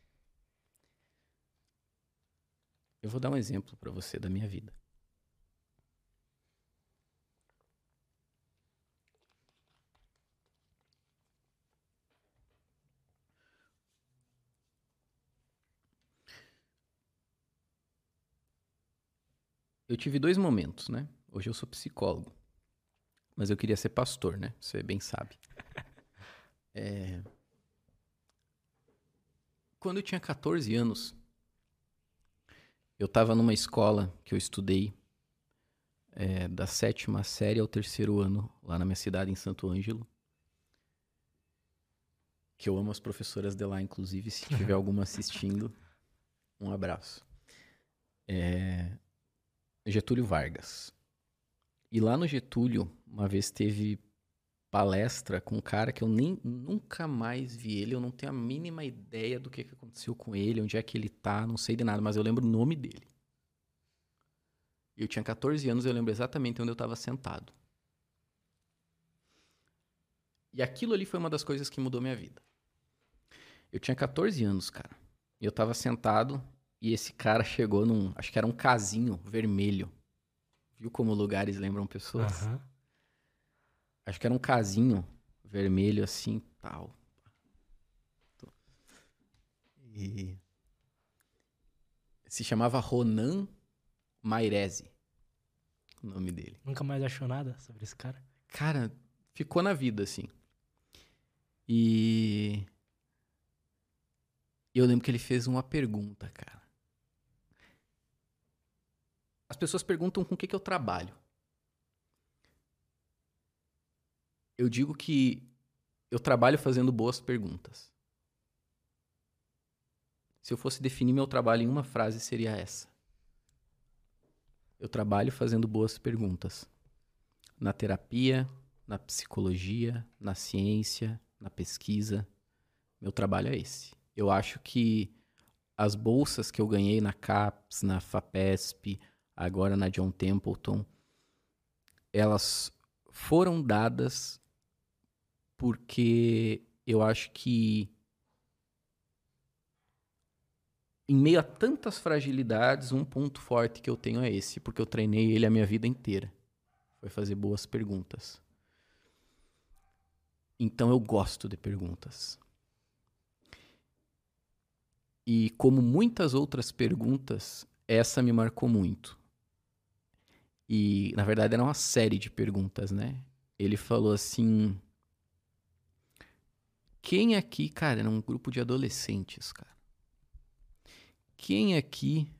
Eu vou dar um exemplo para você da minha vida. Eu tive dois momentos, né? Hoje eu sou psicólogo. Mas eu queria ser pastor, né? Você bem sabe. É... Quando eu tinha 14 anos, eu estava numa escola que eu estudei é, da sétima série ao terceiro ano, lá na minha cidade, em Santo Ângelo. Que eu amo as professoras de lá, inclusive, se tiver alguma assistindo, um abraço. É... Getúlio Vargas. E lá no Getúlio, uma vez teve palestra com um cara que eu nem nunca mais vi ele, eu não tenho a mínima ideia do que, que aconteceu com ele, onde é que ele tá, não sei de nada, mas eu lembro o nome dele. Eu tinha 14 anos, eu lembro exatamente onde eu estava sentado. E aquilo ali foi uma das coisas que mudou minha vida. Eu tinha 14 anos, cara. E eu estava sentado e esse cara chegou num, acho que era um casinho vermelho. Viu como lugares lembram pessoas? Uhum. Acho que era um casinho vermelho assim, tal. E se chamava Ronan Mairese, o nome dele. Nunca mais achou nada sobre esse cara? Cara, ficou na vida assim. E eu lembro que ele fez uma pergunta, cara. As pessoas perguntam com o que, que eu trabalho. Eu digo que eu trabalho fazendo boas perguntas. Se eu fosse definir meu trabalho em uma frase, seria essa. Eu trabalho fazendo boas perguntas. Na terapia, na psicologia, na ciência, na pesquisa. Meu trabalho é esse. Eu acho que as bolsas que eu ganhei na CAPES, na FAPESP, agora na John Templeton, elas foram dadas porque eu acho que em meio a tantas fragilidades, um ponto forte que eu tenho é esse, porque eu treinei ele a minha vida inteira. Foi fazer boas perguntas. Então eu gosto de perguntas. E como muitas outras perguntas, essa me marcou muito. E, na verdade, era uma série de perguntas, né? Ele falou assim. Quem aqui, cara, era um grupo de adolescentes, cara. Quem aqui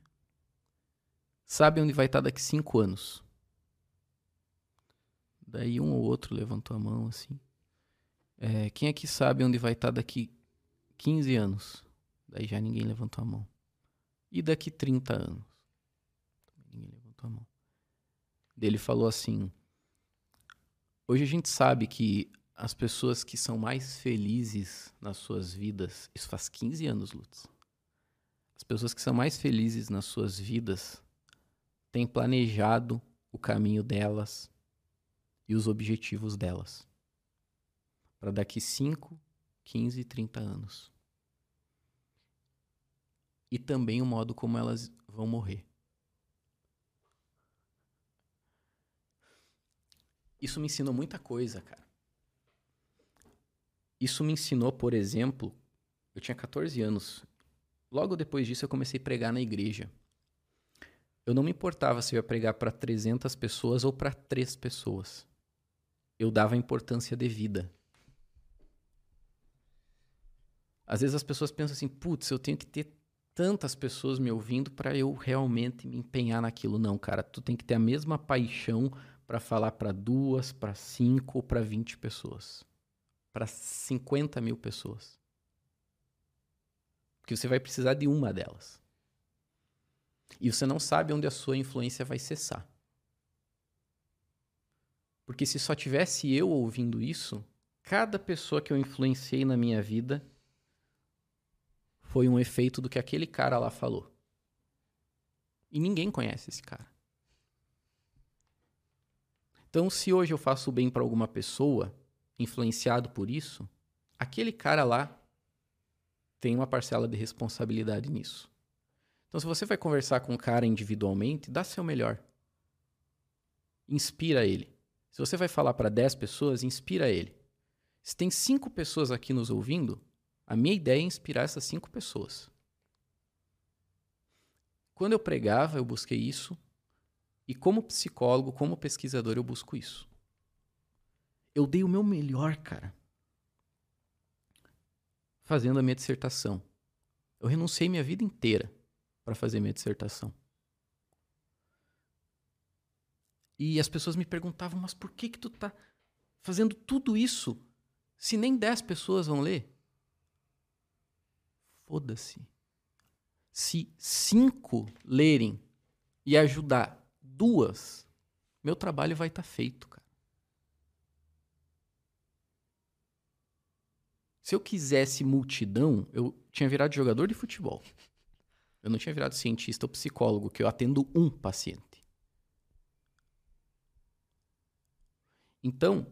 sabe onde vai estar daqui cinco anos? Daí um ou outro levantou a mão assim. É, quem aqui sabe onde vai estar daqui 15 anos? Daí já ninguém levantou a mão. E daqui 30 anos? Ninguém levantou a mão dele falou assim: Hoje a gente sabe que as pessoas que são mais felizes nas suas vidas, isso faz 15 anos, Lutz. As pessoas que são mais felizes nas suas vidas têm planejado o caminho delas e os objetivos delas para daqui 5, 15, 30 anos. E também o modo como elas vão morrer. Isso me ensinou muita coisa, cara. Isso me ensinou, por exemplo, eu tinha 14 anos. Logo depois disso, eu comecei a pregar na igreja. Eu não me importava se eu ia pregar para 300 pessoas ou para 3 pessoas. Eu dava importância devida. Às vezes as pessoas pensam assim: putz, eu tenho que ter tantas pessoas me ouvindo para eu realmente me empenhar naquilo. Não, cara, tu tem que ter a mesma paixão para falar para duas, para cinco ou para vinte pessoas. Para 50 mil pessoas. Porque você vai precisar de uma delas. E você não sabe onde a sua influência vai cessar. Porque se só tivesse eu ouvindo isso, cada pessoa que eu influenciei na minha vida foi um efeito do que aquele cara lá falou. E ninguém conhece esse cara. Então, se hoje eu faço bem para alguma pessoa, influenciado por isso, aquele cara lá tem uma parcela de responsabilidade nisso. Então, se você vai conversar com um cara individualmente, dá seu melhor. Inspira ele. Se você vai falar para 10 pessoas, inspira ele. Se tem 5 pessoas aqui nos ouvindo, a minha ideia é inspirar essas 5 pessoas. Quando eu pregava, eu busquei isso E como psicólogo, como pesquisador, eu busco isso. Eu dei o meu melhor, cara, fazendo a minha dissertação. Eu renunciei minha vida inteira para fazer minha dissertação. E as pessoas me perguntavam, mas por que que tu tá fazendo tudo isso se nem 10 pessoas vão ler? Foda-se. Se cinco lerem e ajudar duas, meu trabalho vai estar tá feito, cara. Se eu quisesse multidão, eu tinha virado jogador de futebol. Eu não tinha virado cientista ou psicólogo, que eu atendo um paciente. Então,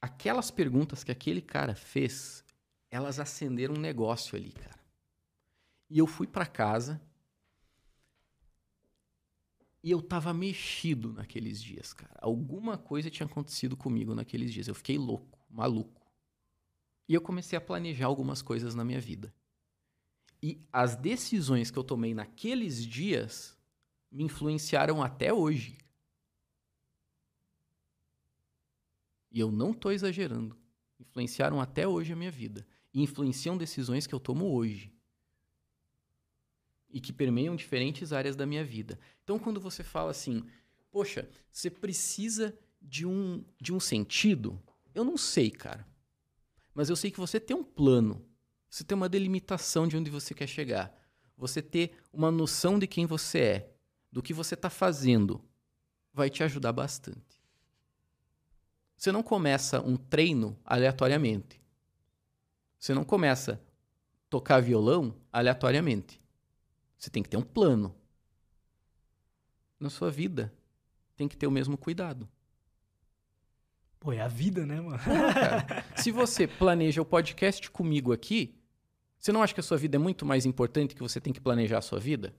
aquelas perguntas que aquele cara fez, elas acenderam um negócio ali, cara. E eu fui para casa e eu tava mexido naqueles dias, cara. Alguma coisa tinha acontecido comigo naqueles dias. Eu fiquei louco, maluco. E eu comecei a planejar algumas coisas na minha vida. E as decisões que eu tomei naqueles dias me influenciaram até hoje. E eu não estou exagerando. Influenciaram até hoje a minha vida. E influenciam decisões que eu tomo hoje. E que permeiam diferentes áreas da minha vida. Então, quando você fala assim, poxa, você precisa de um, de um sentido, eu não sei, cara. Mas eu sei que você tem um plano, você tem uma delimitação de onde você quer chegar, você ter uma noção de quem você é, do que você está fazendo, vai te ajudar bastante. Você não começa um treino aleatoriamente. Você não começa tocar violão aleatoriamente. Você tem que ter um plano. Na sua vida, tem que ter o mesmo cuidado. Pô, é a vida, né, mano? Pô, se você planeja o podcast comigo aqui, você não acha que a sua vida é muito mais importante que você tem que planejar a sua vida?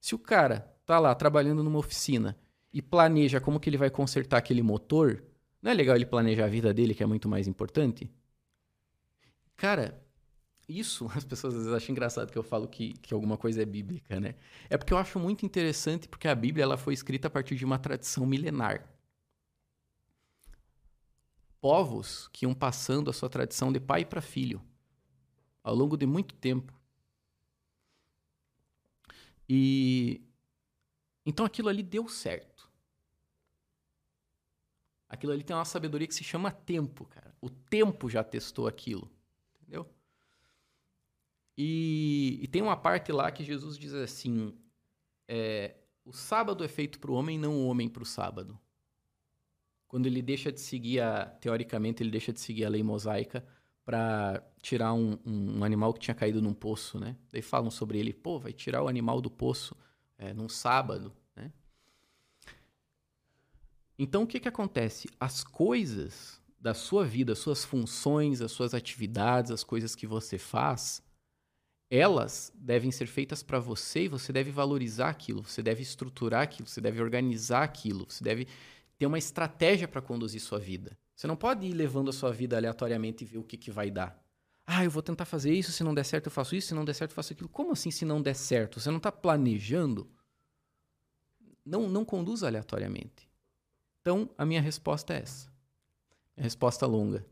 Se o cara tá lá trabalhando numa oficina e planeja como que ele vai consertar aquele motor, não é legal ele planejar a vida dele, que é muito mais importante? Cara, isso as pessoas às vezes acham engraçado que eu falo que, que alguma coisa é bíblica, né? É porque eu acho muito interessante porque a Bíblia ela foi escrita a partir de uma tradição milenar povos que iam passando a sua tradição de pai para filho ao longo de muito tempo. E então aquilo ali deu certo. Aquilo ali tem uma sabedoria que se chama tempo, cara. O tempo já testou aquilo? E, e tem uma parte lá que Jesus diz assim: é, o sábado é feito para o homem, não o homem para o sábado quando ele deixa de seguir a, teoricamente, ele deixa de seguir a lei mosaica para tirar um, um, animal que tinha caído num poço, né? Daí falam sobre ele, pô, vai tirar o animal do poço é, num sábado, né? Então, o que que acontece? As coisas da sua vida, as suas funções, as suas atividades, as coisas que você faz, elas devem ser feitas para você e você deve valorizar aquilo, você deve estruturar aquilo, você deve organizar aquilo, você deve ter uma estratégia para conduzir sua vida. Você não pode ir levando a sua vida aleatoriamente e ver o que, que vai dar. Ah, eu vou tentar fazer isso, se não der certo eu faço isso, se não der certo eu faço aquilo. Como assim se não der certo? Você não está planejando? Não, não conduz aleatoriamente. Então, a minha resposta é essa. A resposta longa.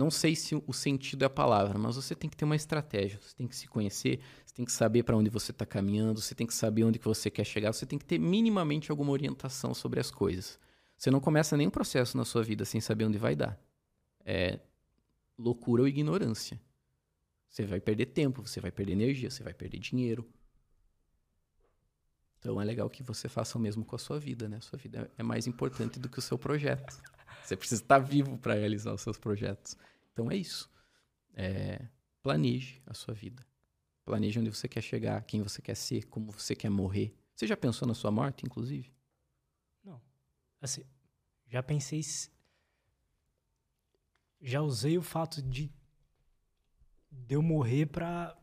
Não sei se o sentido é a palavra, mas você tem que ter uma estratégia. Você tem que se conhecer, você tem que saber para onde você está caminhando, você tem que saber onde que você quer chegar, você tem que ter minimamente alguma orientação sobre as coisas. Você não começa nenhum processo na sua vida sem saber onde vai dar. É loucura ou ignorância. Você vai perder tempo, você vai perder energia, você vai perder dinheiro. Então é legal que você faça o mesmo com a sua vida, né? A sua vida é mais importante do que o seu projeto. Você precisa estar vivo para realizar os seus projetos. Então é isso. É, planeje a sua vida. Planeje onde você quer chegar, quem você quer ser, como você quer morrer. Você já pensou na sua morte, inclusive? Assim, já pensei. Já usei o fato de, de eu morrer pra.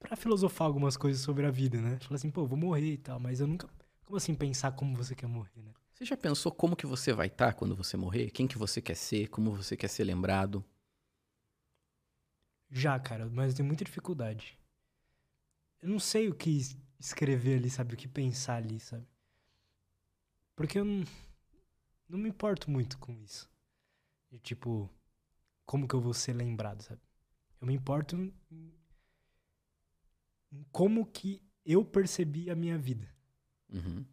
pra filosofar algumas coisas sobre a vida, né? Falar assim, pô, vou morrer e tal, mas eu nunca. Como assim pensar como você quer morrer, né? Você já pensou como que você vai estar tá quando você morrer? Quem que você quer ser? Como você quer ser lembrado? Já, cara, mas tenho muita dificuldade. Eu não sei o que escrever ali, sabe? O que pensar ali, sabe? Porque eu não, não me importo muito com isso. De tipo, como que eu vou ser lembrado, sabe? Eu me importo em, em como que eu percebi a minha vida. Uhum.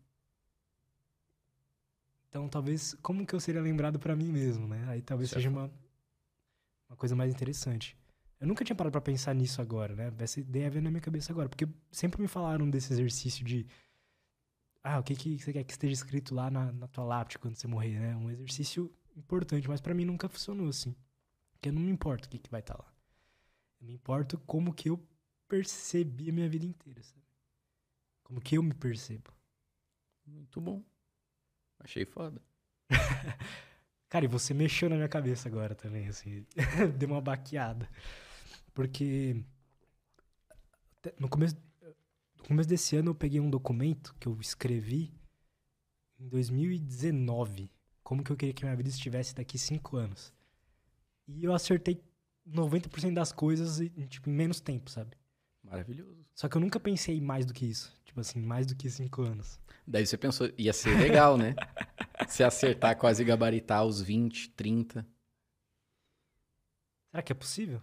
Então, talvez, como que eu seria lembrado pra mim mesmo, né? Aí talvez Certo. seja uma, uma coisa mais interessante. Eu nunca tinha parado pra pensar nisso agora, né? Essa ideia veio na minha cabeça agora. Porque sempre me falaram desse exercício de... Ah, o que, que você quer que esteja escrito lá na, na tua lápide quando você morrer, né? Um exercício importante, mas pra mim nunca funcionou assim. Porque eu não me importo o que, que vai estar lá. Eu me importo como que eu percebi a minha vida inteira, sabe? Como que eu me percebo. Muito bom. Achei foda. Cara, e você mexeu na minha cabeça agora também, assim. Deu uma baqueada. Porque no começo, no começo desse ano eu peguei um documento que eu escrevi em 2019. Como que eu queria que minha vida estivesse daqui cinco anos. E eu acertei 90% das coisas em, tipo, em menos tempo, sabe? Maravilhoso. Só que eu nunca pensei mais do que isso. Tipo assim, mais do que cinco anos. Daí você pensou, ia ser legal, né? Se acertar, quase gabaritar os 20, 30. Será que é possível?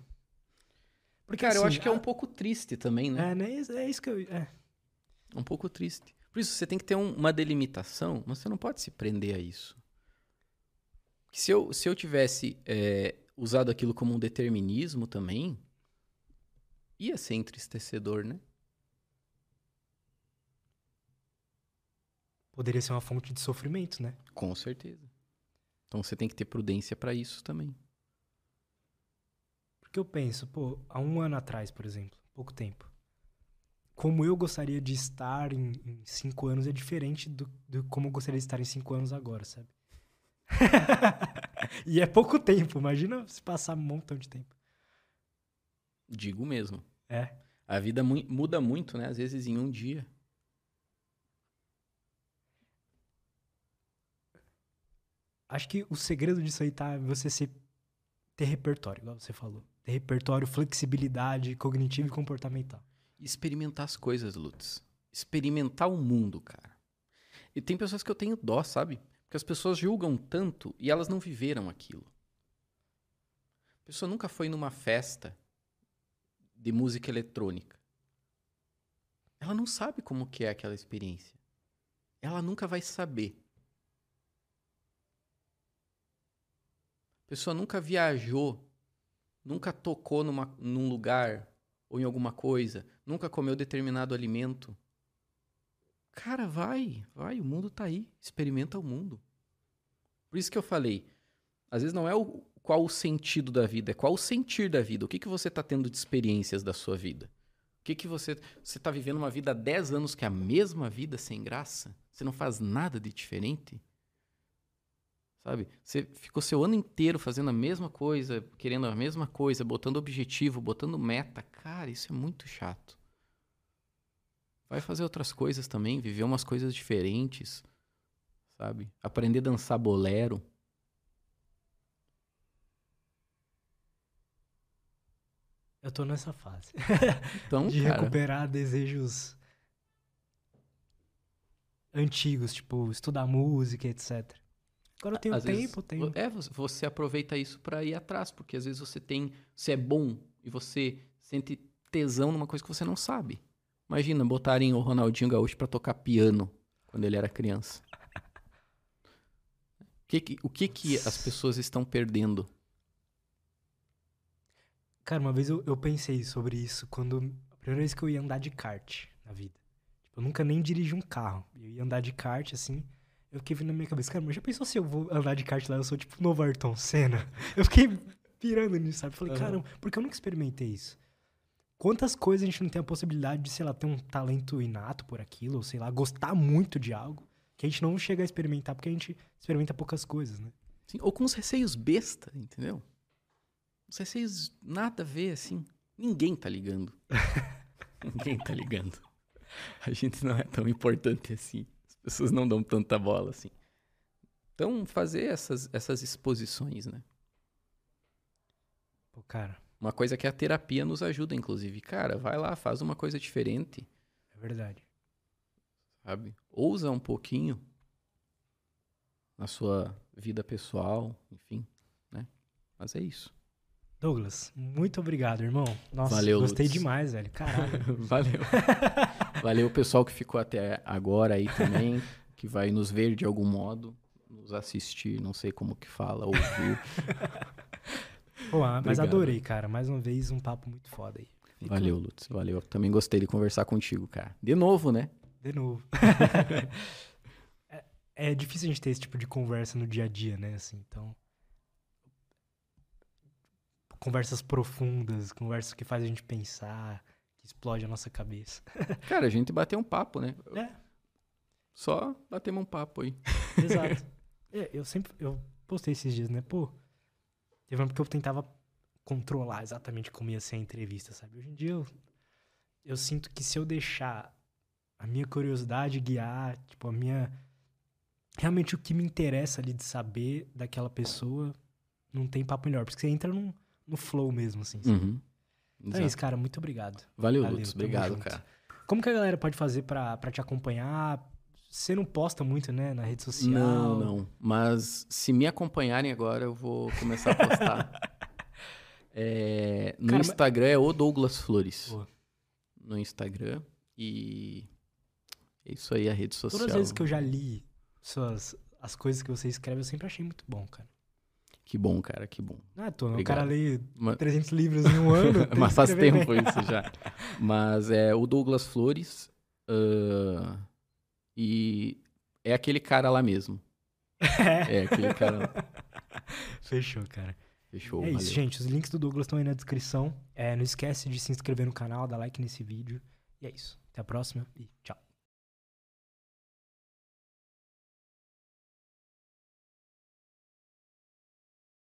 Porque, Cara, eu assim, acho que é um pouco triste também, né? É, né? É isso que eu. É. Um pouco triste. Por isso, você tem que ter um- uma delimitação, mas você não pode se prender a isso. Se eu, se eu tivesse é, usado aquilo como um determinismo também, ia ser entristecedor, né? Poderia ser uma fonte de sofrimento, né? Com certeza. Então você tem que ter prudência pra isso também. Porque eu penso, pô, há um ano atrás, por exemplo, pouco tempo. Como eu gostaria de estar em, em cinco anos é diferente do, do como eu gostaria de estar em cinco anos agora, sabe? e é pouco tempo, imagina se passar um montão de tempo. Digo mesmo. É. A vida mu- muda muito, né? Às vezes em um dia. Acho que o segredo disso aí tá você ter repertório, igual você falou. Ter repertório, flexibilidade cognitiva e comportamental. experimentar as coisas, Lutz. Experimentar o mundo, cara. E tem pessoas que eu tenho dó, sabe? Porque as pessoas julgam tanto e elas não viveram aquilo. A pessoa nunca foi numa festa de música eletrônica. Ela não sabe como que é aquela experiência. Ela nunca vai saber. A pessoa nunca viajou, nunca tocou numa, num lugar ou em alguma coisa, nunca comeu determinado alimento. Cara, vai, vai, o mundo tá aí, experimenta o mundo. Por isso que eu falei, às vezes não é o qual o sentido da vida, é qual o sentir da vida. O que, que você tá tendo de experiências da sua vida? O que, que você. Você tá vivendo uma vida há 10 anos que é a mesma vida sem graça? Você não faz nada de diferente? Sabe? Você ficou seu ano inteiro fazendo a mesma coisa, querendo a mesma coisa, botando objetivo, botando meta. Cara, isso é muito chato. Vai fazer outras coisas também, viver umas coisas diferentes, sabe? Aprender a dançar bolero. Eu tô nessa fase. Então, de cara, recuperar desejos antigos, tipo, estudar música, etc. Agora eu tenho às vezes, tempo, eu tenho. É, você- aproveita isso pra ir atrás, porque às vezes você tem, você é bom e você sente tesão numa coisa que você não sabe. Imagina botarem o Ronaldinho Gaúcho pra tocar piano quando ele era criança. O que que, o que que as pessoas estão perdendo? Cara, uma vez eu, eu pensei sobre isso quando. A primeira vez que eu ia andar de kart na vida. Tipo, eu nunca nem dirigi um carro. Eu ia andar de kart assim. Eu fiquei vendo na minha cabeça, cara, mas já pensou se eu vou andar de kart lá? Eu sou tipo o novo Ayrton Senna. Eu fiquei pirando nisso, sabe? Falei, Aham. caramba, porque eu nunca experimentei isso. Quantas coisas a gente não tem a possibilidade de, sei lá, ter um talento inato por aquilo, ou sei lá, gostar muito de algo, que a gente não chega a experimentar porque a gente experimenta poucas coisas, né? Assim, ou com uns receios besta, entendeu? Uns receios nada a ver, assim. Ninguém tá ligando. Ninguém tá ligando. A gente não é tão importante assim. As pessoas não dão tanta bola assim. Então, fazer essas, essas exposições, né? Pô, cara, Uma coisa que a terapia nos ajuda, inclusive. Cara, vai lá, faz uma coisa diferente. é verdade. sabe? Ousa um pouquinho na sua vida pessoal, enfim, né? Mas é isso. Douglas, muito obrigado, irmão. Nossa, Valeu, gostei Lutz. demais, velho. Caralho. Valeu. Valeu o pessoal que ficou até agora aí também, que vai nos ver de algum modo, nos assistir, não sei como que fala, ouvir. Pô, mas Obrigado. adorei, cara. Mais uma vez, um papo muito foda aí. Fica Valeu, Lutz. Valeu. Também gostei de conversar contigo, cara. De novo, né? De novo. é, é difícil a gente ter esse tipo de conversa no dia a dia, né? Assim, então. Conversas profundas, conversas que fazem a gente pensar, que explode a nossa cabeça. Cara, a gente bateu um papo, né? É, Só batemos um papo aí. exato. É, eu sempre. Eu postei esses dias, né? Pô. Teve uma época que eu tentava controlar exatamente como ia ser a entrevista, sabe? Hoje em dia eu, eu sinto que se eu deixar a minha curiosidade guiar, tipo, a minha. Realmente o que me interessa ali de saber daquela pessoa, não tem papo melhor. Porque você entra num, no flow mesmo, assim. Uhum. Então é isso, cara. Muito obrigado. Valeu, Valeu, Lutz. Obrigado, junto. cara. Como que a galera pode fazer pra, pra te acompanhar? Você não posta muito, né, na rede social? Não, não. Mas se me acompanharem agora, eu vou começar a postar. É, no Cara, mas- Instagram é o Douglas Flores. Boa. No Instagram. E é isso aí, a rede social. Todas as vezes que eu já li suas, as coisas que você escreve, eu sempre achei muito bom, cara. Que bom, cara, que bom. Toa, né? o cara lê Ma- 300 livros em um ano. Mas faz tempo bem. isso já. Mas é o Douglas Flores. ah, e é aquele cara lá mesmo. É. É aquele cara lá. Fechou, cara. Fechou, é isso, valeu. gente. Os links do Douglas estão aí na descrição. É, não esquece de se inscrever no canal, dar like nesse vídeo. E é isso. Até a próxima e tchau.